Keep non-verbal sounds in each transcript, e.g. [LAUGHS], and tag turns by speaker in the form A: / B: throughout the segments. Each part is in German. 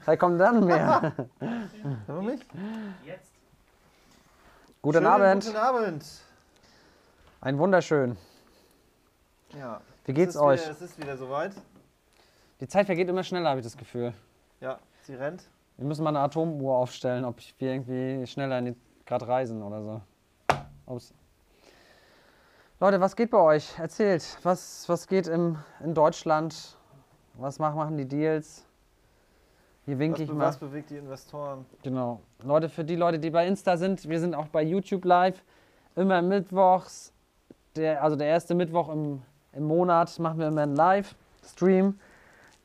A: Vielleicht kommt dann mehr.
B: Hören wir mich?
C: Jetzt.
A: Guten
B: Schönen
A: Abend.
B: Guten Abend.
A: Ein wunderschön.
B: Ja.
A: Wie geht's
B: es ist
A: euch?
B: Wieder, es ist wieder soweit.
A: Die Zeit vergeht immer schneller, habe ich das Gefühl.
B: Ja, sie rennt.
A: Wir müssen mal eine Atomuhr aufstellen, ob wir irgendwie schneller gerade reisen oder so. Ups. Leute, was geht bei euch? Erzählt. Was, was geht im, in Deutschland? Was mach- machen die Deals? Hier winke
B: Was,
A: ich mal.
B: was bewegt die Investoren?
A: Genau. Leute, für die Leute, die bei Insta sind, wir sind auch bei YouTube live. Immer mittwochs, der, also der erste Mittwoch im, im Monat machen wir immer einen Live-Stream.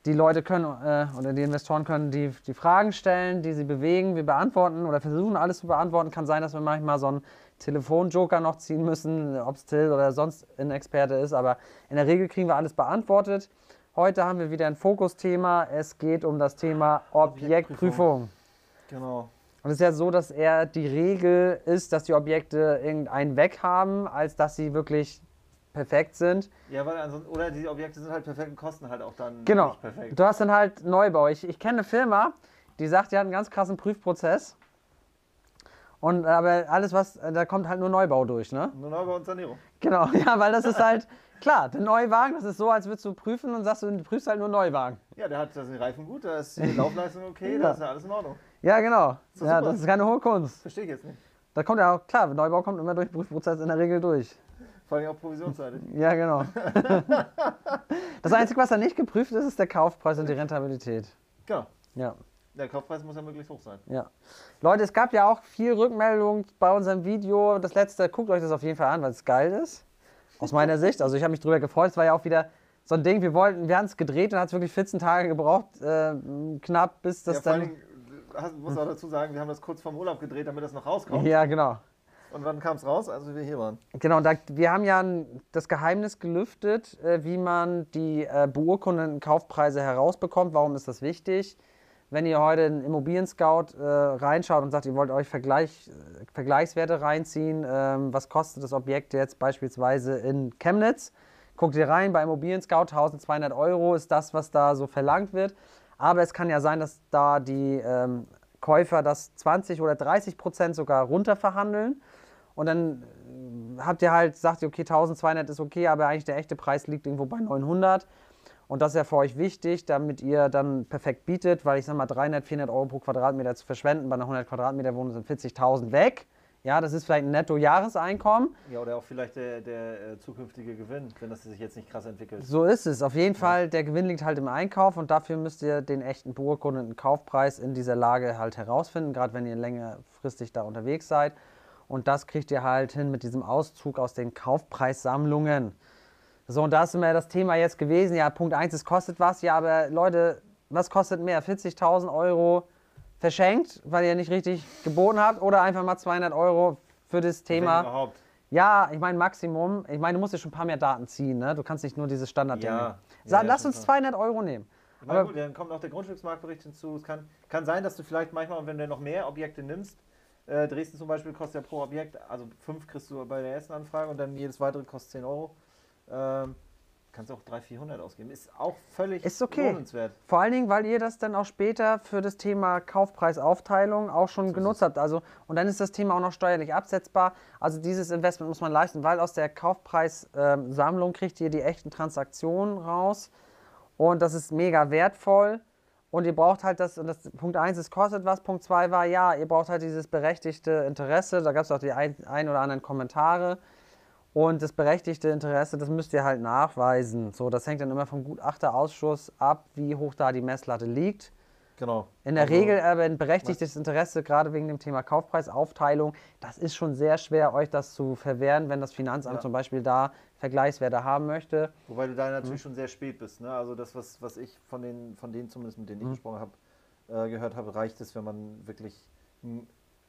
A: Die Leute können äh, oder die Investoren können die, die Fragen stellen, die sie bewegen. Wir beantworten oder versuchen alles zu beantworten. Kann sein, dass wir manchmal so einen Telefonjoker noch ziehen müssen, ob es Till oder sonst ein Experte ist. Aber in der Regel kriegen wir alles beantwortet. Heute haben wir wieder ein Fokusthema. Es geht um das Thema Objektprüfung.
B: Genau.
A: Und es ist ja so, dass eher die Regel ist, dass die Objekte irgendeinen Weg haben, als dass sie wirklich perfekt sind.
B: Ja, weil ansonsten, oder die Objekte sind halt perfekt und kosten halt auch dann
A: Genau.
B: nicht perfekt.
A: Du hast dann halt Neubau. Ich, ich kenne eine Firma, die sagt, die hat einen ganz krassen Prüfprozess. Und aber alles, was, da kommt halt nur Neubau durch, ne?
B: Nur Neubau und Sanierung.
A: Genau, [LAUGHS] ja, weil das ist halt, klar, der Neuwagen, das ist so, als würdest du prüfen und sagst, du du prüfst halt nur Neuwagen.
B: Ja, der hat da sind die Reifen gut, da ist die [LAUGHS] Laufleistung okay,
A: Ja.
B: da ist ja alles in Ordnung.
A: Ja, genau.
B: So
A: ja,
B: super.
A: das ist keine hohe Kunst.
B: Verstehe ich jetzt nicht.
A: Da kommt ja auch, klar, Neubau kommt immer durch den Prüfprozess in der Regel durch.
B: Vor allem auch provisionsseitig. [LAUGHS]
A: Ja, genau. [LAUGHS] das Einzige, was da nicht geprüft ist, ist der Kaufpreis und die Rentabilität.
B: Genau.
A: Ja,
B: Der Kaufpreis muss ja möglichst hoch sein.
A: ja. Leute, es gab ja auch viel Rückmeldung bei unserem Video. Das letzte, guckt euch das auf jeden Fall an, weil es geil ist. Aus meiner Sicht. Also ich habe mich drüber gefreut. Es war ja auch wieder so ein Ding, wir wollten, wir haben es gedreht und hat es wirklich 14 Tage gebraucht, äh, knapp, bis das
B: ja, vor
A: dann.
B: allem, du hast- musst auch dazu sagen, wir haben das kurz vorm Urlaub gedreht, damit das noch rauskommt.
A: Ja, genau.
B: Und wann kam es raus? Also wir hier waren.
A: Genau, da, wir haben ja das Geheimnis gelüftet, äh, wie man die äh, beurkundeten Kaufpreise herausbekommt. Warum ist das wichtig? Wenn ihr heute in Immobilien-Scout äh, reinschaut und sagt, ihr wollt euch Vergleich, Vergleichswerte reinziehen, ähm, was kostet das Objekt jetzt beispielsweise in Chemnitz? Guckt ihr rein, bei Immobilien-Scout 1200 Euro ist das, was da so verlangt wird. Aber es kann ja sein, dass da die ähm, Käufer das 20 oder 30 Prozent sogar runterverhandeln. Und dann äh, habt ihr halt, sagt ihr, okay, 1200 ist okay, aber eigentlich der echte Preis liegt irgendwo bei 900. Und das ist ja für euch wichtig, damit ihr dann perfekt bietet, weil ich sag mal, 300, 400 Euro pro Quadratmeter zu verschwenden, bei einer 100 Quadratmeter Wohnung sind 40.000 weg. Ja, das ist vielleicht ein Netto-Jahreseinkommen.
B: Ja, oder auch vielleicht der, der äh, zukünftige Gewinn, wenn das sich jetzt nicht krass entwickelt.
A: So ist es. Auf jeden Fall, der Gewinn liegt halt im Einkauf und dafür müsst ihr den echten beurkundeten Kaufpreis in dieser Lage halt herausfinden, gerade wenn ihr längerfristig da unterwegs seid. Und das kriegt ihr halt hin mit diesem Auszug aus den Kaufpreissammlungen. So, und da ist immer das Thema jetzt gewesen, ja, Punkt 1, es kostet was, ja, aber Leute, was kostet mehr? 40.000 Euro verschenkt, weil ihr nicht richtig geboten habt oder einfach mal 200 Euro für das
B: Wenn
A: Thema?
B: überhaupt.
A: Ja, ich meine Maximum. Ich meine, du musst dir schon ein paar mehr Daten ziehen. Ne? Du kannst nicht nur dieses Standardding
B: Ja.
A: nehmen.
B: Ja,
A: Sa-
B: ja,
A: lass uns
B: klar.
A: 200 Euro nehmen.
B: Na
A: Aber-
B: gut, dann kommt auch der Grundstücksmarktbericht hinzu. Es kann, kann sein, dass du vielleicht manchmal, wenn du noch mehr Objekte nimmst, äh, Dresden zum Beispiel kostet ja pro Objekt, also fünf kriegst du bei der ersten Anfrage und dann jedes weitere kostet 10 Euro. Ähm, kannst auch 300, 400 ausgeben. Ist auch völlig
A: Ist okay.
B: lohnenswert.
A: Vor allen Dingen, weil ihr das dann auch später für das Thema Kaufpreisaufteilung auch schon
B: ist
A: genutzt habt. Also, und dann ist das Thema auch noch steuerlich absetzbar. Also dieses Investment muss man leisten, weil aus der Kaufpreissammlung kriegt ihr die echten Transaktionen raus. Und das ist mega wertvoll. Und ihr braucht halt das, und das Punkt 1 es kostet was, Punkt 2 war, ja, ihr braucht halt dieses berechtigte Interesse. Da gab es auch die ein, ein oder anderen Kommentare. Und das berechtigte Interesse, das müsst ihr halt nachweisen. So, das hängt dann immer vom Gutachterausschuss ab, wie hoch da die Messlatte liegt.
B: Genau.
A: In der
B: Also,
A: Regel aber ein berechtigtes Interesse, gerade wegen dem Thema Kaufpreisaufteilung, das ist schon sehr schwer, euch das zu verwehren, wenn das Finanzamt
B: Ja.
A: zum Beispiel da Vergleichswerte haben möchte.
B: Wobei du da
A: Mhm.
B: natürlich schon sehr spät bist. Ne? Also das, was, was ich von, den, von denen zumindest, mit denen ich
A: Mhm.
B: gesprochen habe, äh, gehört habe, reicht es, wenn man wirklich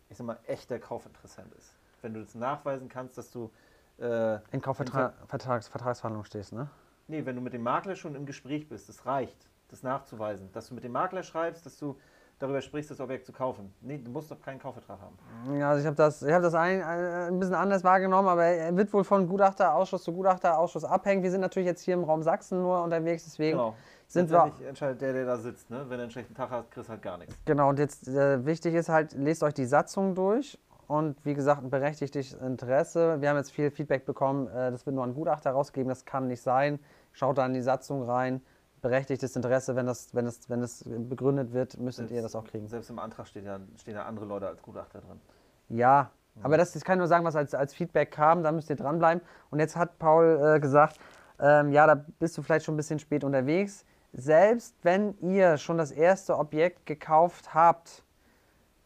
B: ich sag mal, echter Kaufinteressent ist. Wenn du das nachweisen kannst, dass du äh,
A: In Kaufvertrags Vertragsverhandlungen stehst, ne?
B: Nee, wenn du mit dem Makler schon im Gespräch bist, das reicht, das nachzuweisen. Dass du mit dem Makler schreibst, dass du darüber sprichst, das Objekt zu kaufen. Nee, du musst doch keinen Kaufvertrag haben.
A: Ja, also ich habe das, ich hab das ein, ein bisschen anders wahrgenommen, aber er wird wohl von Gutachterausschuss zu Gutachterausschuss abhängen. Wir sind natürlich jetzt hier im Raum Sachsen nur unterwegs, deswegen
B: Genau.
A: sind wir.
B: Entscheidet der, der da sitzt. Ne? Wenn er einen schlechten Tag hat, kriegst du halt gar nichts.
A: Genau, und jetzt äh, wichtig ist halt, lest euch die Satzung durch und wie gesagt, ein berechtigtes Interesse. Wir haben jetzt viel Feedback bekommen, äh, das wird nur ein Gutachter rausgeben, das kann nicht sein. Schaut da in die Satzung rein. Berechtigtes Interesse, wenn das, wenn das, wenn das begründet wird, müsstet ihr das auch kriegen.
B: Selbst im Antrag steht ja, stehen ja andere Leute als Gutachter drin.
A: Ja, aber das, ich kann nur sagen, was als, als Feedback kam, da müsst ihr dranbleiben. Und jetzt hat Paul äh, gesagt, ähm, ja, da bist du vielleicht schon ein bisschen spät unterwegs. Selbst wenn ihr schon das erste Objekt gekauft habt,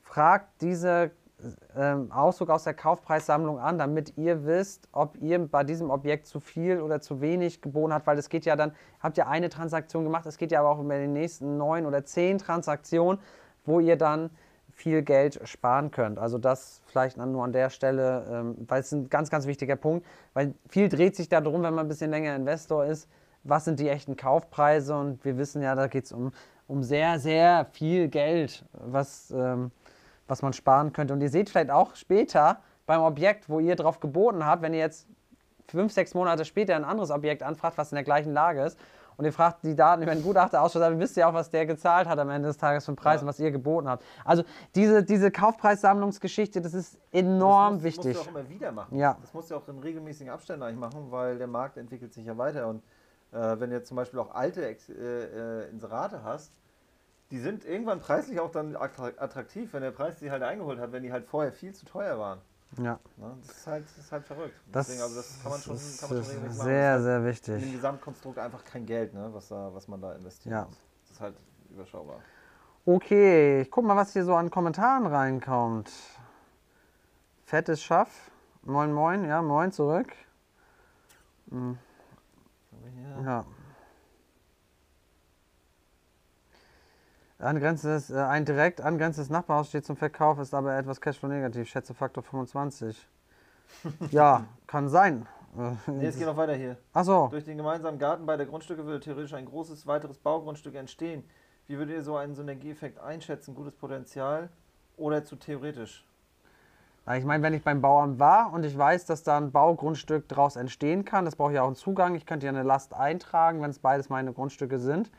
A: fragt diese ähm, Auszug aus der Kaufpreissammlung an, damit ihr wisst, ob ihr bei diesem Objekt zu viel oder zu wenig geboten habt, weil es geht ja dann, habt ihr eine Transaktion gemacht, es geht ja aber auch über die nächsten neun oder zehn Transaktionen, wo ihr dann viel Geld sparen könnt. Also das vielleicht nur an der Stelle, ähm, weil es ein ganz, ganz wichtiger Punkt, weil viel dreht sich darum, wenn man ein bisschen länger Investor ist, was sind die echten Kaufpreise und wir wissen ja, da geht es um, um sehr, sehr viel Geld, was, ähm, was man sparen könnte. Und ihr seht vielleicht auch später beim Objekt, wo ihr drauf geboten habt, wenn ihr jetzt fünf, sechs Monate später ein anderes Objekt anfragt, was in der gleichen Lage ist, und ihr fragt die Daten über einen Gutachter aus, dann wisst ihr auch, was der gezahlt hat am Ende des Tages für einen Preis ja. und was ihr geboten habt. Also diese, diese Kaufpreissammlungsgeschichte, das ist enorm das musst, wichtig.
B: Das musst du auch immer wieder machen.
A: Ja.
B: Das musst du auch in regelmäßigen Abständen eigentlich machen, weil der Markt entwickelt sich ja weiter. Und äh, wenn du jetzt zum Beispiel auch alte Ex äh, äh Inserate hast, die sind irgendwann preislich auch dann attraktiv, wenn der Preis sie halt eingeholt hat, wenn die halt vorher viel zu teuer waren.
A: Ja.
B: Ne? Das, ist halt, das ist halt verrückt.
A: Das,
B: Deswegen, also das kann man schon, kann man schon
A: machen. Sehr, halt sehr wichtig.
B: Im Gesamtkonstrukt einfach kein Geld, ne? was, da, was man da investiert.
A: Ja.
B: Das ist halt überschaubar.
A: Okay, ich guck mal, was hier so an Kommentaren reinkommt. Fettes Schaff. Moin, moin. Ja, moin zurück. Hm. Ja. Angrenzendes, äh, ein direkt angrenzendes Nachbarhaus steht zum Verkauf, ist aber etwas Cashflow-negativ. Schätze Faktor 25. [LAUGHS] ja, kann sein.
B: nee, es geht noch weiter hier.
A: Achso.
B: Durch den gemeinsamen Garten beider Grundstücke würde theoretisch ein großes weiteres Baugrundstück entstehen. Wie würdet ihr so einen Synergieeffekt einschätzen? Gutes Potenzial oder zu theoretisch?
A: Ich meine, wenn ich beim Bauern war und ich weiß, dass da ein Baugrundstück daraus entstehen kann, das brauche ich auch einen Zugang. Ich könnte ja eine Last eintragen, wenn es beides meine Grundstücke sind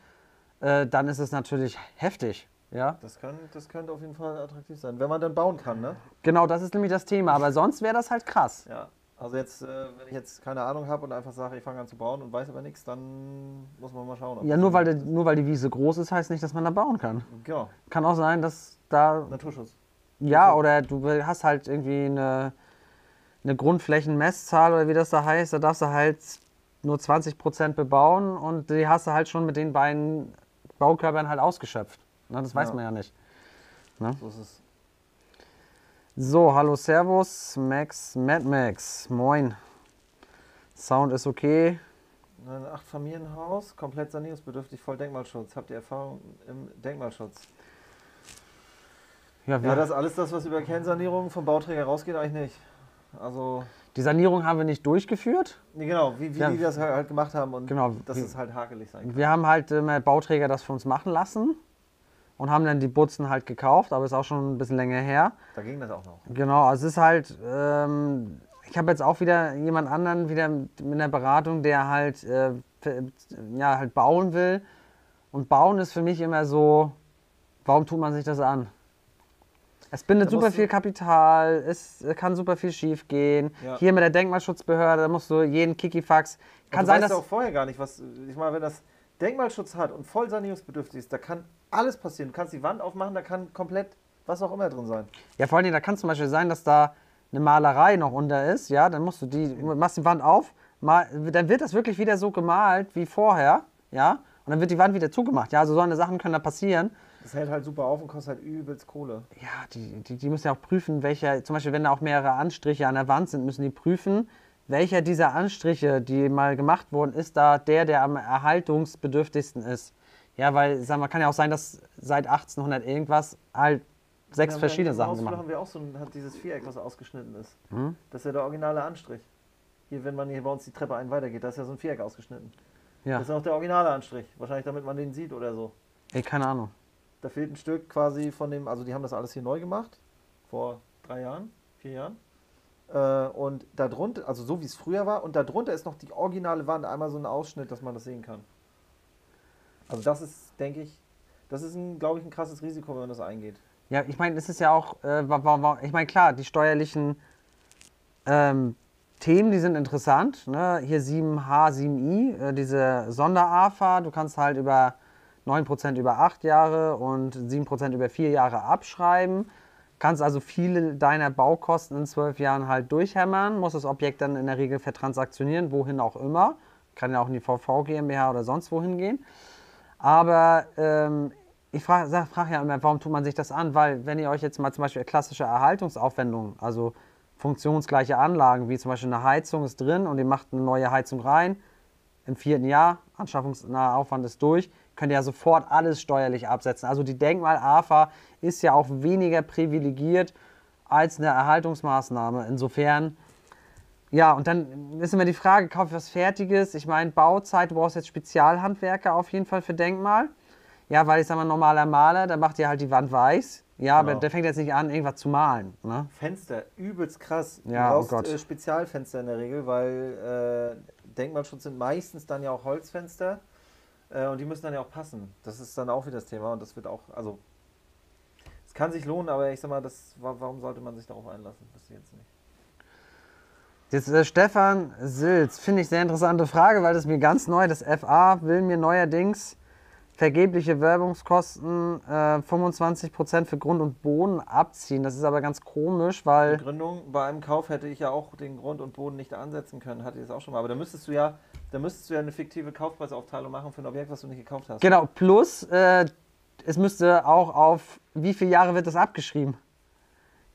A: äh, dann ist es natürlich heftig. Ja?
B: Das, kann, das könnte auf jeden Fall attraktiv sein, wenn man dann bauen kann, ne?
A: Genau, das ist nämlich das Thema. Aber sonst wäre das halt krass.
B: Ja, also jetzt, äh, wenn ich jetzt keine Ahnung habe und einfach sage, ich fange an zu bauen und weiß aber nichts, dann muss man mal schauen.
A: Ja, nur weil, die, nur weil die Wiese groß ist, heißt nicht, dass man da bauen kann.
B: Genau.
A: Kann auch sein, dass da...
B: Naturschutz.
A: Ja, oder du hast halt irgendwie eine, eine Grundflächenmesszahl oder wie das da heißt, da darfst du halt nur 20% bebauen und die hast du halt schon mit den beiden Baukörpern halt ausgeschöpft. Ne, das weiß ja. man ja nicht. Ne?
B: So ist es.
A: So, hallo Servus, Max, Mad Max, moin. Sound ist okay.
B: Ein Acht-Familienhaus, komplett sanierungsbedürftig, voll Denkmalschutz. Habt ihr Erfahrung im Denkmalschutz? Ja, ja, das ist alles das, was über Kernsanierung vom Bauträger rausgeht, eigentlich nicht. Also
A: die Sanierung haben wir nicht durchgeführt.
B: Nee, genau, wie, wie ja. die das halt gemacht haben und
A: genau,
B: dass es halt hakelig sein kann.
A: Wir haben halt äh, Bauträger das für uns machen lassen und haben dann die Butzen halt gekauft, aber ist auch schon ein bisschen länger her.
B: Da ging das auch noch.
A: Genau, also es ist halt, ähm, ich habe jetzt auch wieder jemand anderen wieder mit einer Beratung, der halt, äh, ja, halt bauen will. Und bauen ist für mich immer so, warum tut man sich das an? Es bindet super viel Kapital, es kann super viel schief gehen. Ja. Hier mit der Denkmalschutzbehörde, da musst du jeden Kikifax. Kann
B: du
A: sein,
B: dass. auch vorher gar nicht, was. Ich meine, wenn das Denkmalschutz hat und voll sanierungsbedürftig ist, da kann alles passieren. Du kannst die Wand aufmachen, da kann komplett was auch immer drin sein.
A: Ja, vor allen Dingen, da kann zum Beispiel sein, dass da eine Malerei noch unter ist, ja, dann musst du die, machst die Wand auf, mal, dann wird das wirklich wieder so gemalt wie vorher, ja, und dann wird die Wand wieder zugemacht, ja, also so eine Sachen können da passieren.
B: Das hält halt super auf und kostet halt übelst Kohle.
A: Ja, die, die, die müssen ja auch prüfen, welcher, zum Beispiel wenn da auch mehrere Anstriche an der Wand sind, müssen die prüfen, welcher dieser Anstriche, die mal gemacht wurden, ist da der, der am erhaltungsbedürftigsten ist. Ja, weil, sag mal, kann ja auch sein, dass seit 1800 irgendwas halt sechs verschiedene Sachen gemacht
B: haben wir auch so ein, hat dieses Viereck, was ausgeschnitten ist. Hm? Das ist ja der originale Anstrich. Hier, wenn man hier bei uns die Treppe ein weitergeht, da ist ja so ein Viereck ausgeschnitten. Ja. Das ist auch der originale Anstrich. Wahrscheinlich damit man den sieht oder so.
A: Ey, keine Ahnung.
B: Da fehlt ein Stück quasi von dem, also die haben das alles hier neu gemacht, vor drei Jahren, vier Jahren. Äh, und darunter, also so wie es früher war, und darunter ist noch die originale Wand, einmal so ein Ausschnitt, dass man das sehen kann. Also das ist, denke ich, das ist, glaube ich, ein krasses Risiko, wenn man das eingeht.
A: Ja, ich meine, es ist ja auch, äh, ich meine, klar, die steuerlichen ähm, Themen, die sind interessant. Ne? Hier 7H, 7I, äh, diese Sonder-AFA, du kannst halt über 9% über 8 Jahre und 7% über 4 Jahre abschreiben. Kannst also viele deiner Baukosten in 12 Jahren halt durchhämmern, musst das Objekt dann in der Regel vertransaktionieren, wohin auch immer. Kann ja auch in die VV GmbH oder sonst wohin gehen. Aber ähm, ich frage frag ja immer, warum tut man sich das an? Weil, wenn ihr euch jetzt mal zum Beispiel klassische Erhaltungsaufwendungen, also funktionsgleiche Anlagen, wie zum Beispiel eine Heizung ist drin und ihr macht eine neue Heizung rein, im vierten Jahr, anschaffungsnaher Aufwand ist durch, könnt ihr ja sofort alles steuerlich absetzen. Also die Denkmal-AFA ist ja auch weniger privilegiert als eine Erhaltungsmaßnahme. Insofern, ja, und dann ist immer die Frage, kaufe ich was Fertiges? Ich meine, Bauzeit, du brauchst jetzt Spezialhandwerker auf jeden Fall für Denkmal. Ja, weil ich sag mal, normaler Maler, der macht dir halt die Wand weiß. Ja, aber
B: Genau.
A: der fängt jetzt nicht an, irgendwas zu malen. Ne?
B: Fenster, übelst krass.
A: Ja,
B: du
A: oh
B: brauchst
A: Gott.
B: äh, Spezialfenster in der Regel, weil äh, Denkmalschutz sind meistens dann ja auch Holzfenster äh, und die müssen dann ja auch passen. Das ist dann auch wieder das Thema und das wird auch, also es kann sich lohnen, aber ich sag mal, das, wa- warum sollte man sich darauf einlassen? Das jetzt nicht.
A: Jetzt äh, Stefan Silz, finde ich sehr interessante Frage, weil das mir ganz neu. Das FA will mir neuerdings vergebliche Werbungskosten äh, 25% für Grund und Boden abziehen. Das ist aber ganz komisch, weil
B: Begründung, bei einem Kauf hätte ich ja auch den Grund und Boden nicht ansetzen können, hatte ich das auch schon mal. Aber da müsstest du ja, da müsstest du ja eine fiktive Kaufpreisaufteilung machen für ein Objekt, was du nicht gekauft hast.
A: genau plus äh, es müsste auch auf wie viele Jahre wird das abgeschrieben?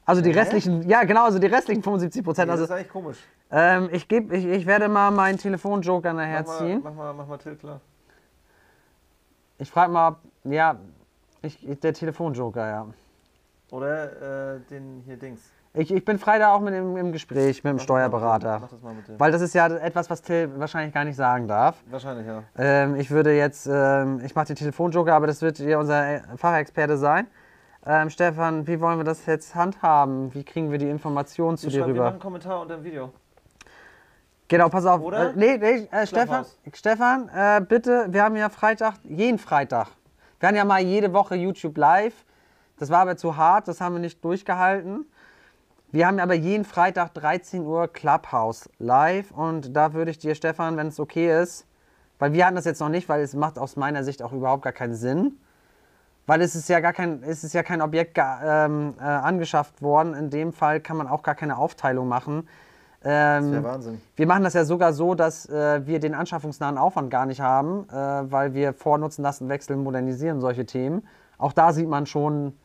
A: Also die
B: Hä?
A: restlichen, ja genau, also die restlichen 75
B: Nee,
A: Prozent.
B: das
A: Also
B: ist eigentlich komisch.
A: ähm, ich, geb, ich, ich werde mal meinen Telefonjoker nachher
B: Mach mal,
A: ziehen.
B: mach mal, mach mal Till klar.
A: Ich frage mal, ob- ja, ich, der Telefonjoker, ja.
B: Oder äh, den hier Dings.
A: Ich, ich bin Freitag auch mit dem, im Gespräch mit dem Steuerberater.
B: Mach das mal mit dem.
A: Weil das ist ja etwas, was Till wahrscheinlich gar nicht sagen darf.
B: Wahrscheinlich, ja.
A: Ähm, ich würde jetzt, ähm, ich mache den Telefonjoker, aber das wird ja unser Fachexperte sein. Ähm, Stefan, wie wollen wir das jetzt handhaben? Wie kriegen wir die Informationen zu
B: Wir,
A: dir
B: machen
A: rüber?
B: einen Kommentar unter dem Video.
A: Genau, pass auf.
B: Oder?
A: Äh, nee, nee, äh, Stefan,
B: Clubhouse.
A: Stefan äh, bitte, wir haben ja Freitag, jeden Freitag. Wir hatten ja mal jede Woche YouTube live. Das war aber zu hart, das haben wir nicht durchgehalten. Wir haben aber jeden Freitag 13 Uhr Clubhouse live und da würde ich dir, Stefan, wenn es okay ist, weil wir hatten das jetzt noch nicht, weil es macht aus meiner Sicht auch überhaupt gar keinen Sinn. Weil es ist ja gar kein, es ist ja kein Objekt ähm, äh, angeschafft worden. In dem Fall kann man auch gar keine Aufteilung machen.
B: Das
A: Ähm,
B: wäre Wahnsinn.
A: wir machen das ja sogar so, dass äh, wir den anschaffungsnahen Aufwand gar nicht haben, äh, weil wir Vornutzen, Lastenwechsel modernisieren, solche Themen. Auch da sieht man schon,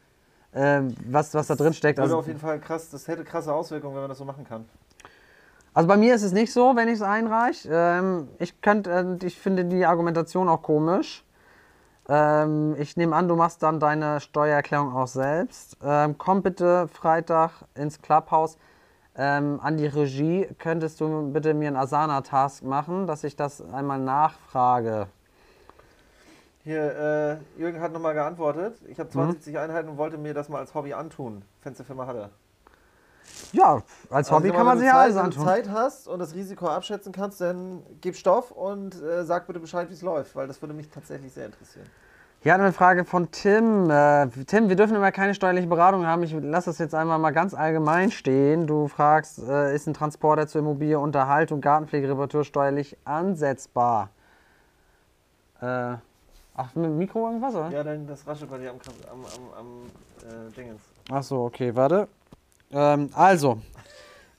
A: äh, was, was da drin steckt. Also,
B: auf jeden Fall krass, das hätte krasse Auswirkungen, wenn man das so machen kann.
A: also bei mir ist es nicht so, wenn ich es einreiche. Ähm, ich, könnt, äh, ich finde die Argumentation auch komisch. Ähm, ich nehme an, du machst dann deine Steuererklärung auch selbst. Ähm, komm bitte Freitag ins Clubhouse. Ähm, an die Regie könntest du bitte mir einen Asana-Task machen, dass ich das einmal nachfrage.
B: Hier, äh, Jürgen hat nochmal geantwortet. Ich habe
A: Mhm.
B: 72 Einheiten und wollte mir das mal als Hobby antun. Fensterfirma hat er.
A: Ja, als Hobby
B: Also,
A: kann man
B: wenn
A: sich
B: du
A: ja
B: Zeit,
A: alles
B: wenn du
A: antun.
B: Zeit hast und das Risiko abschätzen kannst, dann gib Stoff und äh, sag bitte Bescheid, wie es läuft, weil das würde mich tatsächlich sehr interessieren.
A: Hier hat eine Frage von Tim. Äh, Tim, wir dürfen immer keine steuerliche Beratung haben. Ich lasse das jetzt einmal mal ganz allgemein stehen. Du fragst, äh, ist ein Transporter zur Immobilie, Unterhaltung, Gartenpflege, Reparatur steuerlich ansetzbar? Äh, ach, mit dem Mikro irgendwas, oder?
B: Ja, dann das raschelt bei dir am, am, am, am äh, Dingens.
A: Ach so, okay, warte. Ähm, also,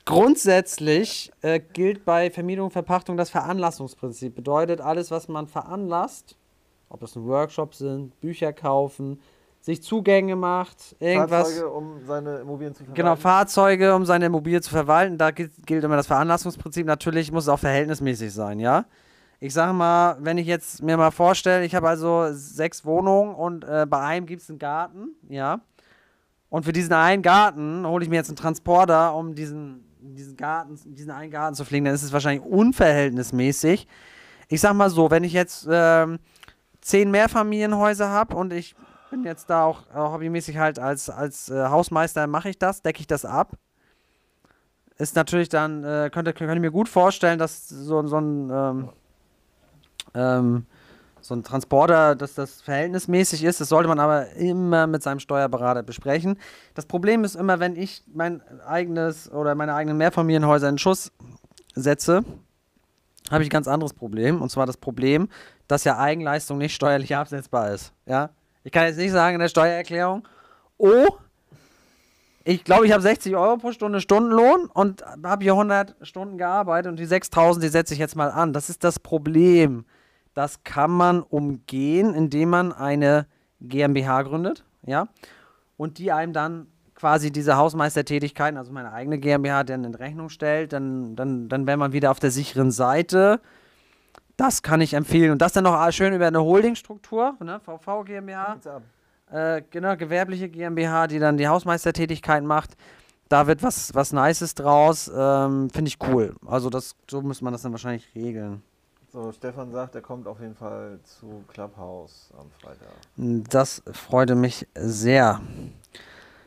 A: grundsätzlich äh, gilt bei Vermietung und Verpachtung das Veranlassungsprinzip. Bedeutet, alles, was man veranlasst, ob das ein Workshop sind, Bücher kaufen, sich Zugänge macht, irgendwas.
B: Fahrzeuge, um seine Immobilien zu verwalten.
A: Genau, Fahrzeuge, um seine Immobilie zu verwalten. Da gilt immer das Veranlassungsprinzip. Natürlich muss es auch verhältnismäßig sein, ja. Ich sage mal, wenn ich jetzt mir mal vorstelle, ich habe also sechs Wohnungen und äh, bei einem gibt es einen Garten, ja. Und für diesen einen Garten hole ich mir jetzt einen Transporter, um diesen, diesen Garten, diesen einen Garten zu pflegen, dann ist es wahrscheinlich unverhältnismäßig. Ich sag mal so, wenn ich jetzt ähm, zehn Mehrfamilienhäuser habe und ich bin jetzt da auch äh, hobbymäßig halt als, als äh, Hausmeister, mache ich das, decke ich das ab. Ist natürlich dann, äh, könnte, könnte ich mir gut vorstellen, dass so, so ein ähm, ähm, so ein Transporter, dass das verhältnismäßig ist. Das sollte man aber immer mit seinem Steuerberater besprechen. Das Problem ist immer, wenn ich mein eigenes oder meine eigenen Mehrfamilienhäuser in Schuss setze, habe ich ein ganz anderes Problem. Und zwar das Problem, dass ja Eigenleistung nicht steuerlich absetzbar ist. Ja? Ich kann jetzt nicht sagen in der Steuererklärung, oh, ich glaube, ich habe 60 Euro pro Stunde Stundenlohn und habe hier 100 Stunden gearbeitet und die 6000, die setze ich jetzt mal an. Das ist das Problem. Das kann man umgehen, indem man eine GmbH gründet, ja, und die einem dann quasi diese Hausmeistertätigkeiten, also meine eigene GmbH, dann in Rechnung stellt, dann, dann, dann wäre man wieder auf der sicheren Seite. Das kann ich empfehlen. Und das dann noch schön über eine Holdingstruktur, ne, VV GmbH. Äh, genau, gewerbliche GmbH, die dann die Hausmeistertätigkeit macht. Da wird was, was Nices draus. Ähm, Finde ich cool. Also das, so muss man das dann wahrscheinlich regeln.
B: So, Stefan sagt, er kommt auf jeden Fall zu Clubhouse am Freitag.
A: Das freute mich sehr.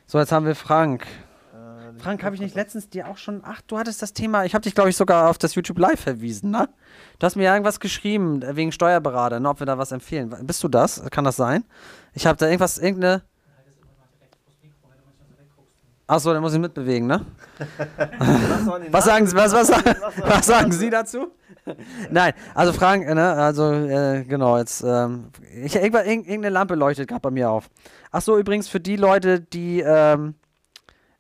A: So, jetzt haben wir Frank. Äh, Frank, habe ich nicht letztens dir auch schon. Ach, du hattest das Thema. Ich habe dich, glaube ich, sogar auf das YouTube Live verwiesen, ne? Du hast mir irgendwas geschrieben wegen Steuerberater, ne, ob wir da was empfehlen. Bist du das? Kann das sein? Ich habe da irgendwas, irgendeine. Achso, dann muss ich mitbewegen, ne? was, sagen, was, was, was, sagen Sie dazu? Nein, also Frank, ne, also äh, genau, jetzt, ähm, ich, irgendeine Lampe leuchtet gerade bei mir auf. Achso, übrigens für die Leute, die, ähm,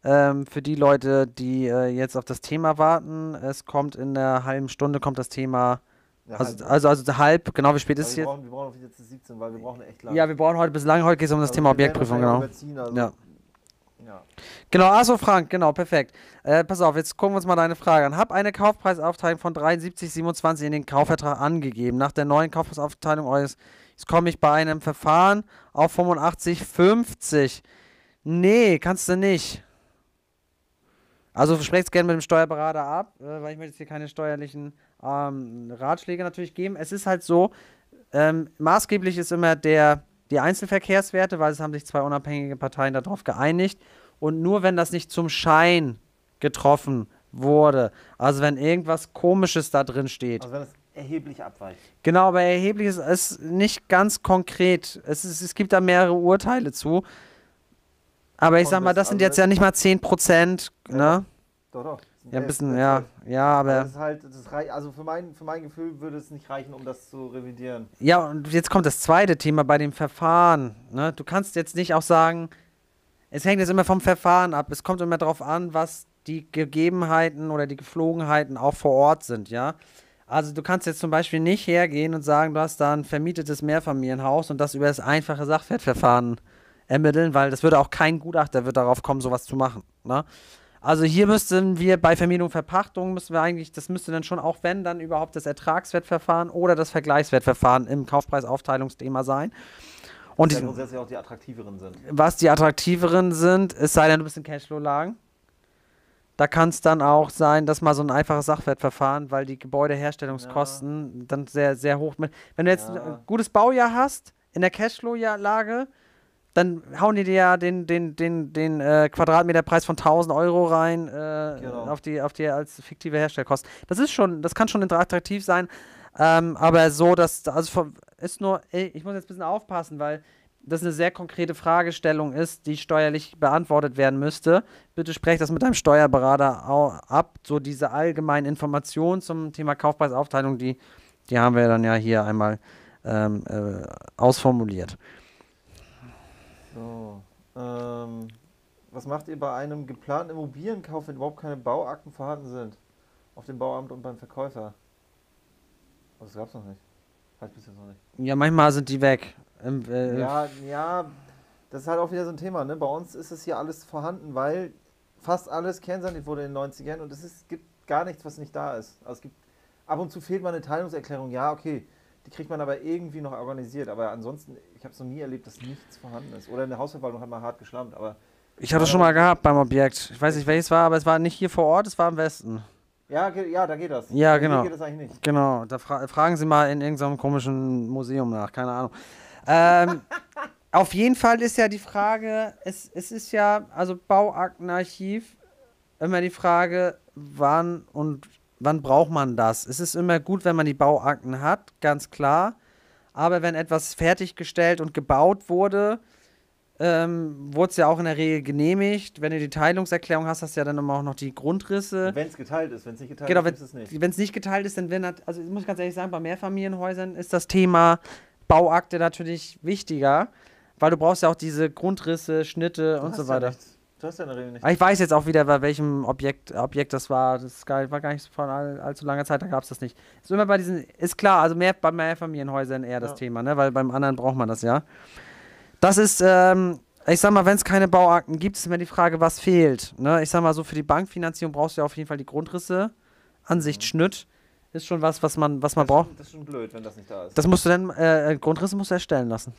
A: ähm, für die Leute, die äh, jetzt auf das Thema warten, es kommt in einer halben Stunde, kommt das Thema ja, also, halb. also, also halb, genau, wie spät ist es
B: jetzt? Wir brauchen jetzt 17, weil wir brauchen echt lange.
A: Ja, wir brauchen heute bis lange. Heute geht es um das also Thema Objektprüfung, genau. Also ja. Ja. Genau, achso, Frank, genau, perfekt. Äh, pass auf, jetzt gucken wir uns mal deine Frage an. Hab eine Kaufpreisaufteilung von 73,27 in den Kaufvertrag angegeben. Nach der neuen Kaufpreisaufteilung eures, jetzt komme ich bei einem Verfahren auf 85,50. Nee, kannst du nicht. Also sprecht es gerne mit dem Steuerberater ab, äh, weil ich möchte jetzt hier keine steuerlichen ähm, Ratschläge natürlich geben. Es ist halt so, ähm, maßgeblich ist immer der, die Einzelverkehrswerte, weil es haben sich zwei unabhängige Parteien darauf geeinigt. Und nur wenn das nicht zum Schein getroffen wurde, also wenn irgendwas Komisches da drin steht.
B: Also wenn es erheblich abweicht.
A: Genau, aber erheblich ist es nicht ganz konkret. Es, ist, es gibt da mehrere Urteile zu. Aber ich sag mal, das sind jetzt ja nicht mal 10 Prozent, ja. ne? Doch, doch. Ja, ein bisschen, ja, ja, aber.
B: das ist halt, das rei- also für mein, für mein Gefühl würde es nicht reichen, um das zu revidieren.
A: Ja, und jetzt kommt das zweite Thema bei dem Verfahren. Ne? Du kannst jetzt nicht auch sagen, es hängt jetzt immer vom Verfahren ab. Es kommt immer darauf an, was die Gegebenheiten oder die Geflogenheiten auch vor Ort sind, ja. Also du kannst jetzt zum Beispiel nicht hergehen und sagen, du hast da ein vermietetes Mehrfamilienhaus und das über das einfache Sachwertverfahren ermitteln, weil das würde auch kein Gutachter wird darauf kommen, sowas zu machen. Ne? Also hier müssten wir bei Vermietung Verpachtung müssen wir eigentlich, das müsste dann schon auch wenn dann überhaupt das Ertragswertverfahren oder das Vergleichswertverfahren im Kaufpreisaufteilungsthema sein. Und
B: ja, grundsätzlich auch die attraktiveren sind.
A: Was die attraktiveren sind, es sei denn, du bist in Cashflow-Lagen. Da kann es dann auch sein, dass mal so ein einfaches Sachwertverfahren, weil die Gebäudeherstellungskosten ja. dann sehr, sehr hoch. Wenn du jetzt ja. ein gutes Baujahr hast, in der Cashflow-Lage, dann hauen die dir ja den, den, den, den äh, Quadratmeterpreis von 1000 Euro rein äh, genau. auf, die, auf die als fiktive Herstellkosten. Das ist schon, das kann schon attraktiv sein, ähm, aber so, dass, also ist nur, ey, ich muss jetzt ein bisschen aufpassen, weil das eine sehr konkrete Fragestellung ist, die steuerlich beantwortet werden müsste. Bitte sprecht das mit deinem Steuerberater ab. So diese allgemeinen Informationen zum Thema Kaufpreisaufteilung, die, die haben wir dann ja hier einmal ähm, äh, ausformuliert.
B: So. Ähm, was macht ihr bei einem geplanten Immobilienkauf, wenn überhaupt keine Bauakten vorhanden sind? Auf dem Bauamt und beim Verkäufer? Das gab es noch nicht. Halt bis jetzt noch nicht.
A: Ja, manchmal sind die weg. Ähm,
B: äh, ja, ja, das ist halt auch wieder so ein Thema. Ne? Bei uns ist es hier alles vorhanden, weil fast alles kernsaniert wurde in den 90ern und es ist, gibt gar nichts, was nicht da ist. Also es gibt ab und zu fehlt mal eine Teilungserklärung. Ja, okay. Die kriegt man aber irgendwie noch organisiert. Aber ansonsten, ich habe es noch nie erlebt, dass nichts vorhanden ist. Oder eine Hausverwaltung hat mal hart geschlammt. Aber
A: ich hatte das schon mal gehabt beim Objekt. Ich weiß nicht, welches war, aber es war nicht hier vor Ort, es war im Westen.
B: Ja, ja, da geht das.
A: Ja, genau. Geht das eigentlich nicht. Genau, da fra fragen Sie mal in irgendeinem komischen Museum nach, keine Ahnung. Ähm, [LAUGHS] auf jeden Fall ist ja die Frage, es, es ist ja, also Bauaktenarchiv, immer die Frage, wann und wann braucht man das? Es ist immer gut, wenn man die Bauakten hat, ganz klar. Aber wenn etwas fertiggestellt und gebaut wurde, ähm, wurde es ja auch in der Regel genehmigt. Wenn du die Teilungserklärung hast, hast du ja dann immer auch noch die Grundrisse.
B: Wenn es geteilt ist, wenn es nicht geteilt
A: Genau,
B: ist,
A: wenn
B: ist es nicht.
A: es nicht geteilt ist, dann werden also ich muss ganz ehrlich sagen, bei Mehrfamilienhäusern ist das Thema Bauakte natürlich wichtiger, weil du brauchst ja auch diese Grundrisse, Schnitte
B: Du
A: und so
B: ja
A: weiter.
B: nichts. Du hast ja in der Regel nicht.
A: Ich weiß jetzt auch wieder, bei welchem Objekt, Objekt das war. Das war gar nicht vor all, allzu langer Zeit, da gab es das nicht. Ist immer bei diesen, ist klar, also mehr bei Mehrfamilienhäusern eher das
B: Ja.
A: Thema, ne? Weil beim anderen braucht man das ja. Das ist, ähm, ich sag mal, wenn es keine Bauakten gibt, ist immer die Frage, was fehlt. Ne? Ich sag mal so, für die Bankfinanzierung brauchst du ja auf jeden Fall die Grundrisse. Ansicht
B: Mhm.
A: Schnitt ist schon was, was man, was man
B: das,
A: braucht.
B: schon, das ist schon blöd, wenn das nicht da ist.
A: Das musst du dann, äh, Grundrisse musst du erstellen lassen.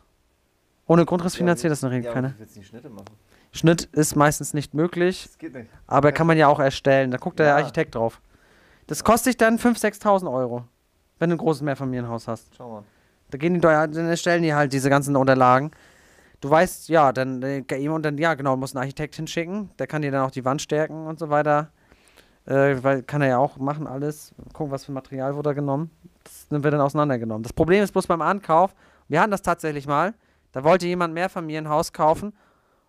A: Ohne Grundriss finanziert das in der Regel
B: ja, wie willst du die Schnitte machen?
A: Schnitt ist meistens nicht möglich.
B: Das geht nicht.
A: Aber kann man ja auch erstellen. Da guckt der
B: Ja.
A: Architekt drauf. Das kostet dich dann 5.000, 6.000 Euro, wenn du ein großes Mehrfamilienhaus hast.
B: Schau mal.
A: Da gehen die, da- dann erstellen die halt diese ganzen Unterlagen. Du weißt, ja, dann äh, und dann, ja, genau, muss einen Architekt hinschicken. Der kann dir dann auch die Wand stärken und so weiter. Äh, weil kann er ja auch machen, alles. Gucken, was für Material wurde da genommen. Das wird dann auseinandergenommen. Das Problem ist bloß beim Ankauf, wir hatten das tatsächlich mal. Da wollte jemand ein Mehrfamilienhaus kaufen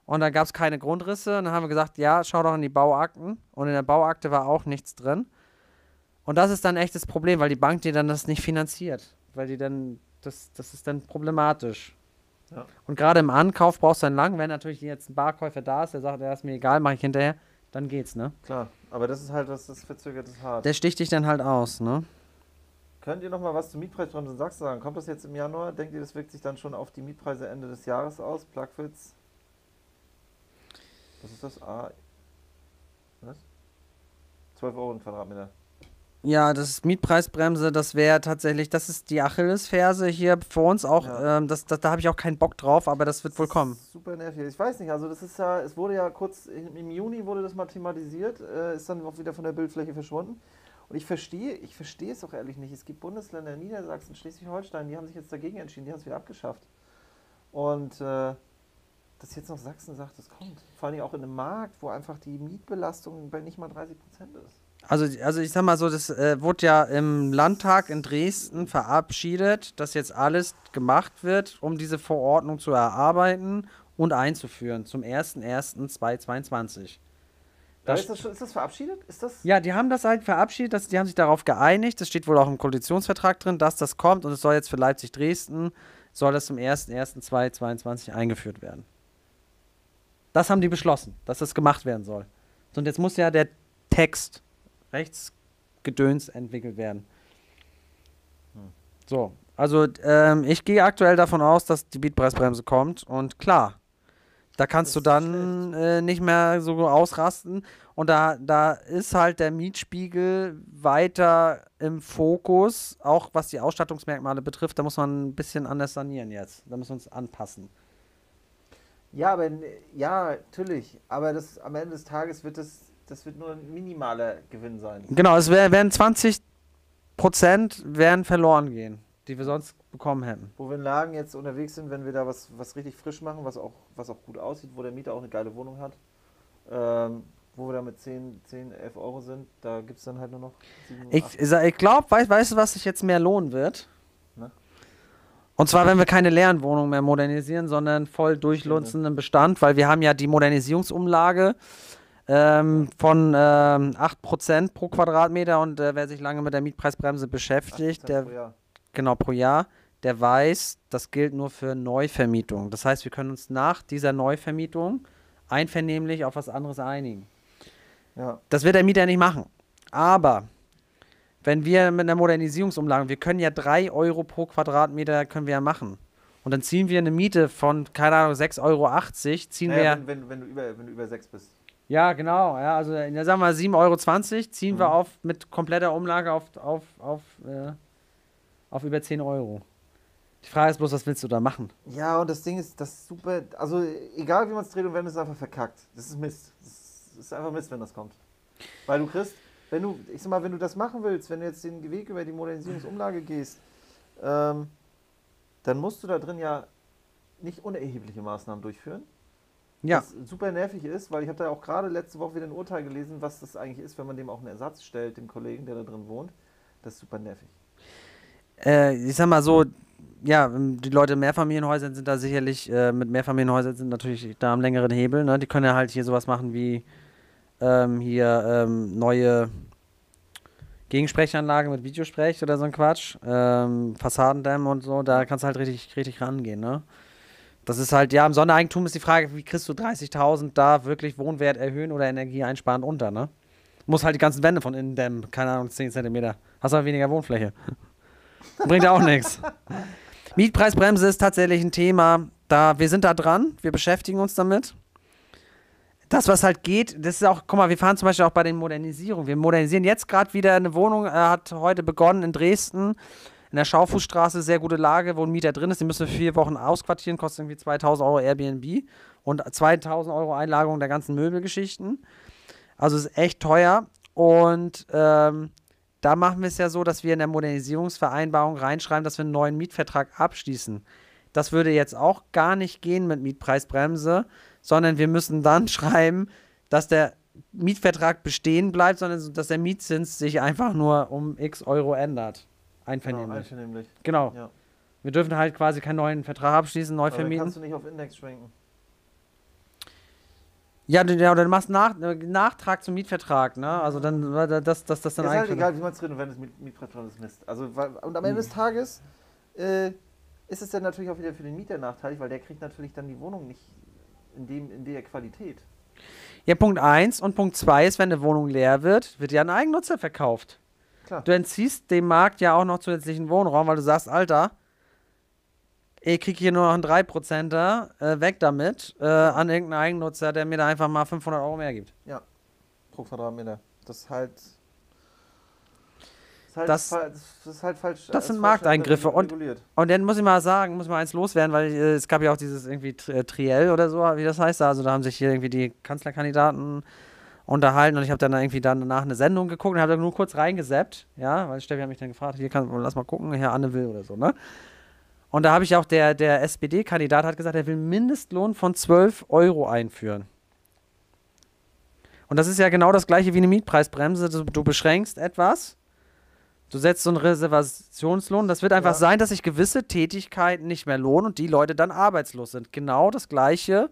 A: und da gab es keine Grundrisse. Und dann haben wir gesagt, ja, schau doch in die Bauakten. Und in der Bauakte war auch nichts drin. Und das ist dann echt das Problem, weil die Bank dir dann das nicht finanziert. Weil die dann, das, das ist dann problematisch.
B: Ja.
A: Und gerade im Ankauf brauchst du dann lang, wenn natürlich jetzt ein Barkäufer da ist, der sagt, ja, ist mir egal, mache ich hinterher, dann geht's, ne?
B: Klar, aber das ist halt das verzögert es hart.
A: Der sticht dich dann halt aus, ne?
B: Könnt ihr noch mal was zur Mietpreisbremse in Sachsen sagen? Kommt das jetzt im Januar? Denkt ihr, das wirkt sich dann schon auf die Mietpreise Ende des Jahres aus? Plugwitz? Was ist das? A. Was? 12 Euro ein Quadratmeter.
A: Ja, das ist Mietpreisbremse, das wäre tatsächlich, das ist die Achillesferse hier für uns auch.
B: Ja.
A: Ähm, das, das, da habe ich auch keinen Bock drauf, aber das wird wohl
B: Das
A: kommen.
B: ist Super nervig. Ich weiß nicht, also das ist ja, es wurde ja kurz, im im Juni wurde das mal thematisiert, äh, ist dann auch wieder von der Bildfläche verschwunden. Und ich verstehe, ich verstehe es auch ehrlich nicht. Es gibt Bundesländer, Niedersachsen, Schleswig-Holstein, die haben sich jetzt dagegen entschieden, die haben es wieder abgeschafft. Und äh, dass jetzt noch Sachsen sagt, das kommt. Vor allem auch in einem Markt, wo einfach die Mietbelastung bei nicht mal 30 Prozent ist.
A: Also, also ich sag mal so, das äh, wurde ja im Landtag in Dresden verabschiedet, dass jetzt alles gemacht wird, um diese Verordnung zu erarbeiten und einzuführen zum 01.01.2022.
B: Da ist, das schon, ist das verabschiedet? Ist das?
A: Ja, die haben das halt verabschiedet, dass, die haben sich darauf geeinigt, das steht wohl auch im Koalitionsvertrag drin, dass das kommt und es soll jetzt für Leipzig-Dresden, soll das zum 01.01.2022 eingeführt werden. Das haben die beschlossen, dass das gemacht werden soll. So, Und jetzt muss ja der Text, Rechtsgedöns entwickelt werden.
B: Hm.
A: So, also ähm, ich gehe aktuell davon aus, dass die Mietpreisbremse kommt und klar, da kannst du dann äh, nicht mehr so ausrasten. Und da, da ist halt der Mietspiegel weiter im Fokus, auch was die Ausstattungsmerkmale betrifft. Da muss man ein bisschen anders sanieren jetzt. Da müssen wir uns anpassen.
B: Ja, aber ja, natürlich. Aber das am Ende des Tages wird das, das wird nur ein minimaler Gewinn sein.
A: Genau, es wär, werden 20 Prozent werden verloren gehen, die wir sonst bekommen hätten.
B: Wo wir in Lagen jetzt unterwegs sind, wenn wir da was, was richtig frisch machen, was auch, was auch gut aussieht, wo der Mieter auch eine geile Wohnung hat, ähm, wo wir da mit 10, 10 11 Euro sind, da gibt es dann halt nur noch 7,
A: Ich,
B: 8.
A: sa- ich glaube, weißt, weißt du, was sich jetzt mehr lohnen wird? Und zwar, wenn wir keine leeren Wohnungen mehr modernisieren, sondern voll durchlunzenden Bestand, weil wir haben ja die Modernisierungsumlage ähm, von ähm, 8% pro Quadratmeter und äh, wer sich lange mit der Mietpreisbremse beschäftigt,
B: 8%
A: der,
B: pro Jahr.
A: genau pro Jahr, der weiß, das gilt nur für Neuvermietung. Das heißt, wir können uns nach dieser Neuvermietung einvernehmlich auf was anderes einigen.
B: Ja.
A: Das wird der Mieter nicht machen. Aber wenn wir mit einer Modernisierungsumlage, wir können ja 3 Euro pro Quadratmeter können wir ja machen. Und dann ziehen wir eine Miete von, keine Ahnung, 6,80 Euro, ziehen
B: Naja,
A: wir.
B: wenn, wenn, wenn, du über, wenn du über 6 bist.
A: Ja, genau. Ja, also ja, sagen wir 7,20 Euro ziehen wir
B: Mhm.
A: auf mit kompletter Umlage auf, auf, auf, äh, auf über 10 Euro. Die Frage ist bloß, was willst du da machen?
B: Ja, und das Ding ist, das ist super. Also, egal wie man es dreht und ist es einfach verkackt. Das ist Mist. Das ist einfach Mist, wenn das kommt. Weil du kriegst, wenn du, ich sag mal, wenn du das machen willst, wenn du jetzt den Weg über die Modernisierungsumlage gehst, ähm, dann musst du da drin ja nicht unerhebliche Maßnahmen durchführen.
A: Ja.
B: Was super nervig ist, weil ich habe da auch gerade letzte Woche wieder ein Urteil gelesen, was das eigentlich ist, wenn man dem auch einen Ersatz stellt, dem Kollegen, der da drin wohnt. Das ist super nervig.
A: äh, ich sag mal so, ja, die Leute in Mehrfamilienhäusern sind da sicherlich, äh, mit Mehrfamilienhäusern sind natürlich da am längeren Hebel, ne? Die können ja halt hier sowas machen wie ähm, hier ähm, neue Gegensprechanlage mit Videosprech oder so ein Quatsch, ähm, Fassadendämme und so, da kannst du halt richtig, richtig rangehen, ne? Das ist halt, ja, im Sondereigentum ist die Frage, wie kriegst du 30.000 da wirklich Wohnwert erhöhen oder Energie einsparen unter, ne? Muss halt die ganzen Wände von innen dämmen, keine Ahnung, 10 cm. Hast aber weniger Wohnfläche. Bringt auch nichts. Mietpreisbremse ist tatsächlich ein Thema, da wir sind da dran, wir beschäftigen uns damit. Das, was halt geht, das ist auch, guck mal, wir fahren zum Beispiel auch bei den Modernisierungen. Wir modernisieren jetzt gerade wieder eine Wohnung, äh, hat heute begonnen in Dresden, in der Schaufußstraße, sehr gute Lage, wo ein Mieter drin ist. Den müssen wir vier Wochen ausquartieren, kostet irgendwie 2000 Euro Airbnb und 2000 Euro Einlagerung der ganzen Möbelgeschichten. Also ist echt teuer. Und ähm, da machen wir es ja so, dass wir in der Modernisierungsvereinbarung reinschreiben, dass wir einen neuen Mietvertrag abschließen. Das würde jetzt auch gar nicht gehen mit Mietpreisbremse, sondern wir müssen dann [LAUGHS] schreiben, dass der Mietvertrag bestehen bleibt, sondern dass der Mietzins sich einfach nur um x Euro ändert. Einvernehmlich.
B: Genau, einvernehmlich.
A: Genau.
B: Ja.
A: Wir dürfen halt quasi keinen neuen Vertrag abschließen, neu
B: Aber dann
A: vermieten.
B: kannst du nicht auf Index schwenken.
A: Ja, du, ja, oder du machst nach, Nachtrag zum Mietvertrag, ne? Also dann, dass das, das dann
B: ist halt
A: eigentlich.
B: egal, wie man es drin, wenn es Mietpreisbremse ist Mist. Also, weil, und am Ende des Tages äh, ist es dann natürlich auch wieder für den Mieter nachteilig, weil der kriegt natürlich dann die Wohnung nicht in, dem, in der Qualität.
A: Ja, Punkt 1 und Punkt 2 ist, wenn eine Wohnung leer wird, wird ja ein Eigennutzer verkauft.
B: Klar.
A: Du entziehst dem Markt ja auch noch zusätzlichen Wohnraum, weil du sagst, Alter, ich krieg hier nur noch einen 3%er, äh, weg damit, äh, an irgendeinen Eigennutzer, der mir da einfach mal 500 Euro mehr gibt.
B: pro Quadratmeter. Das ist halt. Halt
A: Das-
B: das ist halt falsch.
A: das sind
B: falsch
A: Markteingriffe und-. Und dann muss ich mal sagen, muss mal eins loswerden, weil äh, es gab ja auch dieses irgendwie äh, Triell oder so, wie das heißt. Also da haben sich hier irgendwie die Kanzlerkandidaten unterhalten und ich habe dann irgendwie dann danach eine Sendung geguckt und habe dann nur kurz reingesappt, ja, weil Steffi hat mich dann gefragt, hier kann, lass mal gucken, Herr Anne will oder so, ne? Und da habe ich auch, der, der SPD-Kandidat hat gesagt, er will einen Mindestlohn von 12 Euro einführen. Und das ist ja genau das gleiche wie eine Mietpreisbremse. Du, du beschränkst etwas, du setzt so einen Reservationslohn. Das wird einfach
B: Ja.
A: sein, dass sich gewisse Tätigkeiten nicht mehr lohnen und die Leute dann arbeitslos sind. Genau das gleiche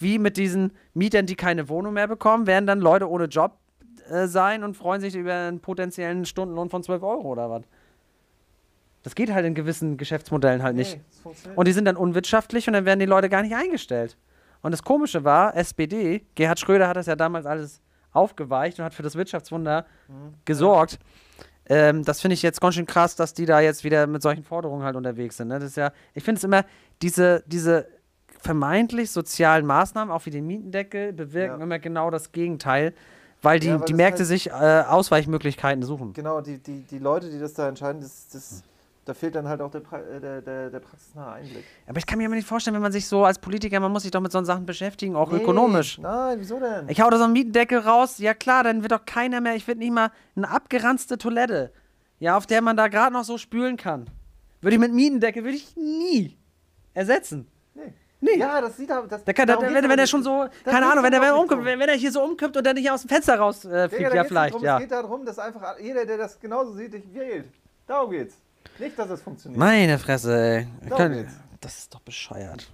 A: wie mit diesen Mietern, die keine Wohnung mehr bekommen, werden dann Leute ohne Job äh, sein und freuen sich über einen potenziellen Stundenlohn von 12 Euro oder was. Das geht halt in gewissen Geschäftsmodellen halt nicht.
B: Nee,
A: Und die sind dann unwirtschaftlich und dann werden die Leute gar nicht eingestellt. Und das Komische war, SPD, Gerhard Schröder hat das ja damals alles aufgeweicht und hat für das Wirtschaftswunder
B: Mhm.
A: gesorgt. Ähm, das finde ich jetzt ganz schön krass, dass die da jetzt wieder mit solchen Forderungen halt unterwegs sind. Ne? Das ist ja, ich finde es immer, diese, diese vermeintlich sozialen Maßnahmen, auch wie den Mietendeckel, bewirken
B: Ja.
A: immer genau das Gegenteil, weil die,
B: Ja, weil
A: die Märkte
B: halt-
A: sich äh, Ausweichmöglichkeiten suchen.
B: Genau, die, die, die Leute, die das da entscheiden, das, das, da fehlt dann halt auch der, pra äh, der, der, der praxisnahe Einblick.
A: Aber ich kann mir immer nicht vorstellen, wenn man sich so als Politiker, man muss sich doch mit so Sachen beschäftigen, auch
B: Nee,
A: ökonomisch.
B: Nein, wieso denn?
A: Ich hau da so einen Mietendeckel raus, ja klar, dann wird doch keiner mehr, ich will nicht mal eine abgeranzte Toilette, ja, auf der man da gerade noch so spülen kann. Würde ich mit Mietendeckel, würde ich nie ersetzen.
B: Nee.
A: Nee.
B: Ja, das sieht aber. Das,
A: Der kann, der, wenn, wenn er schon so, keine Ahnung, wenn er, er umkippt, wenn, wenn er hier so umkippt und dann nicht aus dem Fenster raus äh, ja vielleicht,
B: drum,
A: ja.
B: Es geht darum, dass einfach jeder, der das genauso sieht, dich wählt. Darum geht's. Nicht, dass es funktioniert.
A: Meine Fresse, ey. Kann-. Das ist doch bescheuert.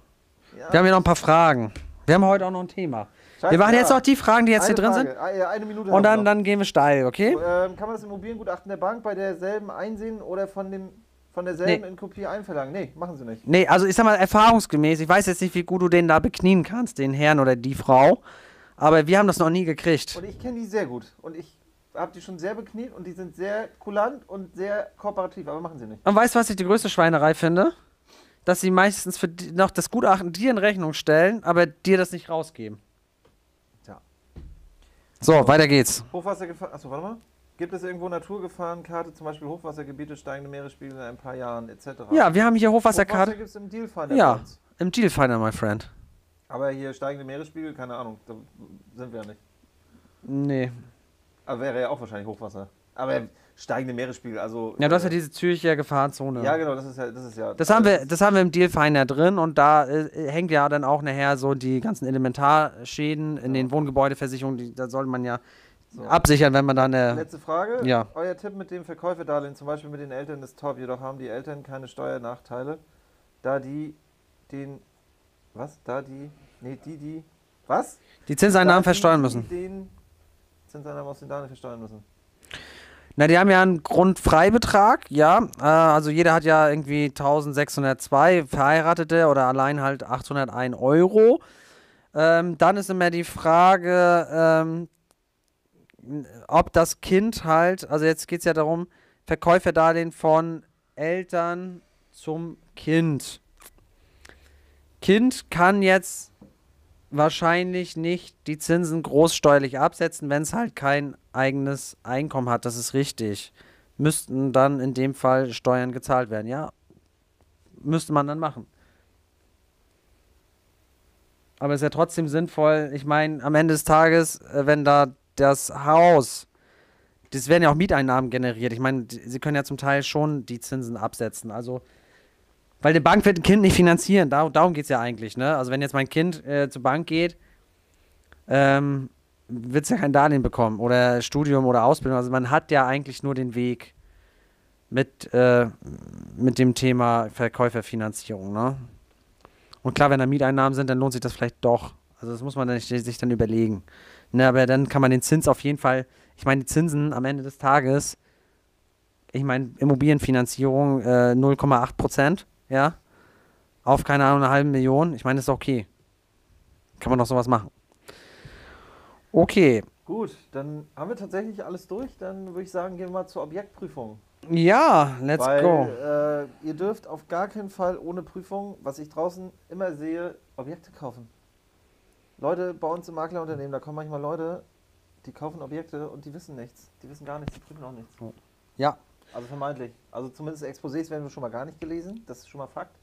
B: Ja.
A: Wir haben hier noch ein paar Fragen. Wir haben heute auch noch ein Thema. Wir machen jetzt noch die Fragen, die jetzt hier
B: Eine
A: drin sind.
B: Frage. Eine, eine Minute
A: Und dann, dann gehen wir steil, okay?
B: Ähm, kann man das Immobiliengutachten der Bank bei derselben einsehen oder von, dem, von derselben
A: Nee.
B: in Kopie einverlangen? Nee, machen sie nicht.
A: Nee, also ich sag mal, erfahrungsgemäß, ich weiß jetzt nicht, wie gut du den da beknien kannst, den Herrn oder die Frau, aber wir haben das noch nie gekriegt.
B: Und ich kenne die sehr gut. Und ich habe die schon sehr bekniet und die sind sehr kulant und sehr kooperativ, aber machen sie nicht.
A: Und weißt du, was ich die größte Schweinerei finde? Dass sie meistens für die, noch das Gutachten dir in Rechnung stellen, aber dir das nicht rausgeben.
B: Tja.
A: So, weiter geht's.
B: Hochwassergefahren, achso, warte mal. Gibt es irgendwo Naturgefahrenkarte, zum Beispiel Hochwassergebiete, steigende Meeresspiegel in ein paar Jahren etc.?
A: Ja, wir haben hier
B: Hochwasser
A: Hochwasserkarte.
B: gibt es im Dealfinder.
A: Ja. Im Dealfinder, my friend.
B: Aber hier steigende Meeresspiegel, keine Ahnung, da sind wir ja nicht.
A: Nee.
B: Aber wäre ja auch wahrscheinlich Hochwasser. Aber steigende Meeresspiegel, also.
A: Ja, du hast ja
B: äh,
A: diese Zürcher Gefahrenzone.
B: Ja, genau, das ist ja. Das, ist ja
A: Das haben wir, das haben wir im Dealfinder drin und da äh, hängt ja dann auch nachher so die ganzen Elementarschäden in den Wohngebäudeversicherungen, die, da soll man ja
B: So.
A: absichern, wenn man da eine.
B: Letzte Frage.
A: Ja.
B: Euer Tipp mit dem Verkäuferdarlehen, zum Beispiel mit den Eltern, ist top. Jedoch haben die Eltern keine Steuernachteile, da die den. Was? Da die. Nee, die, die. Was?
A: Die Zinseinnahmen versteuern müssen.
B: Den Zinseinnahmen aus den Darlehen versteuern müssen.
A: Na, die haben ja einen Grundfreibetrag, ja. Äh, also jeder hat ja irgendwie 1602 Verheiratete oder allein halt 801 Euro. Ähm, dann ist immer die Frage, ähm, ob das Kind halt, also jetzt geht es ja darum, Verkäuferdarlehen von Eltern zum Kind. Kind kann jetzt wahrscheinlich nicht die Zinsen großsteuerlich absetzen, wenn es halt kein eigenes Einkommen hat. Das ist richtig. Müssten dann in dem Fall Steuern gezahlt werden, ja? Müsste man dann machen. Aber es ist ja trotzdem sinnvoll. Ich meine, am Ende des Tages, äh, wenn da das Haus, das werden ja auch Mieteinnahmen generiert. Ich meine, sie können ja zum Teil schon die Zinsen absetzen. Also, weil die Bank wird ein Kind nicht finanzieren. Dar darum geht es ja eigentlich, ne? Also, wenn jetzt mein Kind äh, zur Bank geht, ähm, wird es ja kein Darlehen bekommen oder Studium oder Ausbildung. Also, man hat ja eigentlich nur den Weg mit, äh, mit dem Thema Verkäuferfinanzierung, ne? Und klar, wenn da Mieteinnahmen sind, dann lohnt sich das vielleicht doch. Also das muss man dann, sich dann überlegen. Ne, aber dann kann man den Zins auf jeden Fall, ich meine, die Zinsen am Ende des Tages, ich meine, Immobilienfinanzierung äh, 0,8 Prozent, ja, auf keine Ahnung, eine halbe Million, ich meine, ist okay. Kann man doch sowas machen. Okay,
B: Gut, dann haben wir tatsächlich alles durch. Dann würde ich sagen, gehen wir mal zur Objektprüfung.
A: ja, let's
B: Weil
A: go.
B: Äh, ihr dürft auf gar keinen Fall ohne Prüfung, was ich draußen immer sehe, Objekte kaufen. Leute bei uns im Maklerunternehmen, da kommen manchmal Leute, die kaufen Objekte und die wissen nichts. Die wissen gar nichts, die prüfen auch nichts.
A: Ja,
B: Also vermeintlich. Also zumindest Exposés werden wir schon mal gar nicht gelesen. Das ist schon mal Fakt.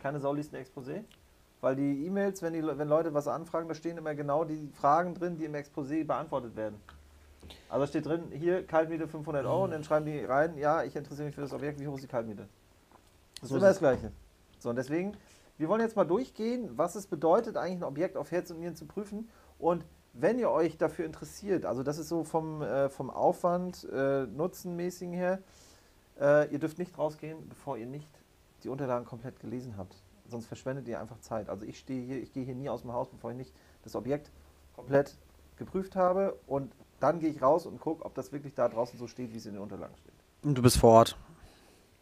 B: Keine Sau liest ein Exposé. Weil die E-Mails, wenn, die, wenn Leute was anfragen, da stehen immer genau die Fragen drin, die im Exposé beantwortet werden. Also steht drin, hier Kaltmiete 500 Euro und dann schreiben die rein, ja, ich interessiere mich für das Objekt, wie hoch ist die Kaltmiete? Das
A: So
B: ist immer das Gleiche. So, und deswegen, wir wollen jetzt mal durchgehen, was es bedeutet, eigentlich ein Objekt auf Herz und Nieren zu prüfen. Und wenn ihr euch dafür interessiert, also das ist so vom, äh, vom Aufwand, äh, Nutzenmäßigen her, äh, ihr dürft nicht rausgehen, bevor ihr nicht die Unterlagen komplett gelesen habt. Sonst verschwendet ihr einfach Zeit. Also ich stehe hier, ich gehe hier nie aus dem Haus, bevor ich nicht das Objekt komplett geprüft habe und dann gehe ich raus und gucke, ob das wirklich da draußen so steht, wie es in den Unterlagen steht.
A: und du bist vor Ort.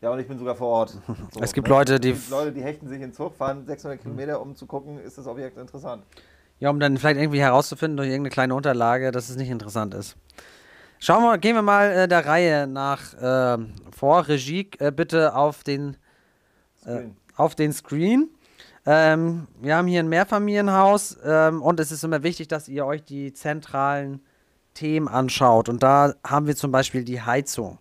B: Ja, und ich bin sogar vor Ort. [LAUGHS] So,
A: Es gibt
B: ne?
A: Leute, die-
B: gibt Leute, die hechten sich in Zug, fahren 600 Kilometer, um zu gucken, ist das Objekt interessant.
A: Ja, um dann vielleicht irgendwie herauszufinden durch irgendeine kleine Unterlage, dass es nicht interessant ist. Schauen wir, gehen wir mal äh, der Reihe nach ähm, vor. Regie, äh, bitte auf den, äh,
B: Screen.
A: auf den Screen. Ähm, wir haben hier ein Mehrfamilienhaus ähm, und es ist immer wichtig, dass ihr euch die zentralen Themen anschaut. Und da haben wir zum Beispiel die Heizung.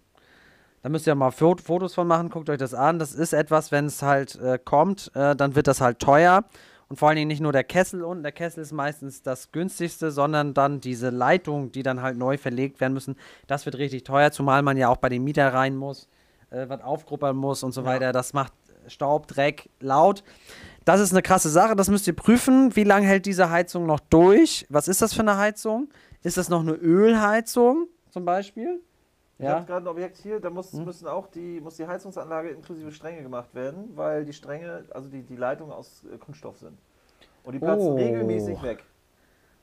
A: Da müsst ihr mal Fo- Fotos von machen, guckt euch das an. Das ist etwas, wenn es halt äh, kommt, äh, dann wird das halt teuer. Und vor allen Dingen nicht nur der Kessel unten, der Kessel ist meistens das günstigste, sondern dann diese Leitungen, die dann halt neu verlegt werden müssen. Das wird richtig teuer, zumal man ja auch bei den Mieter rein muss, äh, was aufgruppern muss und so
B: Ja.
A: weiter. Das macht Staub, Dreck, laut. Das ist eine krasse Sache, das müsst ihr prüfen. Wie lange hält diese Heizung noch durch? Was ist das für eine Heizung? Ist das noch eine Ölheizung zum Beispiel?
B: Ich habe gerade ein Objekt hier, da muss,
A: Hm.
B: müssen auch die, muss die Heizungsanlage inklusive Stränge gemacht werden, weil die Stränge, also die, die Leitungen aus äh, Kunststoff sind. Und die platzen
A: Oh.
B: regelmäßig weg.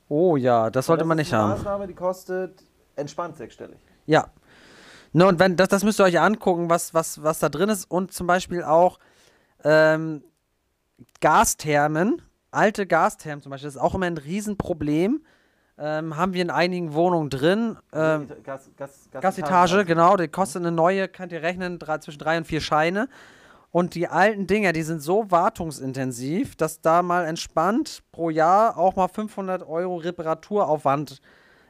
A: Oh ja, das sollte
B: Und
A: man
B: das
A: nicht
B: ist eine
A: haben.
B: Maßnahme, die kostet entspannt sechsstellig.
A: Ja. Ne, und wenn, das, das müsst ihr euch angucken, was, was, was da drin ist. Und zum Beispiel auch ähm, Gasthermen, alte Gasthermen zum Beispiel, das ist auch immer ein Riesenproblem. Ähm, haben wir in einigen Wohnungen drin. Ähm,
B: Gas, Gas,
A: Gasetage, genau, die kostet eine neue, könnt ihr rechnen, drei, zwischen drei und vier Scheine. Und die alten Dinger, die sind so wartungsintensiv, dass da mal entspannt pro Jahr auch mal 500 Euro Reparaturaufwand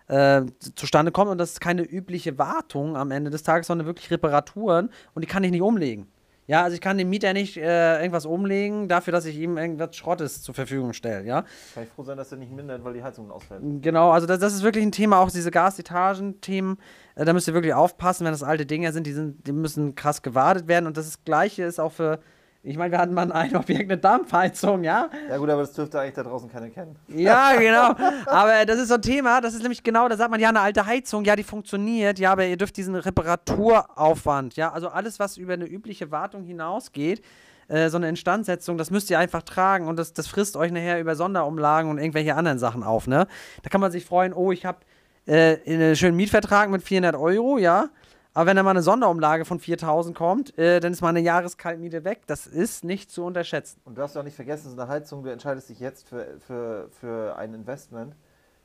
A: äh, zustande kommt. Und das ist keine übliche Wartung am Ende des Tages, sondern wirklich Reparaturen. Und die kann ich nicht umlegen. Ja, also ich kann dem Mieter nicht äh, irgendwas umlegen, dafür, dass ich ihm irgendwas Schrottes zur Verfügung stelle, ja.
B: Kann ich froh sein, dass der nicht mindert, weil die Heizung ausfällt.
A: Genau, also das, das ist wirklich ein Thema, auch diese Gasetagen-Themen, äh, da müsst ihr wirklich aufpassen, wenn das alte Dinger sind, die, sind, die müssen krass gewartet werden und das, Gleiche ist auch für Ich meine, wir hatten mal ein Objekt, eine Dampfheizung, ja?
B: Ja gut, aber das dürfte eigentlich da draußen keiner kennen.
A: Ja, [LAUGHS] genau. Aber das ist so ein Thema, das ist nämlich genau, da sagt man, ja, eine alte Heizung, ja, die funktioniert, ja, aber ihr dürft diesen Reparaturaufwand, ja, also alles, was über eine übliche Wartung hinausgeht, äh, so eine Instandsetzung, das müsst ihr einfach tragen und das, das frisst euch nachher über Sonderumlagen und irgendwelche anderen Sachen auf, ne? Da kann man sich freuen, oh, ich habe äh, einen schönen Mietvertrag mit 400 Euro, ja, aber wenn da mal eine Sonderumlage von 4000 kommt, äh, dann ist mal eine Jahreskaltmiete weg. Das ist nicht zu unterschätzen.
B: Und du darfst auch nicht vergessen, so eine Heizung, du entscheidest dich jetzt für, für, für ein Investment.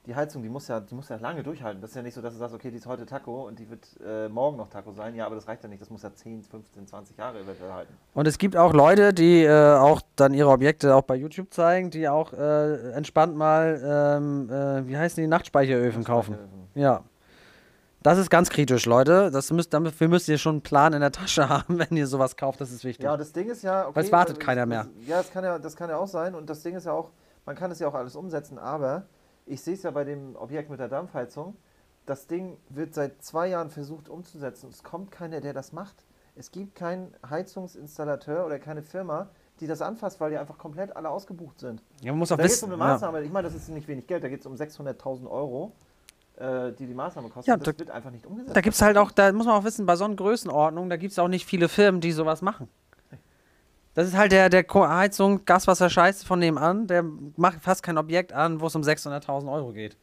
B: Die Heizung, die muss, ja, die muss ja lange durchhalten. Das ist ja nicht so, dass du sagst, okay, die ist heute Taco und die wird äh, morgen noch Taco sein. Ja, aber das reicht ja nicht. Das muss ja 10, 15, 20 Jahre eventuell halten.
A: Und es gibt auch Leute, die äh, auch dann ihre Objekte auch bei YouTube zeigen, die auch äh, entspannt mal, ähm, äh, wie heißen die, Nachtspeicheröfen kaufen. Ja. Das ist ganz kritisch, Leute. Das müsst, dafür müsst ihr schon einen Plan in der Tasche [LAUGHS] haben, wenn ihr sowas kauft. Das ist wichtig.
B: Ja, das Ding ist ja. Okay,
A: Weil es wartet keiner mehr.
B: Ja, das kann ja, das kann ja auch sein. Und das Ding ist ja auch, man kann es ja auch alles umsetzen. Aber ich sehe es ja bei dem Objekt mit der Dampfheizung. Das Ding wird seit zwei Jahren versucht umzusetzen. Es kommt keiner, der das macht. Es gibt keinen Heizungsinstallateur oder keine Firma, die das anfasst, weil die einfach komplett alle ausgebucht sind.
A: Ja, man muss auch
B: da geht es um
A: wissen.
B: eine
A: Ja.
B: Maßnahme. Ich meine, das ist nicht wenig Geld. Da geht es um 600.000 Euro, äh, die die Maßnahme kostet.
A: Ja,
B: das
A: da-
B: wird einfach nicht umgesetzt.
A: Da gibt es halt auch, da muss man auch wissen, bei so einer Größenordnung, da gibt es auch nicht viele Firmen, die sowas machen. Das ist halt der, der Heizung, Gaswasser, Scheiße von nebenan, der macht fast kein Objekt an, wo es um 600.000 Euro geht.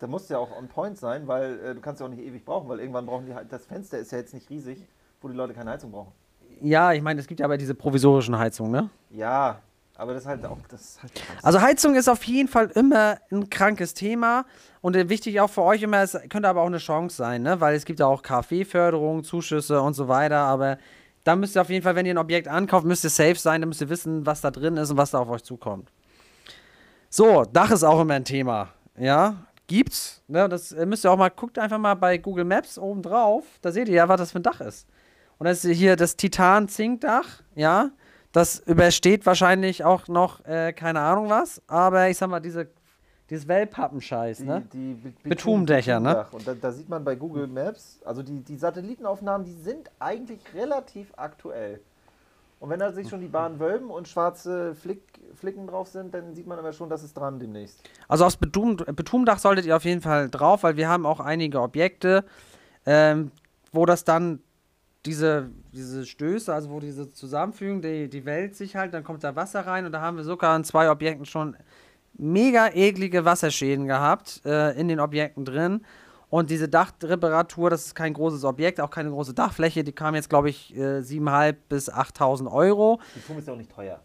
B: Da muss ja auch on point sein, weil äh, du kannst ja auch nicht ewig brauchen, weil irgendwann brauchen die halt, das Fenster ist ja jetzt nicht riesig, wo die Leute keine Heizung brauchen.
A: Ja, ich meine, es gibt ja aber diese provisorischen Heizungen, ne?
B: Ja, aber das halt auch, das halt.
A: Also Heizung ist auf jeden Fall immer ein krankes Thema und wichtig auch für euch immer, es könnte aber auch eine Chance sein, ne? weil es gibt ja auch KfW-Förderung, Zuschüsse und so weiter, aber da müsst ihr auf jeden Fall, wenn ihr ein Objekt ankauft, müsst ihr safe sein, dann müsst ihr wissen, was da drin ist und was da auf euch zukommt. So, Dach ist auch immer ein Thema, ja, gibt's, ne? das äh, müsst ihr auch mal, guckt einfach mal bei Google Maps oben drauf, da seht ihr ja, was das für ein Dach ist. Und das ist hier das Titan-Zinkdach, ja, das übersteht wahrscheinlich auch noch, äh, keine Ahnung was, aber ich sag mal, diese, dieses Wellpappenscheiß,
B: die,
A: ne?
B: die Be-
A: Betumdächer, ne?
B: Und da, da sieht man bei Google Maps, also die, die Satellitenaufnahmen, die sind eigentlich relativ aktuell. Und wenn da sich schon die Bahnen wölben und schwarze Flick, Flicken drauf sind, dann sieht man aber schon, dass es dran demnächst.
A: Also aufs Betum, Betumdach solltet ihr auf jeden Fall drauf, weil wir haben auch einige Objekte, ähm, wo das dann diese, diese Stöße, also wo diese zusammenfügen, die, die wälzt sich halt, dann kommt da Wasser rein und da haben wir sogar an zwei Objekten schon mega eklige Wasserschäden gehabt äh, in den Objekten drin. Und diese Dachreparatur, das ist kein großes Objekt, auch keine große Dachfläche, die kam jetzt, glaube ich, äh, 7.500 bis 8.000 Euro.
B: Die Fum ist ja auch nicht teuer.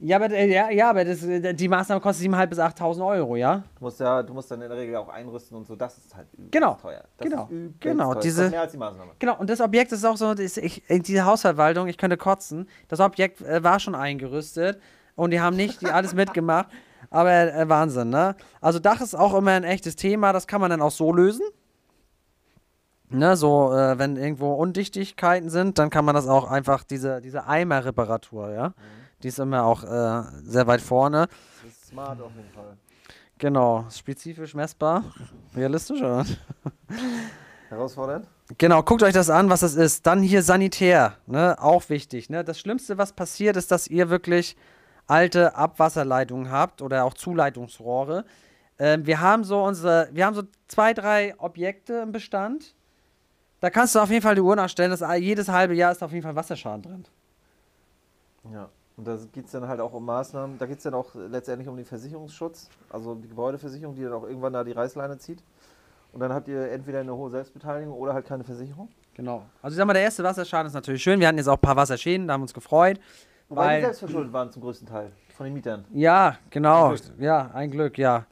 A: Ja, aber, äh, ja, ja, aber das, äh, die Maßnahme kostet 7.500 bis 8.000 Euro, ja?
B: Du musst ja, du musst dann in der Regel auch einrüsten und so, das ist halt übelst
A: Genau,
B: teuer. Das
A: genau,
B: ist übelst
A: genau,
B: Teuer.
A: Diese-
B: mehr als die Maßnahme.
A: Genau, und das Objekt ist auch so, das, ich, diese Hausverwaltung, ich könnte kotzen. Das Objekt äh, war schon eingerüstet und die haben nicht die alles mitgemacht. [LAUGHS] Aber äh, Wahnsinn, ne? Also Dach ist auch immer ein echtes Thema, das kann man dann auch so lösen. Ne, so, äh, wenn irgendwo Undichtigkeiten sind, dann kann man das auch einfach, diese, diese Eimerreparatur, ja? Die ist immer auch äh, sehr weit vorne.
B: Das ist smart auf jeden Fall.
A: Genau, spezifisch messbar. Realistisch, oder?
B: Herausfordernd?
A: Genau, guckt euch das an, was das ist. Dann hier Sanitär, ne, auch wichtig. Ne? Das Schlimmste, was passiert, ist, dass ihr wirklich alte Abwasserleitungen habt oder auch Zuleitungsrohre. Ähm, wir haben so unsere, wir haben so zwei, drei Objekte im Bestand. Da kannst du auf jeden Fall die Uhr nachstellen, dass jedes halbe Jahr ist auf jeden Fall Wasserschaden drin.
B: Ja. Und da geht es dann halt auch um Maßnahmen. Da geht es dann auch letztendlich um den Versicherungsschutz, also die Gebäudeversicherung, die dann auch irgendwann da die Reißleine zieht. Und dann habt ihr entweder eine hohe Selbstbeteiligung oder halt keine Versicherung.
A: Genau. Also ich sag mal, der erste Wasserschaden ist natürlich schön. Wir hatten jetzt auch ein paar Wasserschäden, da haben wir uns gefreut.
B: Wobei die
A: Weil-
B: selbstverschuldet waren zum größten Teil von den Mietern.
A: Ja, genau.
B: Ein.
A: Ja, ein Glück, ja.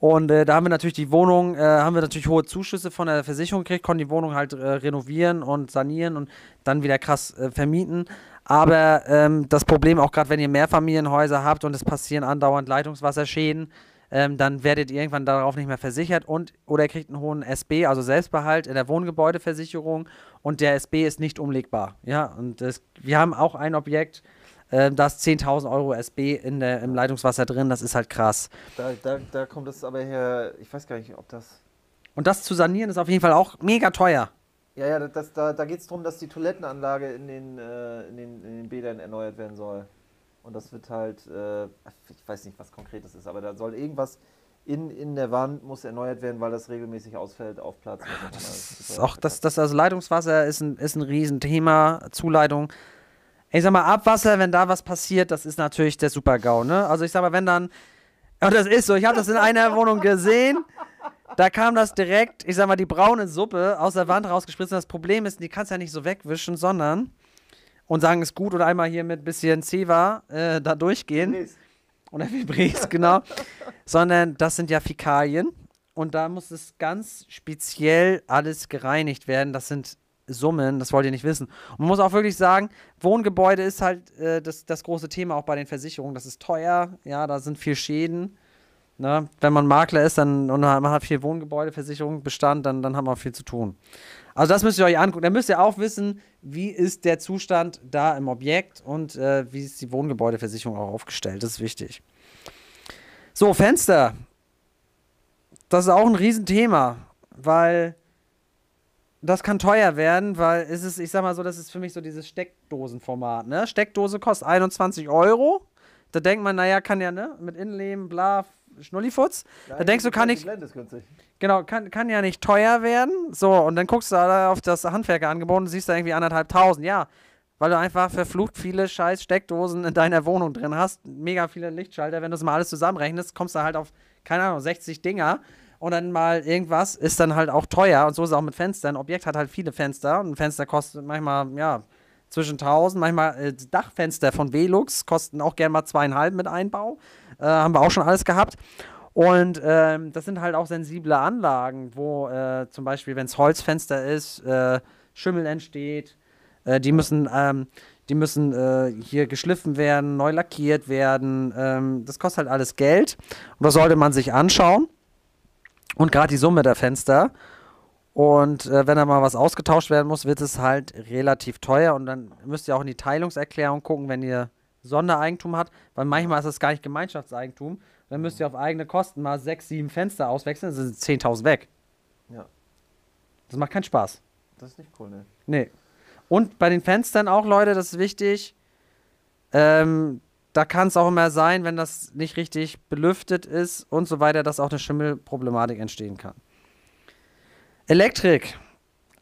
A: Und äh, da haben wir natürlich die Wohnung, äh, haben wir natürlich hohe Zuschüsse von der Versicherung gekriegt, konnten die Wohnung halt äh, renovieren und sanieren und dann wieder krass äh, vermieten. Aber ähm, das Problem, auch gerade wenn ihr Mehrfamilienhäuser habt und es passieren andauernd Leitungswasserschäden, ähm, dann werdet ihr irgendwann darauf nicht mehr versichert und oder ihr kriegt einen hohen SB, also Selbstbehalt in der Wohngebäudeversicherung und der SB ist nicht umlegbar. Ja, und das, wir haben auch ein Objekt, ähm, da ist 10.000 Euro SB in der, im Leitungswasser drin, das ist halt krass.
B: Da, da, da kommt es aber her, ich weiß gar nicht, ob das.
A: Und das zu sanieren ist auf jeden Fall auch mega teuer.
B: Ja, ja, das, da, da geht es darum, dass die Toilettenanlage in den, äh, in, den, in den Bädern erneuert werden soll. Und das wird halt, äh, ich weiß nicht, was konkret das ist, aber da soll irgendwas in, in der Wand muss erneuert werden, weil das regelmäßig ausfällt auf Platz.
A: Ah, das ist auch, das, das also Leitungswasser ist ein, ist ein Riesenthema, Zuleitung. Ich sag mal, Abwasser, wenn da was passiert, das ist natürlich der Super-GAU, ne? Also ich sag mal, wenn dann, und das ist so, ich habe das in einer Wohnung gesehen, da kam das direkt, ich sag mal, die braune Suppe aus der Wand rausgespritzt. Und das Problem ist, die kannst du ja nicht so wegwischen, sondern und sagen, ist gut oder einmal hier mit bisschen Ceva äh, da durchgehen. Vibres. Oder Vibres, genau. sondern das sind ja Fäkalien. Und da muss es ganz speziell alles gereinigt werden. Das sind Summen, das wollt ihr nicht wissen. Und man muss auch wirklich sagen, Wohngebäude ist halt äh, das, das große Thema auch bei den Versicherungen. Das ist teuer, ja, da sind viel Schäden. Ne? Wenn man Makler ist dann, und man hat viel Wohngebäudeversicherung Bestand, dann, dann hat man viel zu tun. Also das müsst ihr euch angucken. Da müsst ihr auch wissen, wie ist der Zustand da im Objekt und äh, wie ist die Wohngebäudeversicherung auch aufgestellt. Das ist wichtig. So, Fenster. Das ist auch ein Riesenthema, weil das kann teuer werden, weil es ist, ich sag mal so, das ist für mich so dieses Steckdosenformat. Ne? Steckdose kostet 21 Euro. Da denkt man, naja, kann ja, ne, mit Innenleben, bla, Schnullifutz. da denkst du, kann ich. Genau, kann, kann ja nicht teuer werden. So, und dann guckst du da auf das Handwerkerangebot und siehst da irgendwie anderthalbtausend. Ja, weil du einfach verflucht viele scheiß Steckdosen in deiner Wohnung drin hast. Mega viele Lichtschalter. Wenn du das mal alles zusammenrechnest, kommst du halt auf, keine Ahnung, 60 Dinger. Und dann mal irgendwas ist dann halt auch teuer. Und so ist es auch mit Fenstern. Ein Objekt hat halt viele Fenster. Und ein Fenster kostet manchmal, ja, zwischen 1000. Manchmal äh, Dachfenster von Velux kosten auch gerne mal zweieinhalb mit Einbau. Äh, haben wir auch schon alles gehabt. Und ähm, das sind halt auch sensible Anlagen, wo äh, zum Beispiel, wenn es Holzfenster ist, äh, Schimmel entsteht. Äh, die müssen, ähm, die müssen äh, hier geschliffen werden, neu lackiert werden. Ähm, das kostet halt alles Geld. Und das sollte man sich anschauen. Und gerade die Summe der Fenster. Und äh, wenn da mal was ausgetauscht werden muss, wird es halt relativ teuer. Und dann müsst ihr auch in die Teilungserklärung gucken, wenn ihr Sondereigentum hat, weil manchmal ist das gar nicht Gemeinschaftseigentum. Dann müsst ihr auf eigene Kosten mal sechs, sieben Fenster auswechseln, dann sind 10.000 weg.
B: Ja.
A: Das macht keinen Spaß.
B: Das ist nicht cool, ne?
A: Nee. Und bei den Fenstern auch, Leute, das ist wichtig. Ähm, da kann es auch immer sein, wenn das nicht richtig belüftet ist und so weiter, dass auch eine Schimmelproblematik entstehen kann. Elektrik.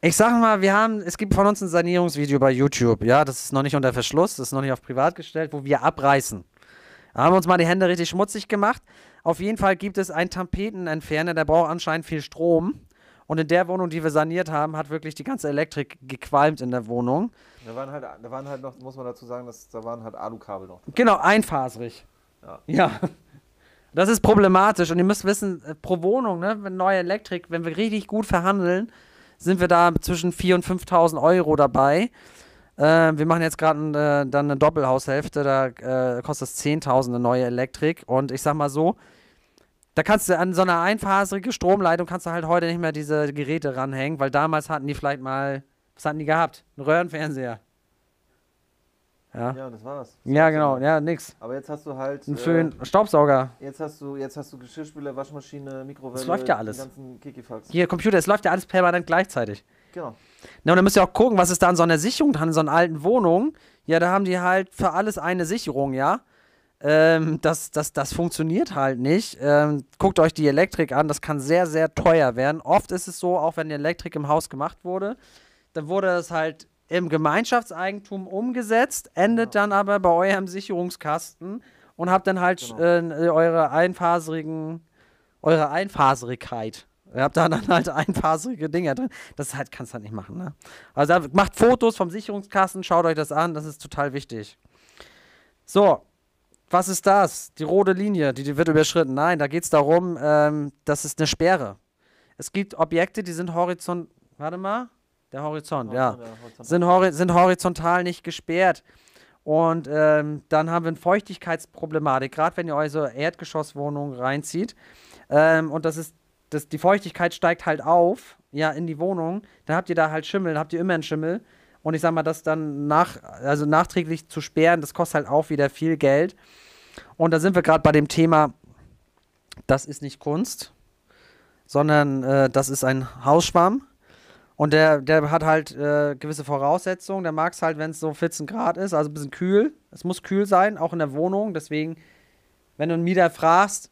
A: Ich sag mal, wir haben, es gibt von uns ein Sanierungsvideo bei YouTube, ja, das ist noch nicht unter Verschluss, das ist noch nicht auf privat gestellt, wo wir abreißen. Da haben wir uns mal die Hände richtig schmutzig gemacht. Auf jeden Fall gibt es einen Tapetenentferner, der braucht anscheinend viel Strom. Und in der Wohnung, die wir saniert haben, hat wirklich die ganze Elektrik gequalmt in der Wohnung.
B: Da waren halt, da waren halt noch, muss man dazu sagen, dass, da waren halt Alukabel noch.
A: Genau, einfaserig. Ja. ja. Das ist problematisch und ihr müsst wissen, äh, pro Wohnung, ne, wenn neue Elektrik, wenn wir richtig gut verhandeln, sind wir da zwischen 4.000 und 5.000 Euro dabei. Äh, wir machen jetzt gerade äh, dann eine Doppelhaushälfte, da äh, kostet es 10.000 eine neue Elektrik. Und ich sag mal so, da kannst du an so einer einfaserige Stromleitung kannst du halt heute nicht mehr diese Geräte ranhängen, weil damals hatten die vielleicht mal, was hatten die gehabt? Ein Röhrenfernseher. Ja.
B: ja, das war's.
A: Das ja, genau, ja, nix.
B: Aber jetzt hast du halt.
A: Ein Föhn, äh, Staubsauger.
B: Jetzt hast du, jetzt hast du Geschirrspüler, Waschmaschine, Mikrowelle.
A: Es läuft ja alles. Hier, Computer, es läuft ja alles permanent gleichzeitig.
B: Genau.
A: Na, und dann müsst ihr auch gucken, was ist da an so einer Sicherung dran, in so einer alten Wohnung. Ja, da haben die halt für alles eine Sicherung, ja. Ähm, das, das, das funktioniert halt nicht. Ähm, guckt euch die Elektrik an, das kann sehr, sehr teuer werden. Oft ist es so, auch wenn die Elektrik im Haus gemacht wurde, dann wurde es halt im Gemeinschaftseigentum umgesetzt, endet dann aber bei eurem Sicherungskasten und habt dann halt genau. äh, eure einfaserigen, eure Einfaserigkeit. Ihr habt da dann halt [LAUGHS] einfaserige Dinger drin. Das halt, kannst du halt nicht machen, ne? Also macht Fotos vom Sicherungskasten, schaut euch das an, das ist total wichtig. So, was ist das? Die rote Linie, die, die wird überschritten. Nein, da geht es darum, ähm, das ist eine Sperre. Es gibt Objekte, die sind horizont. Warte mal. Der Horizont, ja. Sind, hori sind horizontal nicht gesperrt. Und ähm, dann haben wir eine Feuchtigkeitsproblematik, gerade wenn ihr eure so Erdgeschosswohnung reinzieht. Ähm, und das ist, das, die Feuchtigkeit steigt halt auf, ja, in die Wohnung. Dann habt ihr da halt Schimmel, dann habt ihr immer einen Schimmel. Und ich sag mal, das dann nach, also nachträglich zu sperren, das kostet halt auch wieder viel Geld. Und da sind wir gerade bei dem Thema, das ist nicht Kunst, sondern äh, das ist ein Hausschwamm. Und der, der hat halt äh, gewisse Voraussetzungen. Der mag es halt, wenn es so 14 Grad ist, also ein bisschen kühl. Es muss kühl sein, auch in der Wohnung. Deswegen, wenn du einen Mieter fragst,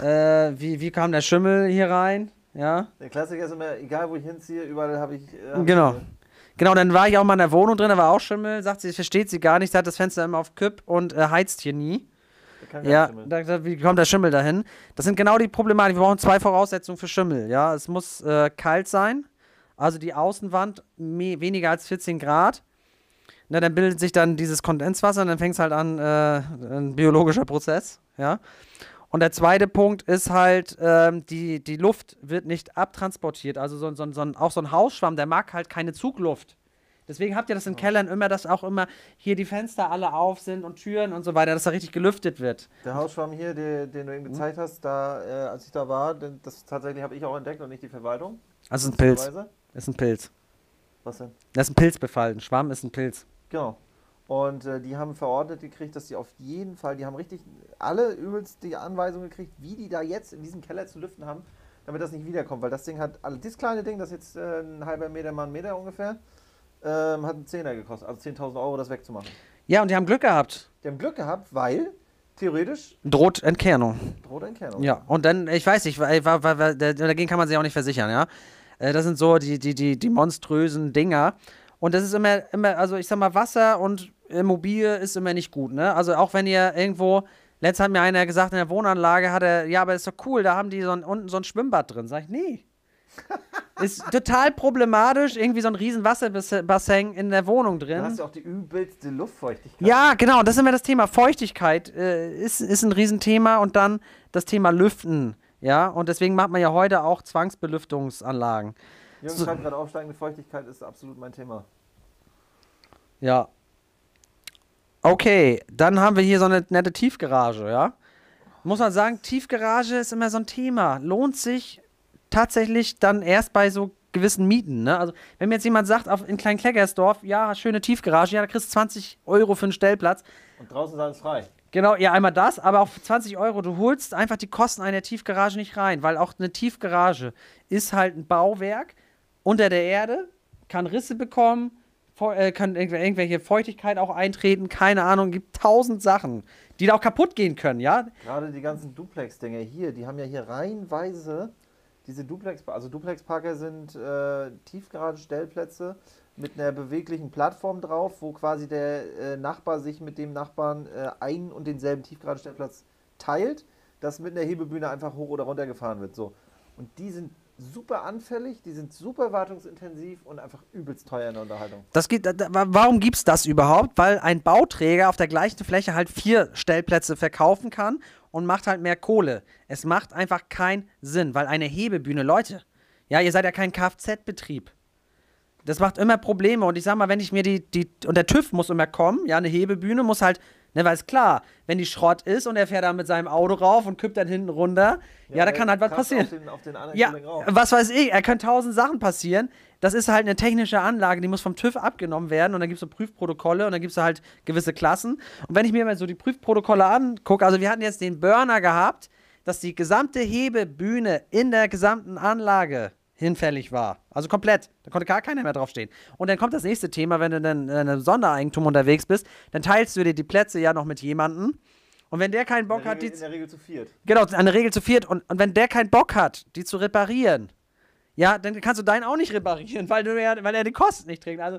A: äh, wie, wie kam der Schimmel hier rein? Ja.
B: Der Klassiker ist immer, egal wo ich hinziehe, überall habe ich. Äh,
A: Genau.
B: Ich,
A: Genau, dann war ich auch mal in der Wohnung drin, da war auch Schimmel. Sagt sie, versteht sie gar nicht, sie hat das Fenster immer auf Kipp und äh, heizt hier nie. Ja, da, da, wie kommt der Schimmel dahin? Das sind genau die Problematik. Wir brauchen zwei Voraussetzungen für Schimmel. Ja, es muss äh, kalt sein, also die Außenwand weniger als 14 Grad. Na, dann bildet sich dann dieses Kondenswasser und dann fängt es halt an, äh, ein biologischer Prozess. Ja. Und der zweite Punkt ist halt, ähm, die, die Luft wird nicht abtransportiert. Also so, so, so auch so ein Hausschwamm, der mag halt keine Zugluft. Deswegen habt ihr das in Kellern immer, dass auch immer hier die Fenster alle auf sind und Türen und so weiter, dass da richtig gelüftet wird.
B: Der Hausschwamm hier, der, den du eben gezeigt hast, da, äh, als ich da war, das tatsächlich habe ich auch entdeckt und nicht die Verwaltung.
A: Also ein Pilz. Ist ein Pilz.
B: Was denn?
A: Das ist ein Pilzbefall. Ein Schwamm ist ein Pilz.
B: Genau. Und äh, die haben verordnet gekriegt, dass die auf jeden Fall, die haben richtig alle übelst die Anweisung gekriegt, wie die da jetzt in diesem Keller zu lüften haben, damit das nicht wiederkommt. Weil das Ding hat, also dieses kleine Ding, das jetzt äh, ein halber Meter mal ein Meter ungefähr, ähm, hat einen Zehner gekostet, also 10.000 Euro, das wegzumachen.
A: Ja, und die haben Glück gehabt.
B: Die haben Glück gehabt, weil theoretisch
A: Droht Entkernung.
B: droht ein Kernung.
A: Ja, und dann, ich weiß nicht, weil, weil, weil, weil, da- dagegen kann man sich auch nicht versichern, ja. Äh, Das sind so die, die, die, die monströsen Dinger. Und das ist immer, immer, also ich sag mal, Wasser und Immobilie ist immer nicht gut, ne? Also auch wenn ihr irgendwo, letztens hat mir einer gesagt, in der Wohnanlage hat er, ja, aber ist doch cool, da haben die so ein, unten so ein Schwimmbad drin. Sag ich, nee. [LAUGHS] ist total problematisch, irgendwie so ein riesen Wasserbassin in der Wohnung drin.
B: hast du auch die übelste Luftfeuchtigkeit.
A: Ja, genau, das ist immer das Thema. Feuchtigkeit äh, ist, ist ein Riesenthema und dann das Thema Lüften. Ja, und deswegen macht man ja heute auch Zwangsbelüftungsanlagen.
B: Jürgen
A: So-
B: schreibt gerade, aufsteigende Feuchtigkeit ist absolut mein Thema.
A: Ja. Okay, dann haben wir hier so eine nette Tiefgarage, ja. Muss man sagen, Tiefgarage ist immer so ein Thema. Lohnt sich tatsächlich dann erst bei so gewissen Mieten, ne? Also, wenn mir jetzt jemand sagt, auf, in Kleinkleckersdorf, ja, schöne Tiefgarage, ja, da kriegst du 20 Euro für einen Stellplatz,
B: Und draußen ist alles frei.
A: Genau, ja, einmal das, aber auch für 20 Euro, du holst einfach die Kosten einer Tiefgarage nicht rein, weil auch eine Tiefgarage ist halt ein Bauwerk unter der Erde, kann Risse bekommen, äh, kann irgendw irgendwelche Feuchtigkeit auch eintreten, keine Ahnung, gibt tausend Sachen, die da auch kaputt gehen können, ja?
B: Gerade die ganzen Duplex-Dinger hier, die haben ja hier reihenweise diese Duplex, also Duplex-Parker sind äh, Tiefgarage-Stellplätze mit einer beweglichen Plattform drauf, wo quasi der äh, Nachbar sich mit dem Nachbarn äh, einen und denselben Tiefgarage-Stellplatz teilt, dass mit einer Hebebühne einfach hoch oder runter gefahren wird. So. Und die sind super anfällig, die sind super wartungsintensiv und einfach übelst teuer in der Unterhaltung.
A: Das geht, warum gibt es das überhaupt? Weil ein Bauträger auf der gleichen Fläche halt vier Stellplätze verkaufen kann und macht halt mehr Kohle. Es macht einfach keinen Sinn, weil eine Hebebühne, Leute, ja, ihr seid ja kein Kfz-Betrieb. Das macht immer Probleme und ich sag mal, wenn ich mir die, die, und der TÜV muss immer kommen, ja, eine Hebebühne muss halt, ne, weil es klar, wenn die Schrott ist und er fährt da mit seinem Auto rauf und kippt dann hinten runter, ja, da
B: äh,
A: kann halt was passieren.
B: Auf den, auf den
A: Ja,
B: rauf.
A: was weiß ich, er können tausend Sachen passieren. Das ist halt eine technische Anlage, die muss vom TÜV abgenommen werden und dann gibt es so Prüfprotokolle und dann gibt es halt gewisse Klassen. Und wenn ich mir mal so die Prüfprotokolle angucke, also wir hatten jetzt den Burner gehabt, dass die gesamte Hebebühne in der gesamten Anlage hinfällig war. Also komplett. Da konnte gar keiner mehr draufstehen. Und dann kommt das nächste Thema, wenn du dann in einem Sondereigentum unterwegs bist, dann teilst du dir die Plätze ja noch mit jemandem. Und wenn der keinen Bock
B: der
A: hat,
B: Regel,
A: die
B: in der Regel zu viert.
A: Genau, eine Regel zu viert. Und, und wenn der keinen Bock hat, die zu reparieren, ja, dann kannst du deinen auch nicht reparieren, [LAUGHS] weil, du ja, weil er die Kosten nicht trägt. Also,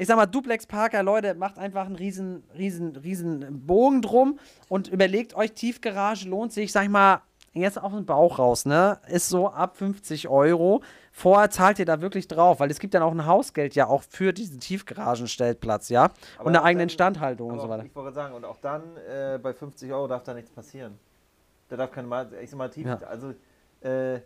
A: ich sag mal, Duplex Parker, Leute, macht einfach einen riesen, riesen, riesen Bogen drum und überlegt euch, Tiefgarage lohnt sich, sag ich mal, jetzt auf den Bauch raus, ne? Ist so ab 50 Euro. Vorher zahlt ihr da wirklich drauf, weil es gibt dann auch ein Hausgeld ja auch für diesen Tiefgaragenstellplatz, ja?
B: Aber
A: und eine eigene Instandhaltung und so weiter.
B: Ich wollte sagen, und auch dann äh, bei 50 Euro darf da nichts passieren. Da darf keine, Ma- ich sag mal, tief,
A: Ja.
B: also, äh,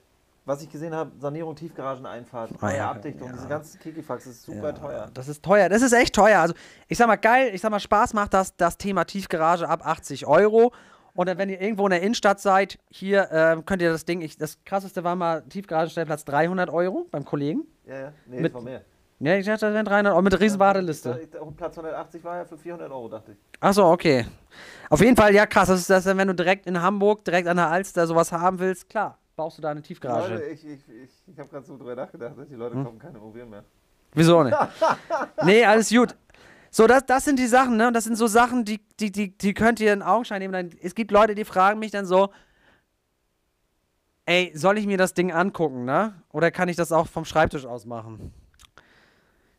B: was ich gesehen habe, Sanierung, Tiefgarageneinfahrt,
A: Ah,
B: neue
A: ja,
B: Abdichtung,
A: ja.
B: diese ganzen Kikifax, das ist super
A: Ja,
B: teuer.
A: Das ist teuer. Das ist echt teuer. Also, ich sag mal, geil, ich sag mal, Spaß macht das, das Thema Tiefgarage ab 80 Euro. Und dann, wenn ihr irgendwo in der Innenstadt seid, hier ähm, könnt ihr das Ding, ich, das krasseste war mal Tiefgaragenstellplatz 300 Euro beim Kollegen.
B: Ja, ja, nee,
A: Mit-
B: das war mehr.
A: Ja, ich dachte, das wären 300 Euro mit riesen Warteliste.
B: Ich- ich- Platz 180 war ja für 400 Euro, dachte ich.
A: Achso, okay. Auf jeden Fall, ja, krass. Das ist das, wenn du direkt in Hamburg, direkt an der Alster sowas haben willst, klar. baust du da eine Tiefgarage?
B: Leute, ich, ich, ich, ich habe gerade so drüber nachgedacht, dass die Leute
A: Hm?
B: kaufen keine Immobilien mehr.
A: Wieso nicht? [LAUGHS] nee, alles gut. So, das, das sind die Sachen, ne? Und das sind so Sachen, die, die, die, die könnt ihr in Augenschein nehmen. Dann, es gibt Leute, die fragen mich dann so, ey, soll ich mir das Ding angucken, ne? Oder kann ich das auch vom Schreibtisch aus machen?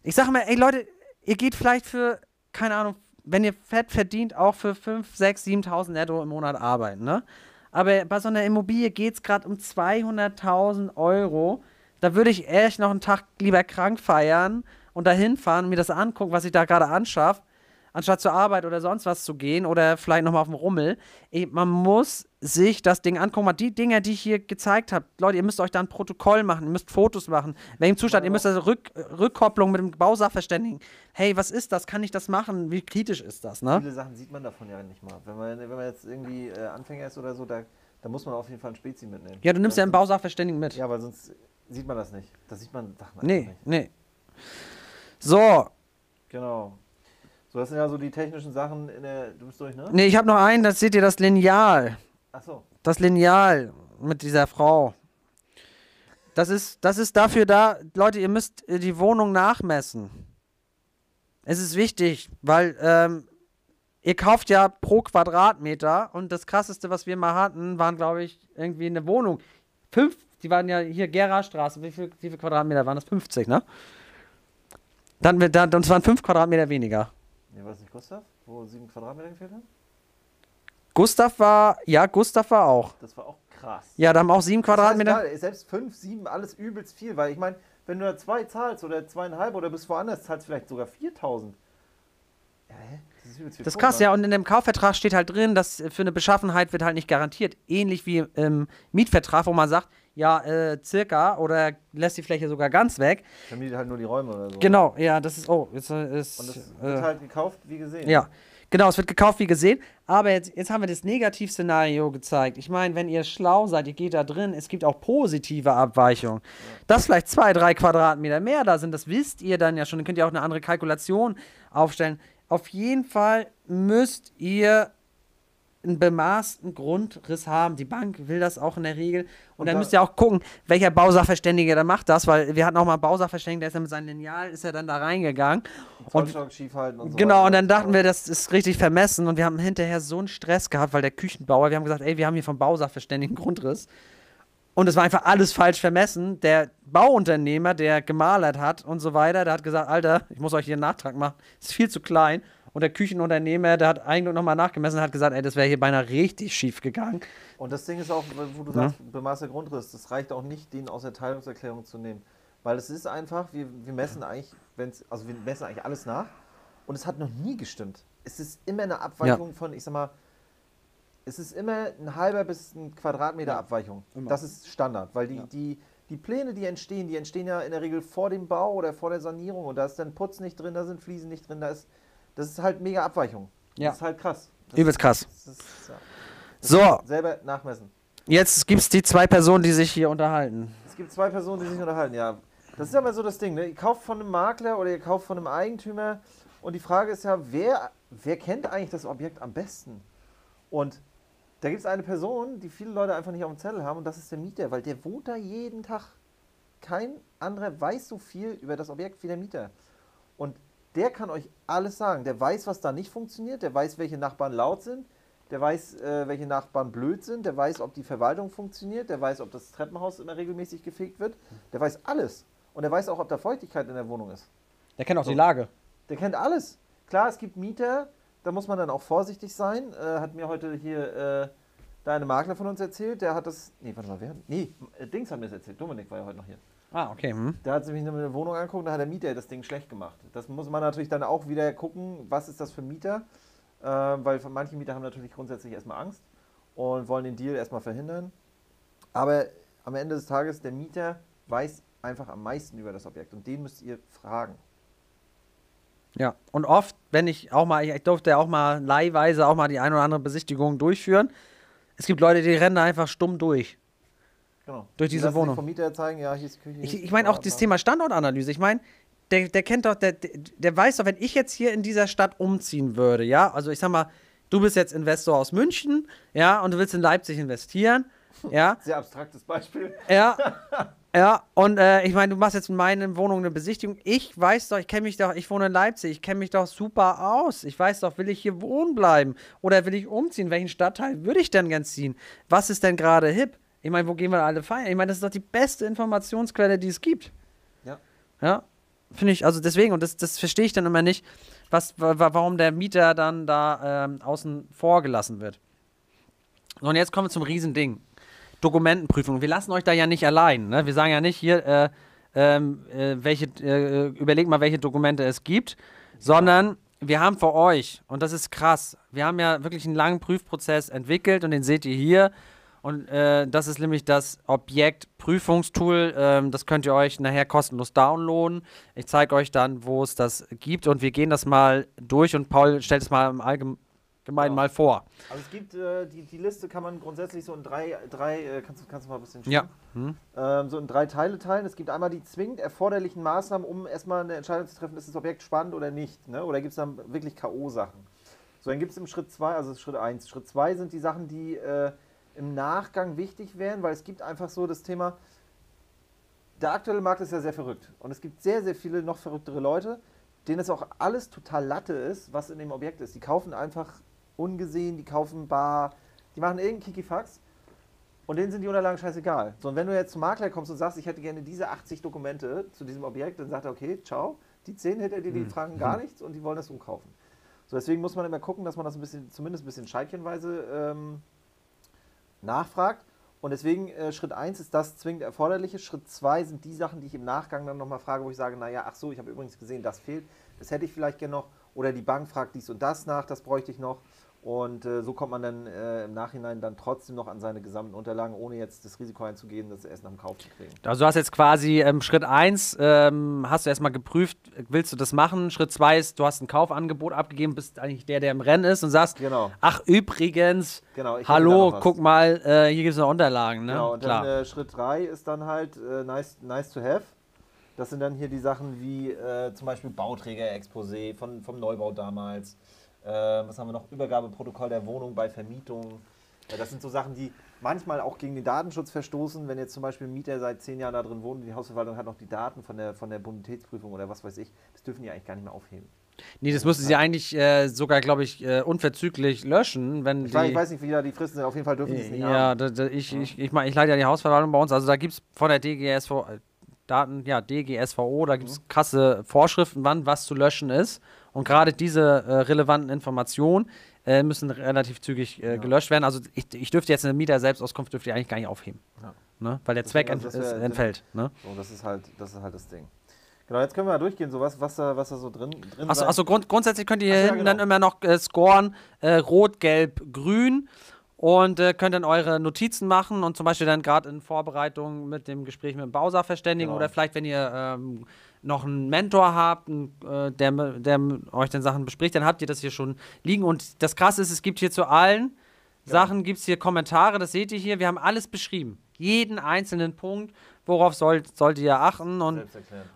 A: Ich sag mal, ey Leute, ihr geht vielleicht für, keine Ahnung, wenn ihr fett verdient, auch für 5, 6, 7.000 netto im Monat arbeiten, ne? Aber bei so einer Immobilie geht es gerade um 200.000 Euro. Da würde ich echt noch einen Tag lieber krank feiern und dahin fahren mir das angucken, was ich da gerade anschaffe, anstatt zur Arbeit oder sonst was zu gehen oder vielleicht nochmal auf dem Rummel. Ey, man muss sich das Ding angucken. Die Dinger, die ich hier gezeigt habe, Leute, ihr müsst euch da ein Protokoll machen, ihr müsst Fotos machen. Welchem Zustand, ihr müsst also Rück, Rückkopplung mit dem Bausachverständigen. Hey, was ist das? Kann ich das machen? Wie kritisch ist das, ne?
B: Viele Sachen sieht man davon ja nicht mal. Wenn man, wenn man jetzt irgendwie äh, Anfänger ist oder so, da, da muss man auf jeden Fall ein Spezi mitnehmen.
A: Ja, du nimmst ja einen Bausachverständigen mit.
B: Ja, weil sonst sieht man das nicht. Da sieht man Sachen
A: Nee,
B: nicht.
A: nee. So,
B: Genau. So, das sind ja so die technischen Sachen in der. Du bist durch, ne?
A: nee, ich habe noch einen, das seht ihr, das Lineal.
B: Achso.
A: Das Lineal mit dieser Frau. Das ist, das ist dafür da, Leute, ihr müsst äh, die Wohnung nachmessen. Es ist wichtig, weil ähm, ihr kauft ja pro Quadratmeter und das krasseste, was wir mal hatten, waren, glaube ich, irgendwie eine Wohnung. Fünf, die waren ja hier Gera-Straße. Wie viel, wie viel Quadratmeter waren das? 50, ne? Dann, dann, es waren fünf Quadratmeter weniger.
B: Nee, war das nicht Gustav? Wo sieben Quadratmeter gefehlt haben?
A: Gustav war, ja, Gustav war auch.
B: Das war auch krass.
A: Ja, da haben auch sieben Quadratmeter.
B: Scheißegal, selbst fünf, sieben, alles übelst viel, weil ich meine, wenn du da zwei zahlst oder zweieinhalb oder bist woanders, zahlst vielleicht sogar 4000. Ja, hä? Das ist übelst viel.
A: Das ist krass, ja. Und in dem Kaufvertrag steht halt drin, dass äh, für eine Beschaffenheit wird halt nicht garantiert. Ähnlich wie im Mietvertrag, wo man sagt, ja, äh, circa oder lässt die Fläche sogar ganz weg.
B: Vermietet halt nur die Räume oder so.
A: Genau, ja, das ist, oh, jetzt äh, ist.
B: Und das
A: äh,
B: wird halt gekauft, wie gesehen.
A: ja, genau, es wird gekauft wie gesehen. Aber jetzt, jetzt haben wir das Negativszenario gezeigt. Ich meine, wenn ihr schlau seid, ihr geht da drin, es gibt auch positive Abweichungen. Dass vielleicht zwei, drei Quadratmeter mehr da sind, das wisst ihr dann ja schon. Dann könnt ihr auch eine andere Kalkulation aufstellen. Auf jeden Fall müsst ihr einen bemaßten Grundriss haben. Die Bank will das auch in der Regel. Und,
B: Und
A: dann
B: da-
A: müsst ihr auch gucken, welcher Bausachverständige da macht das, weil wir hatten auch mal einen Bausachverständigen, der ist dann mit seinem Lineal, ist er dann da reingegangen. Und
B: und so
A: Genau,
B: weiter.
A: und dann dachten wir, das ist richtig vermessen und wir haben hinterher so einen Stress gehabt, weil der Küchenbauer, wir haben gesagt, ey, wir haben hier vom Bausachverständigen Grundriss. Und es war einfach alles falsch vermessen. Der Bauunternehmer, der gemalert hat und so weiter, der hat gesagt, Alter, ich muss euch hier einen Nachtrag machen, ist viel zu klein. Und der Küchenunternehmer, der hat eigentlich nochmal nachgemessen und hat gesagt, ey, das wäre hier beinahe richtig schief gegangen.
B: Und das Ding ist auch, wo du
A: Ja.
B: sagst, bemaßter Grundriss, das reicht auch nicht, den aus der Teilungserklärung zu nehmen. Weil es ist einfach, wir, wir messen eigentlich, wenn's, also wir messen eigentlich alles nach und es hat noch nie gestimmt. Es ist immer eine Abweichung von, ich sag mal, es ist immer ein halber bis ein Quadratmeter
A: Ja,
B: Abweichung.
A: immer.
B: Das ist Standard, weil die,
A: Ja.
B: die, die Pläne, die entstehen, die entstehen ja in der Regel vor dem Bau oder vor der Sanierung und da ist dann Putz nicht drin, da sind Fliesen nicht drin, da ist, das ist halt mega Abweichung.
A: Ja.
B: Das ist halt krass. Das
A: Übelst krass.
B: Das ist, ja.
A: So,
B: Selber nachmessen.
A: jetzt gibt es die zwei Personen, die sich hier unterhalten.
B: Es gibt zwei Personen, die sich unterhalten, ja. Das ist aber so das Ding, ne? Ihr kauft von einem Makler oder ihr kauft von einem Eigentümer und die Frage ist ja, wer, wer kennt eigentlich das Objekt am besten? Und da gibt es eine Person, die viele Leute einfach nicht auf dem Zettel haben und das ist der Mieter, weil der wohnt da jeden Tag. Kein anderer weiß so viel über das Objekt wie der Mieter. Und der kann euch alles sagen. Der weiß, was da nicht funktioniert, der weiß, welche Nachbarn laut sind, der weiß, äh, welche Nachbarn blöd sind, der weiß, ob die Verwaltung funktioniert, der weiß, ob das Treppenhaus immer regelmäßig gefegt wird, der weiß alles. Und der weiß auch, ob da Feuchtigkeit in der Wohnung ist.
A: Der kennt auch
B: So.
A: die Lage.
B: Der kennt alles. Klar, es gibt Mieter, da muss man dann auch vorsichtig sein. Äh, hat mir heute hier äh, da eine Makler von uns erzählt, der hat das. Nee, warte mal, wer? Nee, Dings hat mir das erzählt. Dominik war ja heute noch hier.
A: Ah, okay. Hm.
B: Der hat sich nämlich eine Wohnung angeguckt, da hat der Mieter das Ding schlecht gemacht. Das muss man natürlich dann auch wieder gucken, was ist das für ein Mieter. Äh, weil manche Mieter haben natürlich grundsätzlich erstmal Angst und wollen den Deal erstmal verhindern. Aber am Ende des Tages, der Mieter weiß einfach am meisten über das Objekt und den müsst ihr fragen.
A: Ja, und oft, wenn ich auch mal, ich, ich durfte ja auch mal leihweise auch mal die ein oder andere Besichtigung durchführen. Es gibt Leute, die rennen da einfach stumm durch.
B: Genau.
A: Durch
B: Die
A: diese
B: lassen
A: Wohnung.
B: vom Mieter zeigen, ja, hier ist Küche. hier
A: Ich, ich meine auch das. Thema Standortanalyse. Ich meine, der, der kennt doch, der, der, der weiß doch, wenn ich jetzt hier in dieser Stadt umziehen würde, ja, also ich sag mal, du bist jetzt Investor aus München, ja, und du willst in Leipzig investieren, [LAUGHS] Ja.
B: Sehr abstraktes Beispiel.
A: Ja. [LAUGHS] Ja, und äh, ich meine, du machst jetzt in meiner Wohnung eine Besichtigung. Ich weiß doch, ich kenne mich doch, ich wohne in Leipzig, ich kenne mich doch super aus. Ich weiß doch, will ich hier wohnen bleiben oder will ich umziehen? Welchen Stadtteil würde ich denn gern ziehen? Was ist denn gerade hip? Ich meine, wo gehen wir alle feiern? Ich meine, das ist doch die beste Informationsquelle, die es gibt.
B: Ja.
A: Ja, finde ich, also deswegen, und das, das verstehe ich dann immer nicht, was, wa- wa- warum der Mieter dann da ähm, außen vor gelassen wird. So, und jetzt kommen wir zum Riesending. Dokumentenprüfung. Wir lassen euch da ja nicht allein. Ne? Wir sagen ja nicht hier, äh, ähm, äh, welche, äh, überlegt mal, welche Dokumente es gibt, sondern wir haben für euch, und das ist krass, wir haben ja wirklich einen langen Prüfprozess entwickelt und den seht ihr hier. Und äh, das ist nämlich das Objektprüfungstool. Ähm, das könnt ihr euch nachher kostenlos downloaden. Ich zeige euch dann, wo es das gibt und wir gehen das mal durch und Paul stellt es mal im Allgemeinen
B: Genau.
A: mal vor.
B: Also es gibt, äh, die, die Liste kann man grundsätzlich so in drei, drei äh, kannst, kannst du mal ein bisschen
A: Ja.
B: schieben? ähm, so in drei Teile teilen. Es gibt einmal die zwingend erforderlichen Maßnahmen, um erstmal eine Entscheidung zu treffen, ist das Objekt spannend oder nicht. Ne? Oder gibt es dann wirklich K.O.-Sachen? So, dann gibt es im Schritt 2, also Schritt 1. Schritt 2 sind die Sachen, die äh, im Nachgang wichtig wären, weil es gibt einfach so das Thema, der aktuelle Markt ist ja sehr verrückt. Und es gibt sehr, sehr viele noch verrücktere Leute, denen es auch alles total Latte ist, was in dem Objekt ist. Die kaufen einfach ungesehen, die kaufen bar, die machen irgendeinen Kikifax und denen sind die Unterlagen scheißegal. So, und wenn du jetzt zum Makler kommst und sagst, ich hätte gerne diese 80 Dokumente zu diesem Objekt, dann sagt er, okay, ciao. Die 10 hinter dir, die fragen gar nichts und die wollen das umkaufen. So, deswegen muss man immer gucken, dass man das ein bisschen, zumindest ein bisschen scheibchenweise ähm, nachfragt. Und deswegen äh, Schritt 1 ist das zwingend Erforderliche. Schritt 2 sind die Sachen, die ich im Nachgang dann nochmal frage, wo ich sage, naja, ach so, ich habe übrigens gesehen, das fehlt, das hätte ich vielleicht gerne noch. Oder die Bank fragt dies und das nach, das bräuchte ich noch. Und äh, so kommt man dann äh, im Nachhinein dann trotzdem noch an seine gesamten Unterlagen, ohne jetzt das Risiko einzugehen, das erst nach dem Kauf zu kriegen.
A: Also du hast jetzt quasi ähm, Schritt 1, ähm, hast du erstmal geprüft, willst du das machen? Schritt 2 ist, du hast ein Kaufangebot abgegeben, bist eigentlich der, der im Rennen ist und sagst,
B: Genau.
A: ach übrigens,
B: Genau,
A: hallo, guck mal, äh, hier gibt es noch Unterlagen. Ne?
B: Genau, und
A: Klar.
B: dann äh, Schritt 3 ist dann halt äh, nice, nice to have. Das sind dann hier die Sachen wie äh, zum Beispiel Bauträger-Exposé vom Neubau damals. Äh, was haben wir noch? Übergabeprotokoll der Wohnung bei Vermietung. Ja, das sind so Sachen, die manchmal auch gegen den Datenschutz verstoßen. Wenn jetzt zum Beispiel ein Mieter seit zehn Jahren da drin wohnt und die Hausverwaltung hat noch die Daten von der, von der Bonitätsprüfung oder was weiß ich, das dürfen die eigentlich gar nicht mehr aufheben.
A: nee, das müssen sie eigentlich äh, sogar, glaube ich, äh, unverzüglich löschen, wenn
B: Ich, weiß, ich weiß nicht, wie da die Fristen sind. Auf jeden Fall dürfen die es nicht
A: ja,
B: haben.
A: da, da, ich, ich, ich, mein, ich leite ja die Hausverwaltung bei uns. Also da gibt es von der DGSV, äh, Daten, ja, DGSVO, da gibt es krasse Vorschriften, wann was zu löschen ist. Und gerade diese äh, relevanten Informationen äh, müssen relativ zügig äh, gelöscht werden. Also ich, ich dürfte jetzt eine Mieter-Selbstauskunft dürfte ich eigentlich gar nicht aufheben.
B: Ja.
A: Ne? Weil der Zweck ent,
B: also
A: ist,
B: wär-
A: entfällt. Ne?
B: So, das ist halt das, ist halt das Ding. Genau, jetzt können wir mal durchgehen, so was, was, da, was da so drin, drin
A: Achso, achso grund, grundsätzlich könnt ihr hier
B: so, ja,
A: hinten
B: genau.
A: dann immer noch äh, scoren, äh, rot, gelb, grün und äh, könnt dann eure Notizen machen und zum Beispiel dann gerade in Vorbereitung mit dem Gespräch mit dem Bauser verständigen
B: Genau.
A: oder vielleicht, wenn ihr ähm, noch einen Mentor habt, äh, der, der euch dann Sachen bespricht, dann habt ihr das hier schon liegen und das Krasse ist, es gibt hier zu allen Sachen, gibt es hier Kommentare, das seht ihr hier, wir haben alles beschrieben. Jeden einzelnen Punkt, worauf sollt, solltet ihr achten und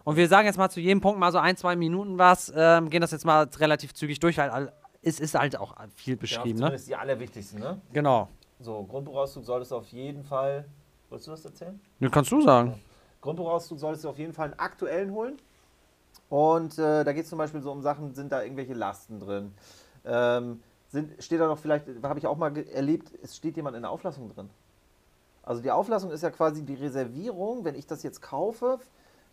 A: und wir sagen jetzt mal zu jedem Punkt mal so ein, zwei Minuten was, ähm, gehen das jetzt mal relativ zügig durch, weil es ist halt auch viel beschrieben,
B: ja,
A: ne?
B: zumindest die allerwichtigsten, ne?
A: Genau.
B: So, Grundbuchauszug solltest du auf jeden Fall. Wolltest du das erzählen?
A: Das kannst du sagen.
B: Grundbuchauszug solltest du auf jeden Fall einen aktuellen holen. Und äh, da geht es zum Beispiel so um Sachen, sind da irgendwelche Lasten drin? Ähm, sind, steht da noch vielleicht, habe ich auch mal erlebt, es steht jemand in der Auflassung drin. Also die Auflassung ist ja quasi die Reservierung, wenn ich das jetzt kaufe.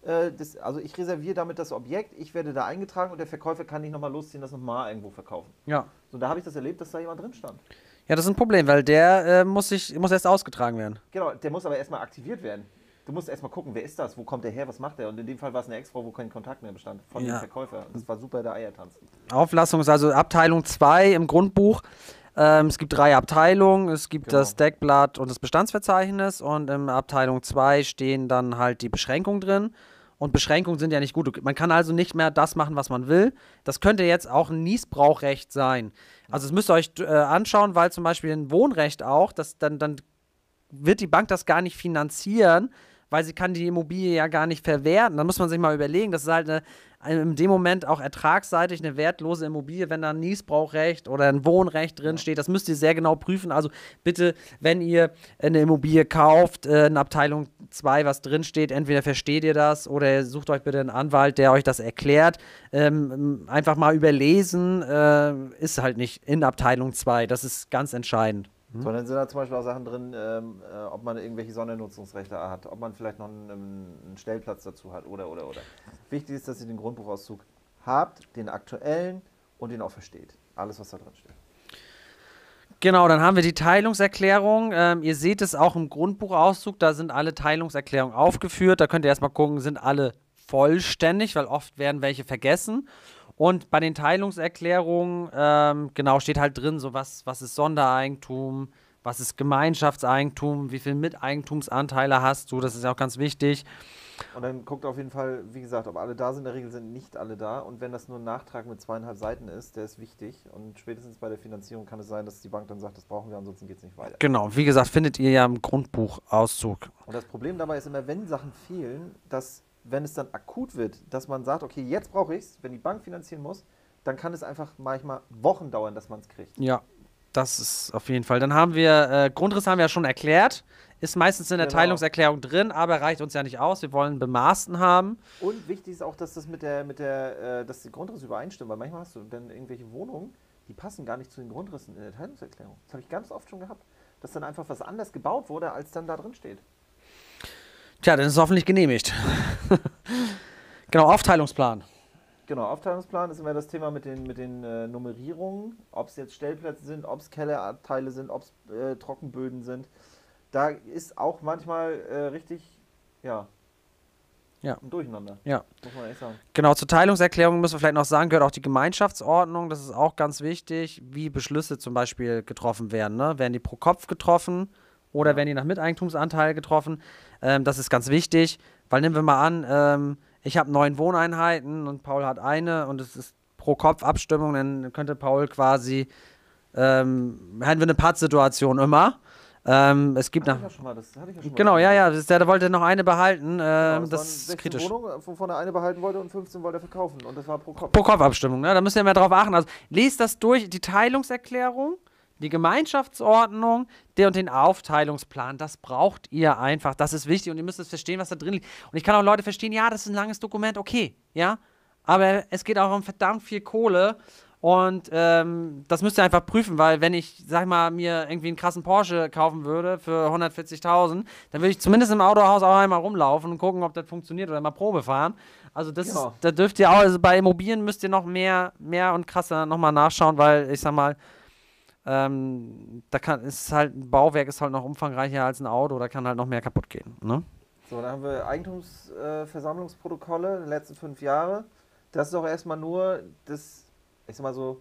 B: Äh, das, also ich reserviere damit das Objekt, ich werde da eingetragen und der Verkäufer kann nicht nochmal losziehen, das nochmal irgendwo verkaufen.
A: Ja.
B: So, da habe ich das erlebt, dass da jemand drin stand.
A: Ja, das ist ein Problem, weil der äh, muss, sich, muss erst ausgetragen werden.
B: Genau, der muss aber erstmal aktiviert werden. Du musst erstmal gucken, wer ist das, wo kommt der her, was macht der? Und in dem Fall war es eine Ex-Frau, wo kein Kontakt mehr bestand von
A: Ja.
B: dem Verkäufer. Das war super der Eiertanz.
A: Auflassung ist also Abteilung 2 im Grundbuch. Ähm, es gibt drei Abteilungen. Es gibt
B: Genau.
A: das Deckblatt und das Bestandsverzeichnis. Und in Abteilung 2 stehen dann halt die Beschränkungen drin. Und Beschränkungen sind ja nicht gut. Man kann also nicht mehr das machen, was man will. Das könnte jetzt auch ein Niesbrauchrecht sein. Also das müsst ihr euch äh, anschauen, weil zum Beispiel ein Wohnrecht auch, das, dann, dann wird die Bank das gar nicht finanzieren, weil sie kann die Immobilie ja gar nicht verwerten. Da muss man sich mal überlegen, das ist halt eine, in dem Moment auch ertragsseitig eine wertlose Immobilie, wenn da ein Niesbrauchrecht oder ein Wohnrecht drin steht. Das müsst ihr sehr genau prüfen. Also bitte, wenn ihr eine Immobilie kauft, äh, in Abteilung 2 was drin steht, entweder versteht ihr das oder sucht euch bitte einen Anwalt, der euch das erklärt. Ähm, einfach mal überlesen äh, ist halt nicht in Abteilung 2. Das ist ganz entscheidend.
B: Mhm. Sondern sind da zum Beispiel auch Sachen drin, ähm, äh, ob man irgendwelche Sondernutzungsrechte hat, ob man vielleicht noch einen, einen, Stellplatz dazu hat oder, oder, oder. Wichtig ist, dass ihr den Grundbuchauszug habt, den aktuellen und den auch versteht. Alles, was da drin steht.
A: Genau, dann haben wir die Teilungserklärung. Ähm, ihr seht es auch im Grundbuchauszug, da sind alle Teilungserklärungen aufgeführt. Da könnt ihr erstmal gucken, sind alle vollständig, weil oft werden welche vergessen. Und bei den Teilungserklärungen, ähm, genau, steht halt drin, so was, was ist Sondereigentum, was ist Gemeinschaftseigentum, wie viele Miteigentumsanteile hast du, das ist ja auch ganz wichtig.
B: Und dann guckt auf jeden Fall, wie gesagt, ob alle da sind. In der Regel sind nicht alle da. Und wenn das nur ein Nachtrag mit zweieinhalb Seiten ist, der ist wichtig. Und spätestens bei der Finanzierung kann es sein, dass die Bank dann sagt, das brauchen wir, ansonsten geht es nicht weiter.
A: Genau, wie gesagt, findet ihr ja im Grundbuchauszug.
B: Und das Problem dabei ist immer, wenn Sachen fehlen, dass wenn es dann akut wird, dass man sagt, okay, jetzt brauche ich es, wenn die Bank finanzieren muss, dann kann es einfach manchmal Wochen dauern, dass man es kriegt.
A: Ja, das ist auf jeden Fall. Dann haben wir, äh, Grundriss haben wir ja schon erklärt, ist meistens in der genau. Teilungserklärung drin, aber reicht uns ja nicht aus. Wir wollen bemaßten haben.
B: Und wichtig ist auch, dass das mit der, mit der, äh, dass die Grundrisse übereinstimmen, weil manchmal hast du dann irgendwelche Wohnungen, die passen gar nicht zu den Grundrissen in der Teilungserklärung. Das habe ich ganz oft schon gehabt, dass dann einfach was anders gebaut wurde, als dann da drin steht.
A: Tja, dann ist es hoffentlich genehmigt. [LAUGHS] genau, Aufteilungsplan.
B: Genau, Aufteilungsplan ist immer das Thema mit den, mit den äh, Nummerierungen, ob es jetzt Stellplätze sind, ob es Kellerabteile sind, ob es äh, Trockenböden sind. Da ist auch manchmal äh, richtig, ja,
A: ja.
B: ein Durcheinander.
A: Ja. Muss man echt sagen. Genau, zur Teilungserklärung müssen wir vielleicht noch sagen, gehört auch die Gemeinschaftsordnung. Das ist auch ganz wichtig, wie Beschlüsse zum Beispiel getroffen werden. Ne? Werden die pro Kopf getroffen oder ja. werden die nach Miteigentumsanteil getroffen? Ähm, das ist ganz wichtig, weil nehmen wir mal an, ähm, ich habe neun Wohneinheiten und Paul hat eine und es ist pro Kopf Abstimmung, dann könnte Paul quasi, ähm, hätten wir eine Pattsituation immer. Ähm, es gibt nach. Ja mal, das hatte ich ja schon genau, ja, ja. Der wollte noch eine behalten. Ähm, genau, das, das ist kritisch.
B: Wohnungen, wovon er eine behalten wollte und 15 wollte er verkaufen. Und das war pro Kopf.
A: Pro Kopf Abstimmung, ne? Da müsst ihr mehr drauf achten. Also lest das durch, die Teilungserklärung die Gemeinschaftsordnung, der und den Aufteilungsplan, das braucht ihr einfach. Das ist wichtig und ihr müsst es verstehen, was da drin liegt. Und ich kann auch Leute verstehen, ja, das ist ein langes Dokument, okay, ja. Aber es geht auch um verdammt viel Kohle und ähm, das müsst ihr einfach prüfen, weil wenn ich, sag mal, mir irgendwie einen krassen Porsche kaufen würde für 140.000, dann würde ich zumindest im Autohaus auch einmal rumlaufen und gucken, ob das funktioniert oder mal Probe fahren. Also das genau. ist, da dürft ihr auch, also bei Immobilien müsst ihr noch mehr, mehr und krasser nochmal nachschauen, weil ich sag mal, ähm, da kann, ist halt, ein Bauwerk ist halt noch umfangreicher als ein Auto, da kann halt noch mehr kaputt gehen. Ne?
B: So, dann haben wir Eigentumsversammlungsprotokolle äh, den letzten fünf Jahren. Das ist auch erstmal nur das, ich sag mal so,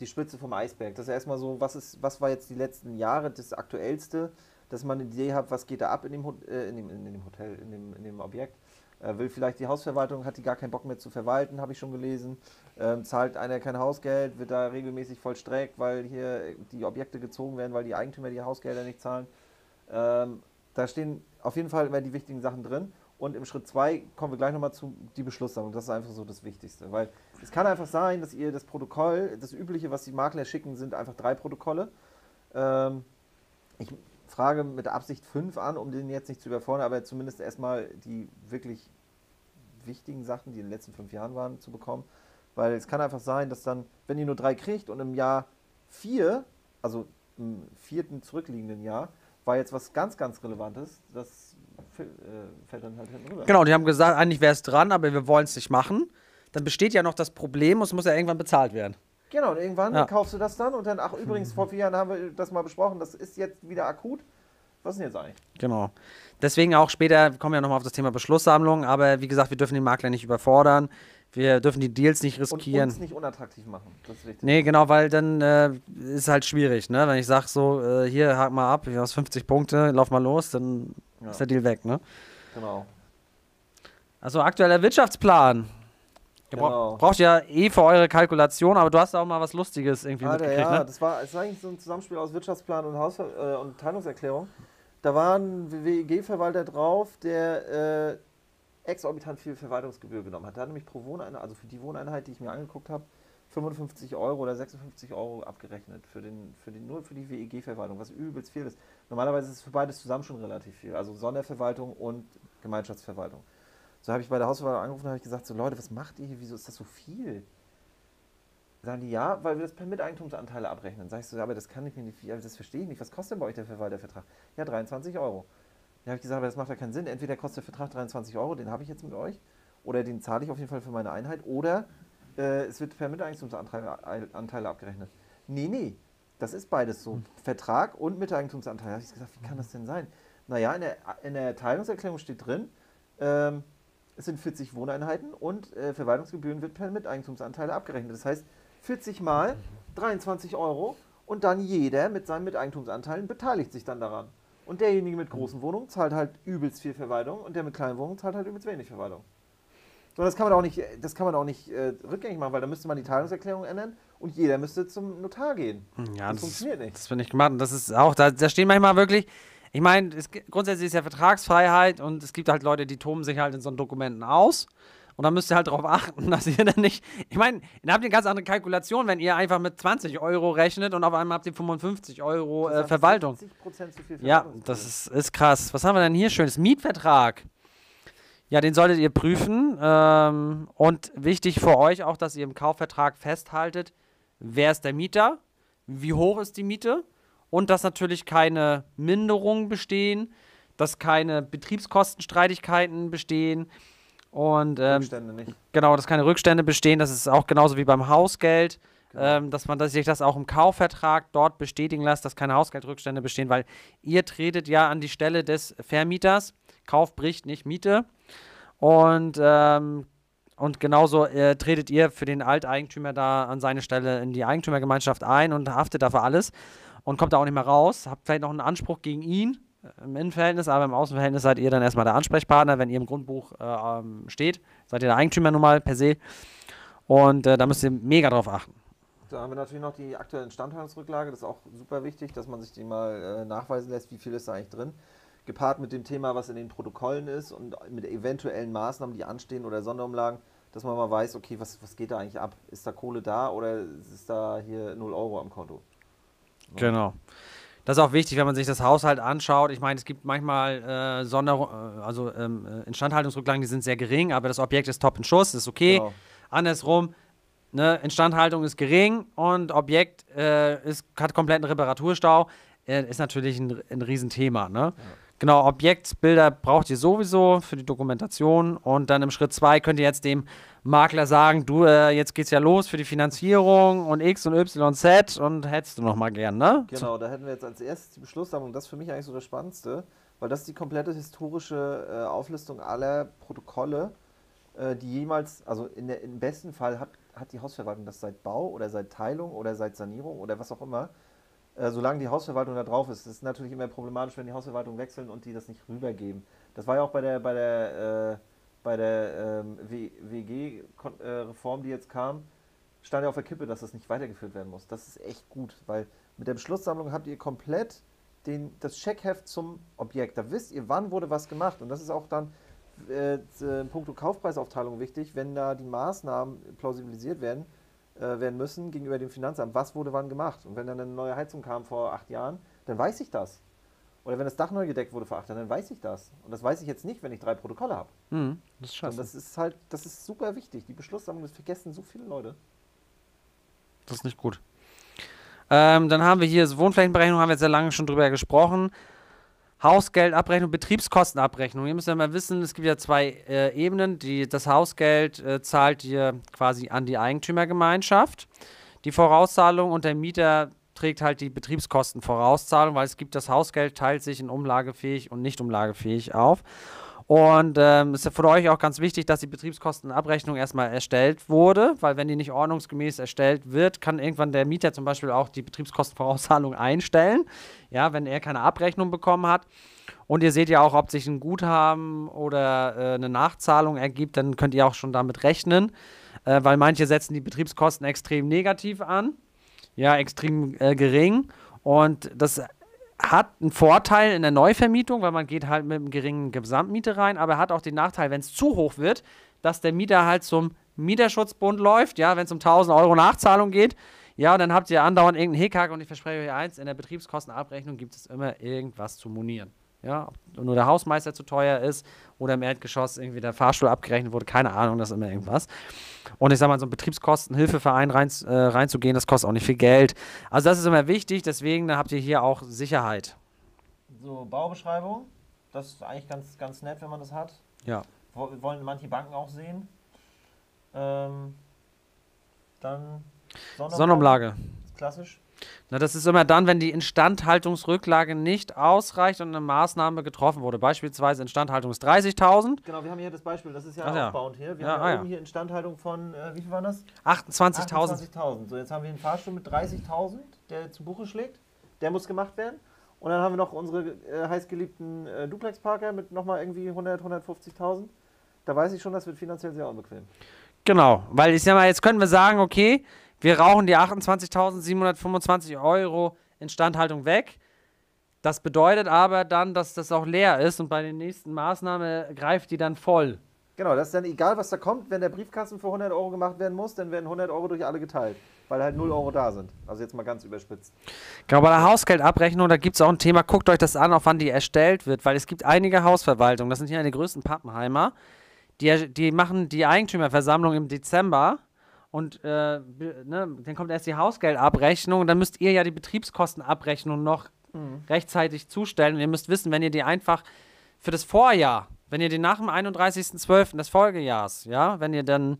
B: die Spitze vom Eisberg. Das ist erstmal so, was, ist, was war jetzt die letzten Jahre das Aktuellste, dass man eine Idee hat, was geht da ab in dem, äh, in dem, in dem Hotel, in dem, in dem Objekt. Will vielleicht die Hausverwaltung, hat die gar keinen Bock mehr zu verwalten, habe ich schon gelesen. Ähm, zahlt einer kein Hausgeld, wird da regelmäßig vollstreckt, weil hier die Objekte gezogen werden, weil die Eigentümer die Hausgelder nicht zahlen. Ähm, da stehen auf jeden Fall immer die wichtigen Sachen drin. Und im Schritt 2 kommen wir gleich nochmal zu die Beschlusssammlung. Das ist einfach so das Wichtigste. Weil es kann einfach sein, dass ihr das Protokoll, das Übliche, was die Makler schicken, sind einfach drei Protokolle. Ähm, ich frage mit Absicht fünf an, um den jetzt nicht zu überfordern, aber zumindest erstmal die wirklich wichtigen Sachen, die in den letzten fünf Jahren waren, zu bekommen. Weil es kann einfach sein, dass dann, wenn ihr nur drei kriegt und im Jahr vier, also im vierten zurückliegenden Jahr, war jetzt was ganz, ganz Relevantes, das äh, fällt dann halt hinten rüber.
A: Genau, die haben gesagt, eigentlich wäre es dran, aber wir wollen es nicht machen. Dann besteht ja noch das Problem es muss ja irgendwann bezahlt werden.
B: Genau, und irgendwann ja. kaufst du das dann und dann, ach übrigens, vor vier Jahren haben wir das mal besprochen, das ist jetzt wieder akut. Was ist denn jetzt eigentlich?
A: Genau. Deswegen auch später, wir kommen ja nochmal auf das Thema Beschlusssammlung, aber wie gesagt, wir dürfen den Makler nicht überfordern. Wir dürfen die Deals nicht riskieren. Und
B: uns nicht unattraktiv machen. Das ist
A: wichtig. Nee, genau, weil dann äh, ist halt schwierig, ne? Wenn ich sage so, äh, hier, hak mal ab, ich hast 50 Punkte, lauf mal los, dann ja. ist der Deal weg, ne?
B: Genau.
A: Also aktueller Wirtschaftsplan. Ihr genau. braucht ja eh für eure Kalkulation, aber du hast auch mal was Lustiges irgendwie Alter, mitgekriegt,
B: ja,
A: ne?
B: das war, das war eigentlich so ein Zusammenspiel aus Wirtschaftsplan und, Haus äh, und Teilungserklärung. Da war ein WEG-Verwalter drauf, der äh, exorbitant viel Verwaltungsgebühr genommen hat. Der hat nämlich pro Wohneinheit, also für die Wohneinheit, die ich mir angeguckt habe, 55 Euro oder 56 Euro abgerechnet für den, für den, nur für die WEG-Verwaltung, was übelst viel ist. Normalerweise ist es für beides zusammen schon relativ viel, also Sonderverwaltung und Gemeinschaftsverwaltung. So habe ich bei der Hausverwaltung angerufen und habe gesagt, so Leute, was macht ihr hier, wieso ist das so viel? Sagen die, ja, weil wir das per Miteigentumsanteile abrechnen. Sag ich so, aber das kann ich mir nicht, das verstehe ich nicht. Was kostet denn bei euch der Verwaltervertrag? Ja, 23 Euro. Da habe ich gesagt, aber das macht ja keinen Sinn. Entweder kostet der Vertrag 23 Euro, den habe ich jetzt mit euch, oder den zahle ich auf jeden Fall für meine Einheit, oder äh, es wird per Miteigentumsanteile abgerechnet. Nee, nee, das ist beides so. Hm. Vertrag und Miteigentumsanteil. Da habe ich gesagt, wie kann das denn sein? Naja, in der, in der Teilungserklärung steht drin, ähm, es sind 40 Wohneinheiten und äh, Verwaltungsgebühren wird per Miteigentumsanteile abgerechnet. Das heißt, 40 mal 23 Euro und dann jeder mit seinen Miteigentumsanteilen beteiligt sich dann daran. Und derjenige mit großen Wohnungen zahlt halt übelst viel Verwaltung und der mit kleinen Wohnungen zahlt halt übelst wenig Verwaltung. So, das kann man auch nicht, das kann man auch nicht äh, rückgängig machen, weil da müsste man die Teilungserklärung ändern und jeder müsste zum Notar gehen.
A: Ja, das, das funktioniert nicht. Das wird nicht gemacht. Und das ist auch, da, da stehen manchmal wirklich, ich meine, grundsätzlich ist ja Vertragsfreiheit und es gibt halt Leute, die toben sich halt in so Dokumenten aus. Und dann müsst ihr halt darauf achten, [LAUGHS] dass ihr dann nicht. Ich meine, dann habt ihr eine ganz andere Kalkulation, wenn ihr einfach mit 20 Euro rechnet und auf einmal habt ihr 55 Euro äh, Verwaltung. 50% zu viel Ja, das ist, ist krass. Was haben wir denn hier schönes? Mietvertrag. Ja, den solltet ihr prüfen. Ähm, und wichtig für euch auch, dass ihr im Kaufvertrag festhaltet, wer ist der Mieter, wie hoch ist die Miete und dass natürlich keine Minderungen bestehen, dass keine Betriebskostenstreitigkeiten bestehen und ähm, Rückstände nicht. Genau, dass keine Rückstände bestehen. Das ist auch genauso wie beim Hausgeld. Genau. Ähm, dass man sich das auch im Kaufvertrag dort bestätigen lässt, dass keine Hausgeldrückstände bestehen, weil ihr tretet ja an die Stelle des Vermieters. Kauf bricht nicht Miete. Und, ähm, und genauso äh, tretet ihr für den Alteigentümer da an seine Stelle in die Eigentümergemeinschaft ein und haftet dafür alles und kommt da auch nicht mehr raus. Habt vielleicht noch einen Anspruch gegen ihn im Innenverhältnis, aber im Außenverhältnis seid ihr dann erstmal der Ansprechpartner, wenn ihr im Grundbuch äh, ähm, steht. Seid ihr der Eigentümer nun mal per se. Und äh, da müsst ihr mega drauf achten.
B: Da haben wir natürlich noch die aktuelle Instandhaltungsrücklage. Das ist auch super wichtig, dass man sich die mal äh, nachweisen lässt, wie viel ist da eigentlich drin. Gepaart mit dem Thema, was in den Protokollen ist und mit eventuellen Maßnahmen, die anstehen oder Sonderumlagen, dass man mal weiß, okay, was, was geht da eigentlich ab? Ist da Kohle da oder ist da hier 0 Euro am Konto?
A: Genau. Das ist auch wichtig, wenn man sich das Haushalt anschaut. Ich meine, es gibt manchmal äh, Sonder, äh, also ähm, äh, Instandhaltungsrücklagen, die sind sehr gering, aber das Objekt ist top in Schuss, ist okay. Genau. Andersrum, ne, Instandhaltung ist gering und Objekt äh, ist, hat kompletten Reparaturstau, äh, ist natürlich ein, ein Riesenthema. Ne? Ja. Genau, Objektbilder braucht ihr sowieso für die Dokumentation und dann im Schritt 2 könnt ihr jetzt dem Makler sagen, du, äh, jetzt geht's ja los für die Finanzierung und X und Y, Z und hättest du noch mal gern, ne?
B: Genau, da hätten wir jetzt als erstes die Beschlusssammlung, das ist für mich eigentlich so das Spannendste, weil das ist die komplette historische äh, Auflistung aller Protokolle, äh, die jemals, also in der, im besten Fall hat, hat die Hausverwaltung das seit Bau oder seit Teilung oder seit Sanierung oder was auch immer, äh, solange die Hausverwaltung da drauf ist. Das ist natürlich immer problematisch, wenn die Hausverwaltung wechseln und die das nicht rübergeben. Das war ja auch bei der, bei der äh, bei der ähm, WG-Reform, die jetzt kam, stand ja auf der Kippe, dass das nicht weitergeführt werden muss. Das ist echt gut, weil mit der Beschlusssammlung habt ihr komplett den, das Checkheft zum Objekt. Da wisst ihr, wann wurde was gemacht. Und das ist auch dann äh, in puncto Kaufpreisaufteilung wichtig, wenn da die Maßnahmen plausibilisiert werden, äh, werden müssen gegenüber dem Finanzamt. Was wurde wann gemacht? Und wenn dann eine neue Heizung kam vor acht Jahren, dann weiß ich das. Oder wenn das Dach neu gedeckt wurde vor acht Jahren, dann weiß ich das. Und das weiß ich jetzt nicht, wenn ich drei Protokolle habe. Mhm, das ist scheiße. Und das ist halt, das ist super wichtig. Die Beschlusssammlung, das vergessen so viele Leute.
A: Das ist nicht gut. Ähm, dann haben wir hier Wohnflächenberechnung, haben wir jetzt sehr lange schon drüber gesprochen. Hausgeldabrechnung, Betriebskostenabrechnung. Ihr müsst ja mal wissen, es gibt ja zwei äh, Ebenen. Die, das Hausgeld äh, zahlt ihr quasi an die Eigentümergemeinschaft. Die Vorauszahlung und der Mieter trägt halt die Betriebskostenvorauszahlung, weil es gibt das Hausgeld, teilt sich in umlagefähig und nicht umlagefähig auf. Und ähm, ist für euch auch ganz wichtig, dass die Betriebskostenabrechnung erstmal erstellt wurde, weil wenn die nicht ordnungsgemäß erstellt wird, kann irgendwann der Mieter zum Beispiel auch die Betriebskostenvorauszahlung einstellen, ja, wenn er keine Abrechnung bekommen hat. Und ihr seht ja auch, ob sich ein Guthaben oder äh, eine Nachzahlung ergibt, dann könnt ihr auch schon damit rechnen, äh, weil manche setzen die Betriebskosten extrem negativ an ja extrem äh, gering. Und das hat einen Vorteil in der Neuvermietung, weil man geht halt mit einem geringen Gesamtmiete rein, aber er hat auch den Nachteil, wenn es zu hoch wird, dass der Mieter halt zum Mieterschutzbund läuft, ja, wenn es um 1000 Euro Nachzahlung geht, ja, und dann habt ihr andauernd irgendeinen Hickhack und ich verspreche euch eins, in der Betriebskostenabrechnung gibt es immer irgendwas zu monieren. Ja, ob nur der Hausmeister zu teuer ist oder im Erdgeschoss irgendwie der Fahrstuhl abgerechnet wurde, keine Ahnung, das ist immer irgendwas. Und ich sag mal, so ein Betriebskostenhilfeverein rein, äh, reinzugehen, das kostet auch nicht viel Geld. Also das ist immer wichtig, deswegen habt ihr hier auch Sicherheit.
B: So, Baubeschreibung, das ist eigentlich ganz, ganz nett, wenn man das hat.
A: Ja.
B: Wo- Wollen manche Banken auch sehen. Ähm, dann
A: Sonnenumlage.
B: Klassisch.
A: Na, das ist immer dann, wenn die Instandhaltungsrücklage nicht ausreicht und eine Maßnahme getroffen wurde. Beispielsweise Instandhaltung ist 30.000,
B: Genau, wir haben hier das Beispiel, das ist ja
A: Ach ja.
B: aufbauend hier. Wir
A: Ja,
B: haben
A: ah
B: ja
A: ja.
B: oben hier Instandhaltung von, äh, wie viel waren das?
A: 28.000.
B: 28.000. So, jetzt haben wir einen Fahrstuhl mit 30.000, der zu Buche schlägt. Der muss gemacht werden. Und dann haben wir noch unsere äh, heißgeliebten äh, Duplex-Parker mit nochmal irgendwie 100, 150.000. Da weiß ich schon, das wird finanziell sehr unbequem.
A: Genau, weil ich sag mal, jetzt können wir sagen, okay, wir rauchen die 28.725 Euro Instandhaltung weg. Das bedeutet aber dann, dass das auch leer ist und bei der nächsten Maßnahme greift die dann voll.
B: Genau, das ist dann egal, was da kommt. Wenn der Briefkasten für 100 Euro gemacht werden muss, dann werden 100 Euro durch alle geteilt, weil halt 0 Euro da sind. Also jetzt mal ganz überspitzt.
A: Genau, bei der Hausgeldabrechnung, da gibt es auch ein Thema, guckt euch das an, auf wann die erstellt wird, weil es gibt einige Hausverwaltungen, das sind hier die größten Pappenheimer, die, die machen die Eigentümerversammlung im Dezember und äh, ne, dann kommt erst die Hausgeldabrechnung und dann müsst ihr ja die Betriebskostenabrechnung noch rechtzeitig zustellen und ihr müsst wissen, wenn ihr die einfach für das Vorjahr, wenn ihr die nach dem 31.12. des Folgejahres, ja, wenn ihr dann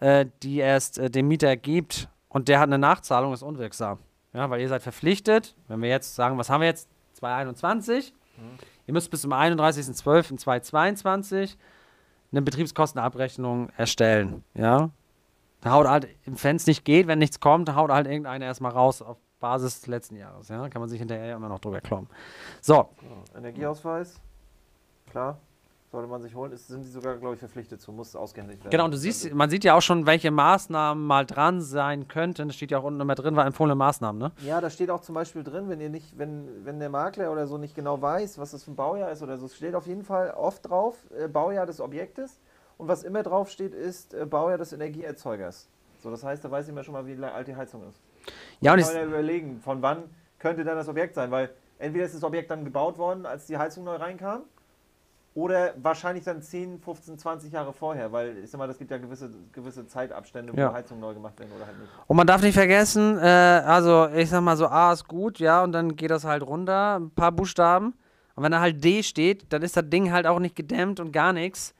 A: äh, die erst äh, dem Mieter gibt und der hat eine Nachzahlung, ist unwirksam. Ja, weil ihr seid verpflichtet, wenn wir jetzt sagen, was haben wir jetzt? 2021. Ihr müsst bis zum 31.12.2022 eine Betriebskostenabrechnung erstellen. Ja. Da haut halt, wenn es nicht geht, wenn nichts kommt, haut halt irgendeiner erstmal raus auf Basis des letzten Jahres. Ja. Kann man sich hinterher immer noch drüber kloppen. So,
B: Energieausweis, klar, sollte man sich holen. Ist, sind die sogar, glaube ich, verpflichtet zu, muss ausgehändigt werden.
A: Genau, und du siehst, man sieht ja auch schon, welche Maßnahmen mal dran sein könnten. Das steht ja auch unten immer drin, war empfohlene Maßnahmen, ne?
B: Ja, da steht auch zum Beispiel drin, wenn ihr nicht, wenn, wenn der Makler oder so nicht genau weiß, was das für ein Baujahr ist oder so, es steht auf jeden Fall oft drauf, äh, Baujahr des Objektes. Und was immer drauf steht, ist äh, Baujahr des Energieerzeugers. So, das heißt, da weiß ich mir schon mal, wie alt die Heizung ist.
A: Ja, und ich,
B: Kann man ja überlegen, von wann könnte dann das Objekt sein, weil entweder ist das Objekt dann gebaut worden, als die Heizung neu reinkam, oder wahrscheinlich dann 10, 15, 20 Jahre vorher, weil ich sag mal, das gibt ja gewisse, gewisse Zeitabstände, wo
A: Ja.
B: Heizungen neu gemacht werden oder halt nicht.
A: Und man darf nicht vergessen, äh, also ich sag mal so, A ist gut, ja, und dann geht das halt runter, ein paar Buchstaben. Und wenn da halt D steht, dann ist das Ding halt auch nicht gedämmt und gar nichts.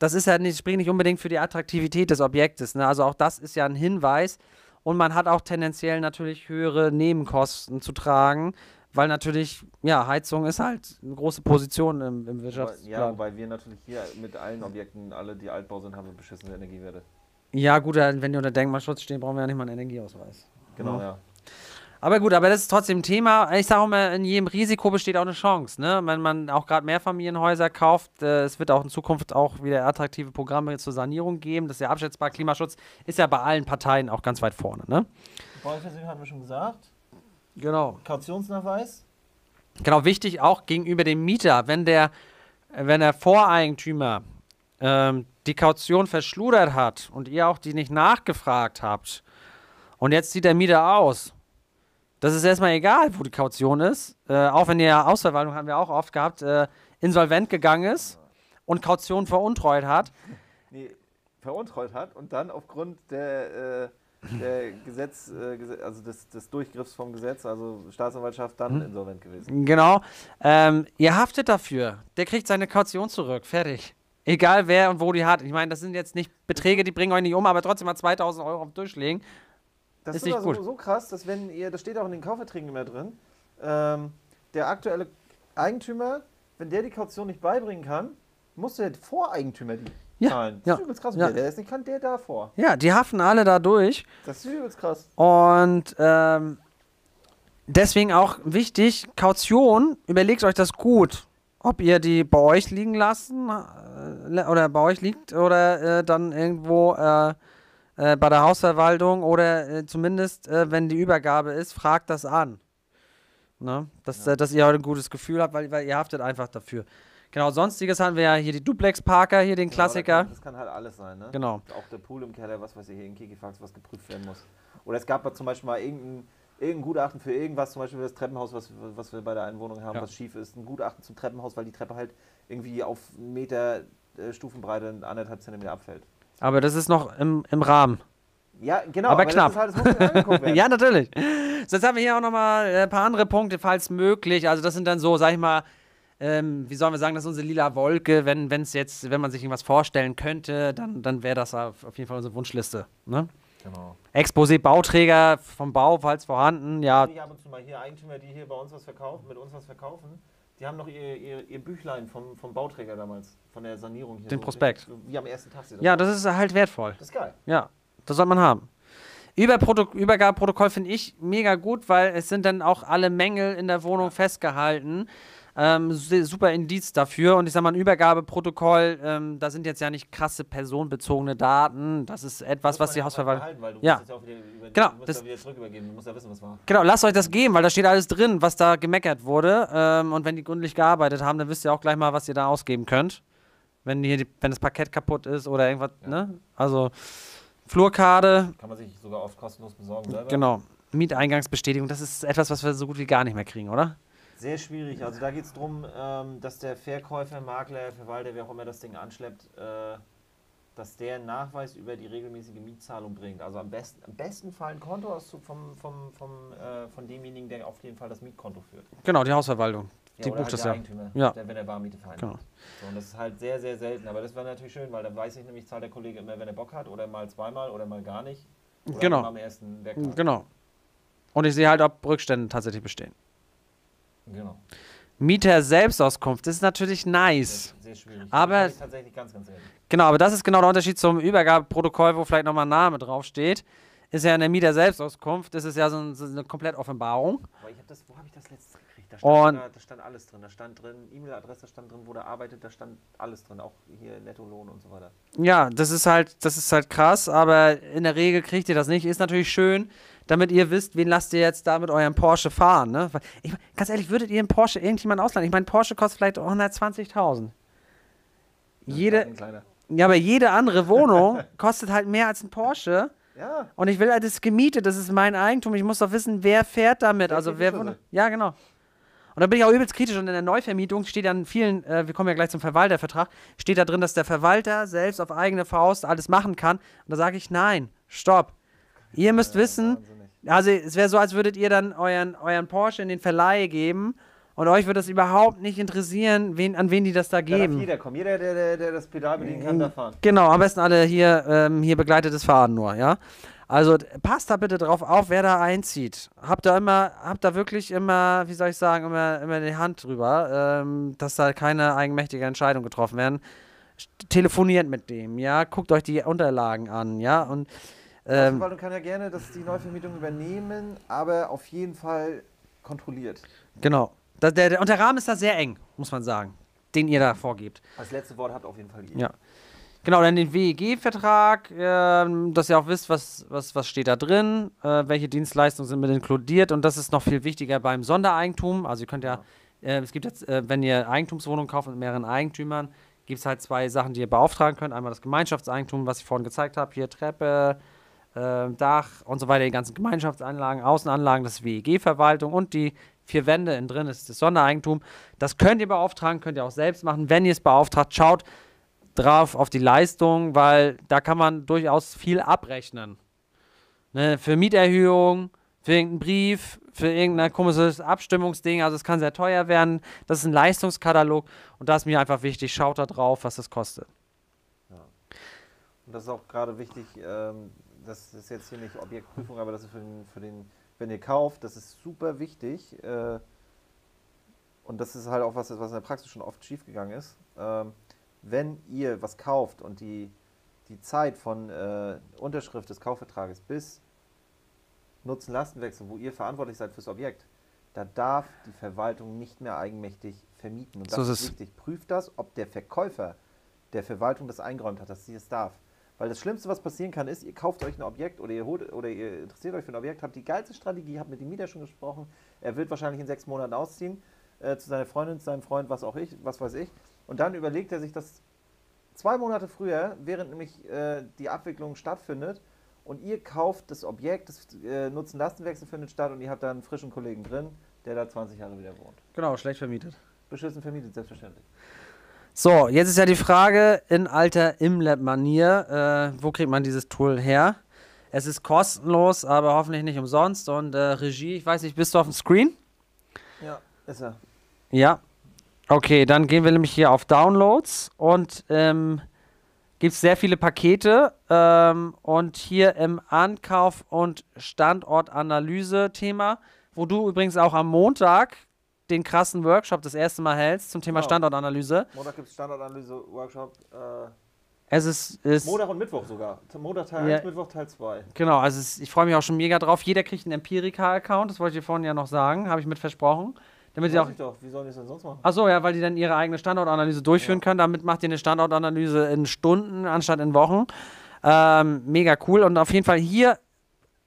A: Das ist halt nicht, spricht nicht unbedingt für die Attraktivität des Objektes. Ne? Also auch das ist ja ein Hinweis. Und man hat auch tendenziell natürlich höhere Nebenkosten zu tragen, weil natürlich, ja, Heizung ist halt eine große Position im, im Wirtschaftsplan.
B: Ja, wobei wir natürlich hier mit allen Objekten, alle die Altbau sind, haben wir beschissene Energiewerte.
A: Ja, gut, wenn die unter Denkmalschutz stehen, brauchen wir ja nicht mal einen Energieausweis.
B: Genau,
A: Ja.
B: ja.
A: Aber gut, aber das ist trotzdem ein Thema. Ich sage immer, in jedem Risiko besteht auch eine Chance. Ne? Wenn man auch gerade Mehrfamilienhäuser kauft, äh, es wird auch in Zukunft auch wieder attraktive Programme zur Sanierung geben. Das ist ja abschätzbar. Klimaschutz ist ja bei allen Parteien auch ganz weit vorne. Ne?
B: Bauversicherung hatten wir schon gesagt.
A: Genau.
B: Kautionsnachweis.
A: Genau, wichtig auch gegenüber dem Mieter, wenn der, wenn der Voreigentümer ähm, die Kaution verschludert hat und ihr auch die nicht nachgefragt habt und jetzt zieht der Mieter aus, das ist erstmal egal, wo die Kaution ist. Äh, auch wenn die Ausverwaltung haben wir auch oft gehabt, äh, insolvent gegangen ist und Kaution veruntreut hat.
B: Nee, veruntreut hat und dann aufgrund der, äh, der Gesetz, äh, also des, des Durchgriffs vom Gesetz, also Staatsanwaltschaft, dann insolvent gewesen.
A: Genau. Ähm, ihr haftet dafür. Der kriegt seine Kaution zurück. Fertig. Egal wer und wo die hat. Ich meine, das sind jetzt nicht Beträge, die bringen euch nicht um, aber trotzdem mal 2000 Euro auf den
B: Das
A: Ist
B: ist,
A: nicht
B: sogar
A: gut.
B: so, so krass, dass wenn ihr, das steht auch in den Kaufverträgen immer drin, ähm, der aktuelle Eigentümer, wenn der die Kaution nicht beibringen kann, muss der Voreigentümer die
A: Ja,
B: zahlen. Das
A: ja,
B: ist übelst krass.
A: ja.
B: Der, der ist nicht kann, der davor.
A: Ja, die haften alle da durch.
B: Das ist übelst krass.
A: Und ähm, deswegen auch wichtig, Kaution, überlegt euch das gut. Ob ihr die bei euch liegen lassen äh, oder bei euch liegt oder äh, dann irgendwo äh, äh, bei der Hausverwaltung oder äh, zumindest, äh, wenn die Übergabe ist, fragt das an. Ne? Dass, äh, dass ihr heute ein gutes Gefühl habt, weil, weil ihr haftet einfach dafür. Genau, sonstiges haben wir ja hier die Duplex Parker, hier den
B: Genau,
A: Klassiker.
B: Das kann, das kann halt alles sein, ne?
A: Genau.
B: Auch der Pool im Keller, was weiß ich, hier in Kikifax, was geprüft werden muss. Oder es gab zum Beispiel mal irgendein, irgendein Gutachten für irgendwas, zum Beispiel für das Treppenhaus, was, was wir bei der Einwohnung haben,
A: Ja.
B: was schief ist. Ein Gutachten zum Treppenhaus, weil die Treppe halt irgendwie auf einen Meter äh, Stufenbreite anderthalb Zentimeter abfällt.
A: Aber das ist noch im, im Rahmen.
B: Ja, genau.
A: Aber
B: das
A: knapp.
B: ist halt, das [LAUGHS]
A: ja, natürlich. So, jetzt haben wir hier auch nochmal ein paar andere Punkte, falls möglich. Also das sind dann so, sag ich mal, ähm, wie sollen wir sagen, das ist unsere lila Wolke. Wenn es jetzt, wenn man sich irgendwas vorstellen könnte, dann, dann wäre das auf, auf jeden Fall unsere Wunschliste. Ne?
B: Genau.
A: Exposé Bauträger vom Bau, falls vorhanden, ja.
B: Ich ab und zu mal hier Eigentümer, die hier bei uns was verkaufen, mit uns was verkaufen, die haben noch ihr, ihr, ihr Büchlein vom, vom Bauträger damals, von der Sanierung hier.
A: Den Prospekt.
B: So, wie am ersten Tag.
A: Ja, das ist halt wertvoll.
B: das ist geil.
A: Ja, das soll man haben. Übergabeprotokoll finde ich mega gut, weil es sind dann auch alle Mängel in der Wohnung festgehalten. Ähm, su- super Indiz dafür. Und ich sag mal, ein Übergabeprotokoll, ähm, da sind jetzt ja nicht krasse personenbezogene Daten. Das ist etwas, was die Hausverwaltung.
B: Behalten, weil du
A: Ja.
B: musst ja über,
A: Genau,
B: musst
A: das-
B: ja wieder. Du musst ja wissen, was war.
A: Genau, lasst euch das geben, weil da steht alles drin, was da gemeckert wurde. Ähm, und wenn die gründlich gearbeitet haben, dann wisst ihr auch gleich mal, was ihr da ausgeben könnt. Wenn, hier die, wenn das Parkett kaputt ist oder irgendwas,
B: Ja.
A: ne? Also Flurkarte,
B: Kann man sich sogar oft kostenlos besorgen selber.
A: Genau. Mieteingangsbestätigung, das ist etwas, was wir so gut wie gar nicht mehr kriegen, oder?
B: Sehr schwierig. Also da geht es darum, ähm, dass der Verkäufer, Makler, Verwalter, wer auch immer das Ding anschleppt, äh, dass der einen Nachweis über die regelmäßige Mietzahlung bringt. Also am besten, am besten Fall ein Kontoauszug vom, vom, vom, äh, von demjenigen, der auf jeden Fall das Mietkonto führt.
A: Genau, die Hausverwaltung.
B: Ja,
A: die bucht
B: halt
A: das ja. Ja.
B: der, wenn er Warmiete vereinbart.
A: Genau.
B: So, und das ist halt sehr, sehr selten. Aber das wäre natürlich schön, weil dann weiß ich nämlich, zahlt der Kollege immer, wenn er Bock hat, oder mal zweimal oder mal gar nicht. Oder
A: Genau.
B: am ersten Werktag.
A: Genau. Und ich sehe halt, ob Rückstände tatsächlich bestehen.
B: Genau.
A: Mieter Selbstauskunft, das ist natürlich
B: Sehr,
A: nice.
B: sehr schwierig.
A: Aber-
B: Das hab ich tatsächlich ganz, ganz selten.
A: Genau, aber das ist genau der Unterschied zum Übergabeprotokoll, wo vielleicht nochmal ein Name draufsteht. Ist ja in der Mieter Selbstauskunft, das ist ja so, ein, so eine Komplettoffenbarung.
B: Aber ich habe das, wo habe ich das letztes gekriegt? Da stand,
A: Und-
B: sogar, da stand alles drin. Da stand drin, E-Mail-Adresse stand drin, wo der arbeitet, da stand alles drin. Auch hier Nettolohn und so weiter.
A: Ja, das ist halt, das ist halt krass, aber in der Regel kriegt ihr das nicht. Ist natürlich schön, damit ihr wisst, wen lasst ihr jetzt da mit eurem Porsche fahren. Ne? Ich, ganz ehrlich, würdet ihr einen Porsche irgendjemand ausleihen? Ich meine, Porsche kostet vielleicht 120.000. Jede, ja, aber jede andere Wohnung [LAUGHS] kostet halt mehr als ein Porsche.
B: Ja,
A: Und ich will halt das gemietet, das ist mein Eigentum. Ich muss doch wissen, wer fährt damit. Also wer.
B: Schlüssel?
A: Ja, genau. Und da bin ich auch übelst kritisch. Und in der Neuvermietung steht dann vielen, äh, wir kommen ja gleich zum Verwaltervertrag, steht da drin, dass der Verwalter selbst auf eigene Faust alles machen kann. Und da sage ich, nein, stopp. Ihr müsst wissen,
B: wahnsinnig.
A: Also es wäre so, als würdet ihr dann euren, euren Porsche in den Verleih geben und euch würde das überhaupt nicht interessieren, wen, an wen die das da
B: Da darf
A: geben.
B: jeder kommen. Jeder, der, der, der das Pedal bedienen kann, darf fahren.
A: Genau, am besten alle hier, ähm, hier begleitetes Fahren nur, ja. Also passt da bitte drauf auf, wer da einzieht. Habt da immer, habt da wirklich immer, wie soll ich sagen, immer, immer die Hand drüber, ähm, dass da keine eigenmächtige Entscheidung getroffen werden. Telefoniert mit dem, ja, guckt euch die Unterlagen an, ja, und ähm,
B: Verwaltung kann ja gerne das die Neuvermietung übernehmen, aber auf jeden Fall kontrolliert.
A: genau. Da, der, der, und der Rahmen ist da sehr eng, muss man sagen, den ihr da vorgebt.
B: Das letzte Wort habt auf jeden Fall ihr.
A: Ja. Genau, dann den WEG-Vertrag, ähm, dass ihr auch wisst, was, was, was steht da drin, äh, welche Dienstleistungen sind mit inkludiert und das ist noch viel wichtiger beim Sondereigentum. Also ihr könnt ja, äh, es gibt jetzt, äh, wenn ihr Eigentumswohnungen kauft mit mehreren Eigentümern, gibt es halt zwei Sachen, die ihr beauftragen könnt. Einmal das Gemeinschaftseigentum, was ich vorhin gezeigt habe, hier Treppe, Dach und so weiter, die ganzen Gemeinschaftsanlagen, Außenanlagen, das WEG-Verwaltung und die vier Wände innen drin ist das Sondereigentum. Das könnt ihr beauftragen, könnt ihr auch selbst machen. Wenn ihr es beauftragt, schaut drauf auf die Leistung, weil da kann man durchaus viel abrechnen. Ne, für Mieterhöhung, für irgendeinen Brief, für irgendein komisches Abstimmungsding, also es kann sehr teuer werden. Das ist ein Leistungskatalog und da ist mir einfach wichtig, schaut da drauf, was das kostet.
B: Und das ist auch gerade wichtig, ähm, das ist jetzt hier nicht Objektprüfung, aber das ist für den, für den wenn ihr kauft, das ist super wichtig. Äh, und das ist halt auch was, was in der Praxis schon oft schiefgegangen ist. Ähm, wenn ihr was kauft und die, die Zeit von äh, Unterschrift des Kaufvertrages bis Nutzen-Lastenwechsel, wo ihr verantwortlich seid fürs Objekt, da darf die Verwaltung nicht mehr eigenmächtig vermieten. Und das
A: So ist
B: ist wichtig. Prüft das, ob der Verkäufer der Verwaltung das eingeräumt hat, dass sie es darf. Weil das Schlimmste, was passieren kann, ist, ihr kauft euch ein Objekt oder ihr, holt, oder ihr interessiert euch für ein Objekt, habt die geilste Strategie, habt mit dem Mieter schon gesprochen, er wird wahrscheinlich in sechs Monaten ausziehen, äh, zu seiner Freundin, zu seinem Freund, was auch ich, was weiß ich. Und dann überlegt er sich das zwei Monate früher, während nämlich äh, die Abwicklung stattfindet und ihr kauft das Objekt, das äh, Nutzen-Lastenwechsel findet statt und ihr habt da einen frischen Kollegen drin, der da 20 Jahre wieder wohnt.
A: Genau, schlecht vermietet.
B: Beschissen vermietet, selbstverständlich.
A: So, jetzt ist ja die Frage in alter Imlab-Manier, äh, wo kriegt man dieses Tool her? Es ist kostenlos, aber hoffentlich nicht umsonst. Und äh, Regie, ich weiß nicht, bist du auf dem Screen?
B: Ja, ist er.
A: Ja. Okay, dann gehen wir nämlich hier auf Downloads und ähm, gibt es sehr viele Pakete. Ähm, und hier im Ankauf- und Standortanalyse-Thema, wo du übrigens auch am Montag den krassen Workshop das erste Mal hältst zum Thema
B: Genau.
A: Standortanalyse.
B: Montag gibt es Standardanalyse-Workshop. Äh,
A: Es ist, ist
B: Montag und Mittwoch sogar. Montag Teil
A: Ja.
B: 1, Mittwoch Teil 2.
A: genau, also es, ich freue mich auch schon mega drauf. Jeder kriegt einen Empirica-Account, das wollte ich dir vorhin ja noch sagen, habe ich mit versprochen. Damit sie auch
B: ich doch, wie sollen die es denn sonst machen?
A: Achso, ja, weil die dann ihre eigene Standortanalyse durchführen
B: Ja.
A: können. Damit macht ihr eine Standortanalyse in Stunden anstatt in Wochen. Ähm, mega cool. Und auf jeden Fall hier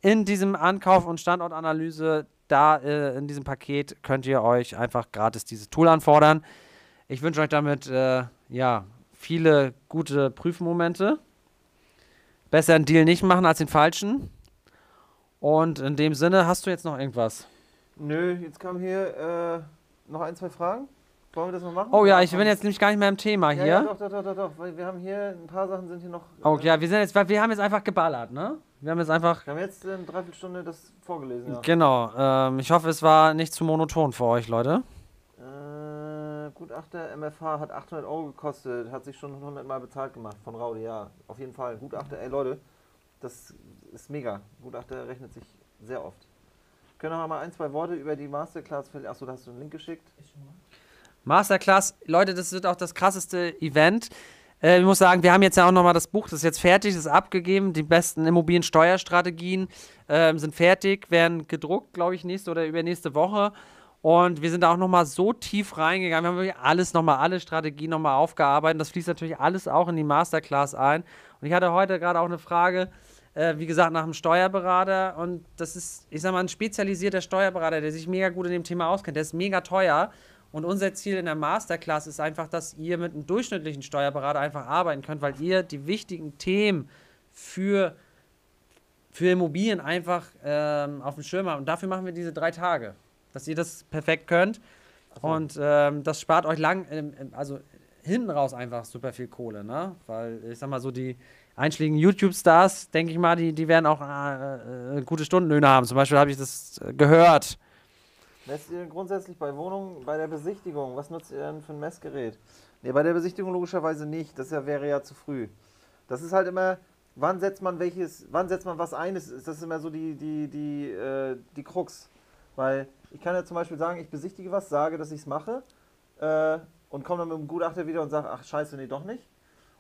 A: in diesem Ankauf- und Standortanalyse, da äh, in diesem Paket könnt ihr euch einfach gratis dieses Tool anfordern. Ich wünsche euch damit äh, ja, viele gute Prüfmomente. Besser einen Deal nicht machen als den falschen. Und in dem Sinne, hast du jetzt noch irgendwas?
B: Nö, jetzt kamen hier äh, noch ein, zwei Fragen. Wollen wir das noch machen?
A: Oh ja, ich bin jetzt nämlich gar nicht mehr im Thema
B: ja,
A: hier.
B: Ja, doch, doch, doch, doch, doch, wir haben hier, ein paar Sachen sind hier noch.
A: Oh
B: äh,
A: ja, wir sind jetzt, wir haben jetzt einfach geballert, ne? Wir haben jetzt einfach.
B: Wir haben jetzt eine Dreiviertelstunde das vorgelesen, ja.
A: Genau. Ähm, ich hoffe, es war nicht zu monoton für euch, Leute.
B: Äh, Gutachter MFH hat 800 Euro gekostet, hat sich schon 100 Mal bezahlt gemacht von Raudi, ja. Auf jeden Fall. Gutachter, ey Leute, das ist mega. Gutachter rechnet sich sehr oft. Können wir noch mal ein, zwei Worte über die Masterclass verlieren? Achso, da hast du einen Link geschickt.
A: Masterclass, Leute, das wird auch das krasseste Event. Äh, ich muss sagen, wir haben jetzt ja auch nochmal das Buch, das ist jetzt fertig, das ist abgegeben. Die besten Immobiliensteuerstrategien ähm, sind fertig, werden gedruckt, glaube ich, nächste oder übernächste Woche. Und wir sind da auch nochmal so tief reingegangen. Wir haben wirklich alles nochmal, alle Strategien nochmal aufgearbeitet. Das fließt natürlich alles auch in die Masterclass ein. Und ich hatte heute gerade auch eine Frage, äh, wie gesagt, nach einem Steuerberater. Und das ist, ich sag mal, ein spezialisierter Steuerberater, der sich mega gut in dem Thema auskennt. Der ist mega teuer. Und unser Ziel in der Masterclass ist einfach, dass ihr mit einem durchschnittlichen Steuerberater einfach arbeiten könnt, weil ihr die wichtigen Themen für, für Immobilien einfach ähm, auf dem Schirm habt. Und dafür machen wir diese drei Tage, dass ihr das perfekt könnt.
B: so.
A: Und ähm, das spart euch lang, ähm, ähm, also hinten raus einfach super viel Kohle, ne? Weil ich sag mal so, die einschlägigen YouTube-Stars, denke ich mal, die, die werden auch äh, äh, gute Stundenlöhne haben. Zum Beispiel habe ich das äh, gehört.
B: Messt ihr grundsätzlich bei Wohnungen, bei der Besichtigung, was nutzt ihr denn für ein Messgerät? Ne, bei der Besichtigung logischerweise nicht, das ja, wäre ja zu früh. Das ist halt immer, wann setzt man welches, wann setzt man was ein, ist, ist das immer so die, die, die, äh, die Krux. Weil ich kann ja zum Beispiel sagen, ich besichtige was, sage, dass ich es mache äh, und komme dann mit dem Gutachter wieder und sage, ach scheiße, nee, doch nicht.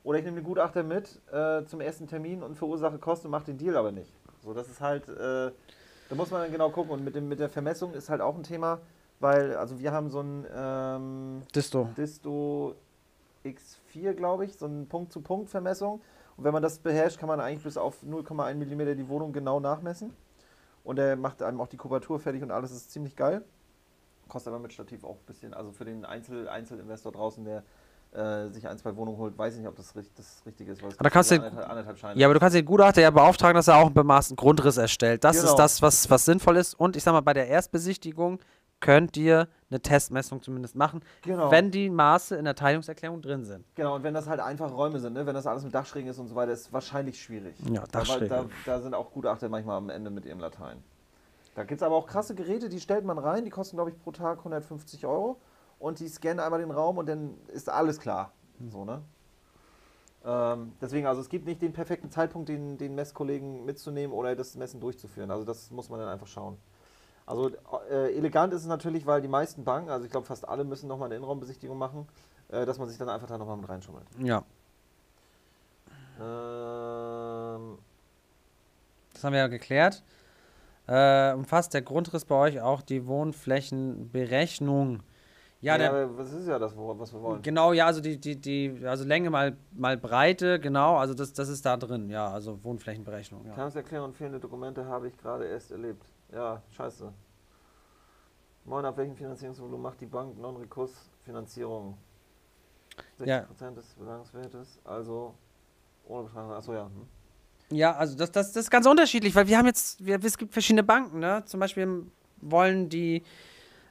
B: Oder ich nehme den Gutachter mit äh, zum ersten Termin und verursache Kosten und mache den Deal aber nicht. So, das ist halt, äh, da muss man dann genau gucken. Und mit, dem, mit der Vermessung ist halt auch ein Thema, weil, also wir haben so ein ähm,
A: Disto.
B: Disto X4, glaube ich, so eine Punkt-zu-Punkt-Vermessung. Und wenn man das beherrscht, kann man eigentlich bis auf 0,1 mm die Wohnung genau nachmessen. Und er macht einem auch die Kubatur fertig und alles ist ziemlich geil. Kostet aber mit Stativ auch ein bisschen, also für den Einzel Einzelinvestor draußen, der äh, sich ein, zwei Wohnungen holt, weiß ich nicht, ob das, richt- das Richtige ist.
A: Aber da kannst du-
B: anderthalb, anderthalb Scheine.
A: Ja, aber du kannst den Gutachter ja beauftragen, dass er auch einen bemaßten Grundriss erstellt. Das
B: Genau.
A: ist das, was, was sinnvoll ist. Und ich sag mal, bei der Erstbesichtigung könnt ihr eine Testmessung zumindest machen,
B: Genau.
A: wenn die Maße in der Teilungserklärung drin sind.
B: Genau, und wenn das halt einfache Räume sind, ne? wenn das alles mit Dachschrägen ist und so weiter, ist wahrscheinlich schwierig.
A: Ja,
B: Da,
A: Dachschräge.
B: da, da sind auch Gutachter manchmal am Ende mit ihrem Latein. Da gibt es aber auch krasse Geräte, die stellt man rein, die kosten, glaube ich, pro Tag 150 Euro. Und die scannen einmal den Raum und dann ist alles klar. So, ne? Ähm, deswegen, also es gibt nicht den perfekten Zeitpunkt, den, den Messkollegen mitzunehmen oder das Messen durchzuführen. Also das muss man dann einfach schauen. Also äh, elegant ist es natürlich, weil die meisten Banken, also ich glaube fast alle müssen nochmal eine Innenraumbesichtigung machen, äh, dass man sich dann einfach da nochmal mit reinschummelt.
A: Ja,
B: Ähm,
A: das haben wir ja geklärt. Äh, umfasst der Grundriss bei euch auch die Wohnflächenberechnung? Ja, der,
B: aber was ist ja das, was wir wollen?
A: genau, ja, also die, die, die, also Länge mal, mal Breite, genau, also das, das ist da drin, ja, also Wohnflächenberechnung, ja.
B: Planungserklärung und fehlende Dokumente habe ich gerade erst erlebt. Ja, scheiße. Moin, ab welchem Finanzierungsvolumen macht die Bank Non-Rekurs-Finanzierung? 60%
A: Ja.
B: des Belangungswertes, also ohne Betrag. Achso, ja. Hm.
A: Ja, also das, das, das ist ganz unterschiedlich, weil wir haben jetzt, wir, es gibt verschiedene Banken, ne? Zum Beispiel wollen die,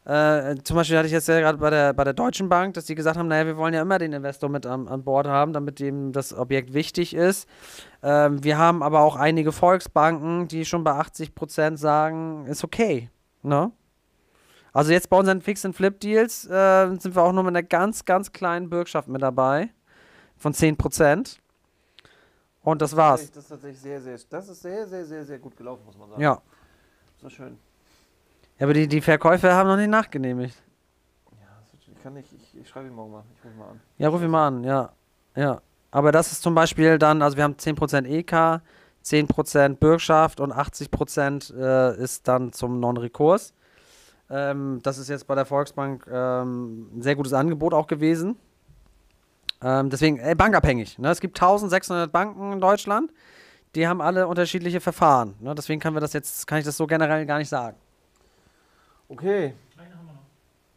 A: äh, zum Beispiel hatte ich jetzt ja gerade bei der, bei der Deutschen Bank, dass die gesagt haben, naja, wir wollen ja immer den Investor mit an, an Bord haben, damit dem das Objekt wichtig ist. Ähm, wir haben aber auch einige Volksbanken, die schon bei 80% sagen, ist okay, ne? Also jetzt bei unseren Fix-and-Flip-Deals äh, sind wir auch nur mit einer ganz, ganz kleinen Bürgschaft mit dabei, von 10%. Und das war's.
B: Das ist tatsächlich sehr, sehr, das ist sehr, sehr, sehr, sehr gut gelaufen, muss man sagen.
A: Ja.
B: So schön.
A: Ja, aber die, die Verkäufer haben noch nicht nachgenehmigt.
B: Ja, das ich kann nicht, ich, ich schreibe ihn morgen mal. Ich rufe ihn mal an.
A: Ja, ruf ihn mal an, ja. Ja. Aber das ist zum Beispiel dann, also wir haben 10% EK, 10% Bürgschaft und 80% äh, ist dann zum Non-Rekurs. Ähm, das ist jetzt bei der Volksbank ähm, ein sehr gutes Angebot auch gewesen. Ähm, deswegen, äh, bankabhängig. Ne? Es gibt 1600 Banken in Deutschland, die haben alle unterschiedliche Verfahren. Ne? Deswegen kann, wir das jetzt, kann ich das so generell gar nicht sagen.
B: Okay.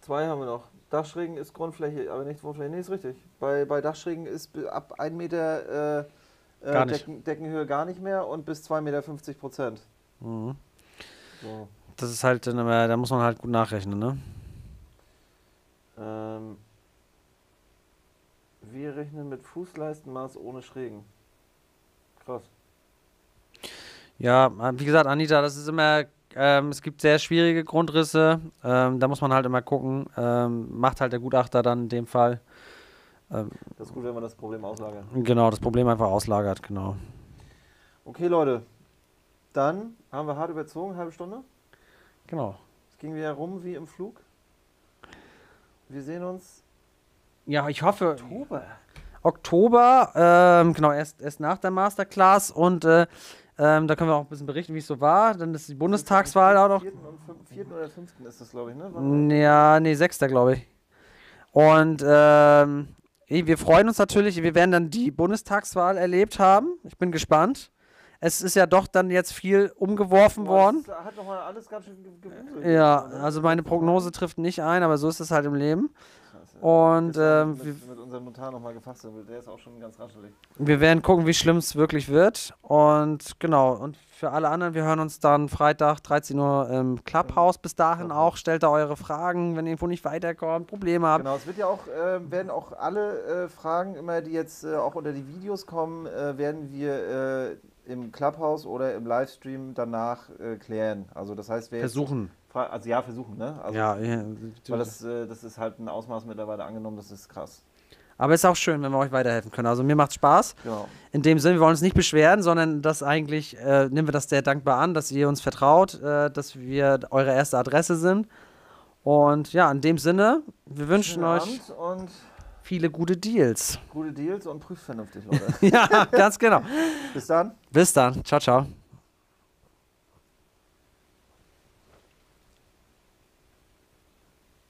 B: Zwei haben wir noch. Dachschrägen ist Grundfläche, aber nicht Wohnfläche. Nee, ist richtig. Bei, bei Dachschrägen ist ab 1 Meter äh, äh,
A: Gar.
B: Decken, Deckenhöhe gar nicht mehr und bis 2,50 Meter 50 Prozent.
A: Mhm.
B: So.
A: Das ist halt, dann immer- da muss man halt gut nachrechnen, ne?
B: Ähm, wir rechnen mit Fußleistenmaß ohne Schrägen. Krass.
A: Ja, äh, wie gesagt, Anita, das ist immer, ähm, es gibt sehr schwierige Grundrisse. Ähm, da muss man halt immer gucken. Ähm, macht halt der Gutachter dann in dem Fall. Ähm,
B: Das ist gut, wenn man das Problem auslagert.
A: genau, das Problem einfach auslagert, genau.
B: Okay, Leute. Dann haben wir hart überzogen, halbe Stunde.
A: Genau.
B: Es ging wieder rum wie im Flug. Wir sehen uns
A: Ja, ich hoffe,
B: Oktober.
A: Oktober, ähm, genau, erst, erst nach der Masterclass und äh, ähm, da können wir auch ein bisschen berichten, wie es so war. Dann ist die Bundestagswahl auch noch.
B: 4. und 5, 4. oder 5. ist das, glaube ich, ne? Wann-
A: Ja, nee, sechster, glaube ich. Und ähm, wir freuen uns natürlich, wir werden dann die Bundestagswahl erlebt haben. Ich bin gespannt. Es ist ja doch dann jetzt viel umgeworfen
B: Boah,
A: worden.
B: Hat doch mal alles ganz schön ge- gewuselt.
A: Ja, also meine Prognose trifft nicht ein, aber so ist es halt im Leben. Und
B: wir
A: wir,
B: mit, mit unserem Notar nochmal gefasst sind, der ist auch schon ganz raschelig.
A: wir werden gucken, wie schlimm es wirklich wird. Und genau, und für alle anderen, wir hören uns dann Freitag 13 Uhr im Clubhouse. Bis dahin auch, stellt da eure Fragen, wenn ihr irgendwo nicht weiterkommt, Probleme habt.
B: Genau, es wird ja auch, äh, werden auch alle äh, Fragen immer, die jetzt äh, auch unter die Videos kommen, äh, werden wir äh, im Clubhouse oder im Livestream danach äh, klären. Also das heißt, jetzt
A: Versuchen.
B: Fra- also ja, versuchen, ne? Also,
A: Ja, ja,
B: Weil das, äh, das ist halt ein Ausmaß mittlerweile angenommen, das ist krass.
A: Aber es ist auch schön, wenn wir euch weiterhelfen können. Also mir macht Spaß.
B: Genau.
A: In dem Sinne, wir wollen uns nicht beschweren, sondern das eigentlich, äh, nehmen wir das sehr dankbar an, dass ihr uns vertraut, äh, dass wir eure erste Adresse sind. Und ja, in dem Sinne, wir wünschen
B: Schönen
A: euch viele gute Deals.
B: gute Deals und prüft vernünftig, Leute. [LAUGHS]
A: ja, ganz genau.
B: Bis dann.
A: Bis dann. Ciao, ciao.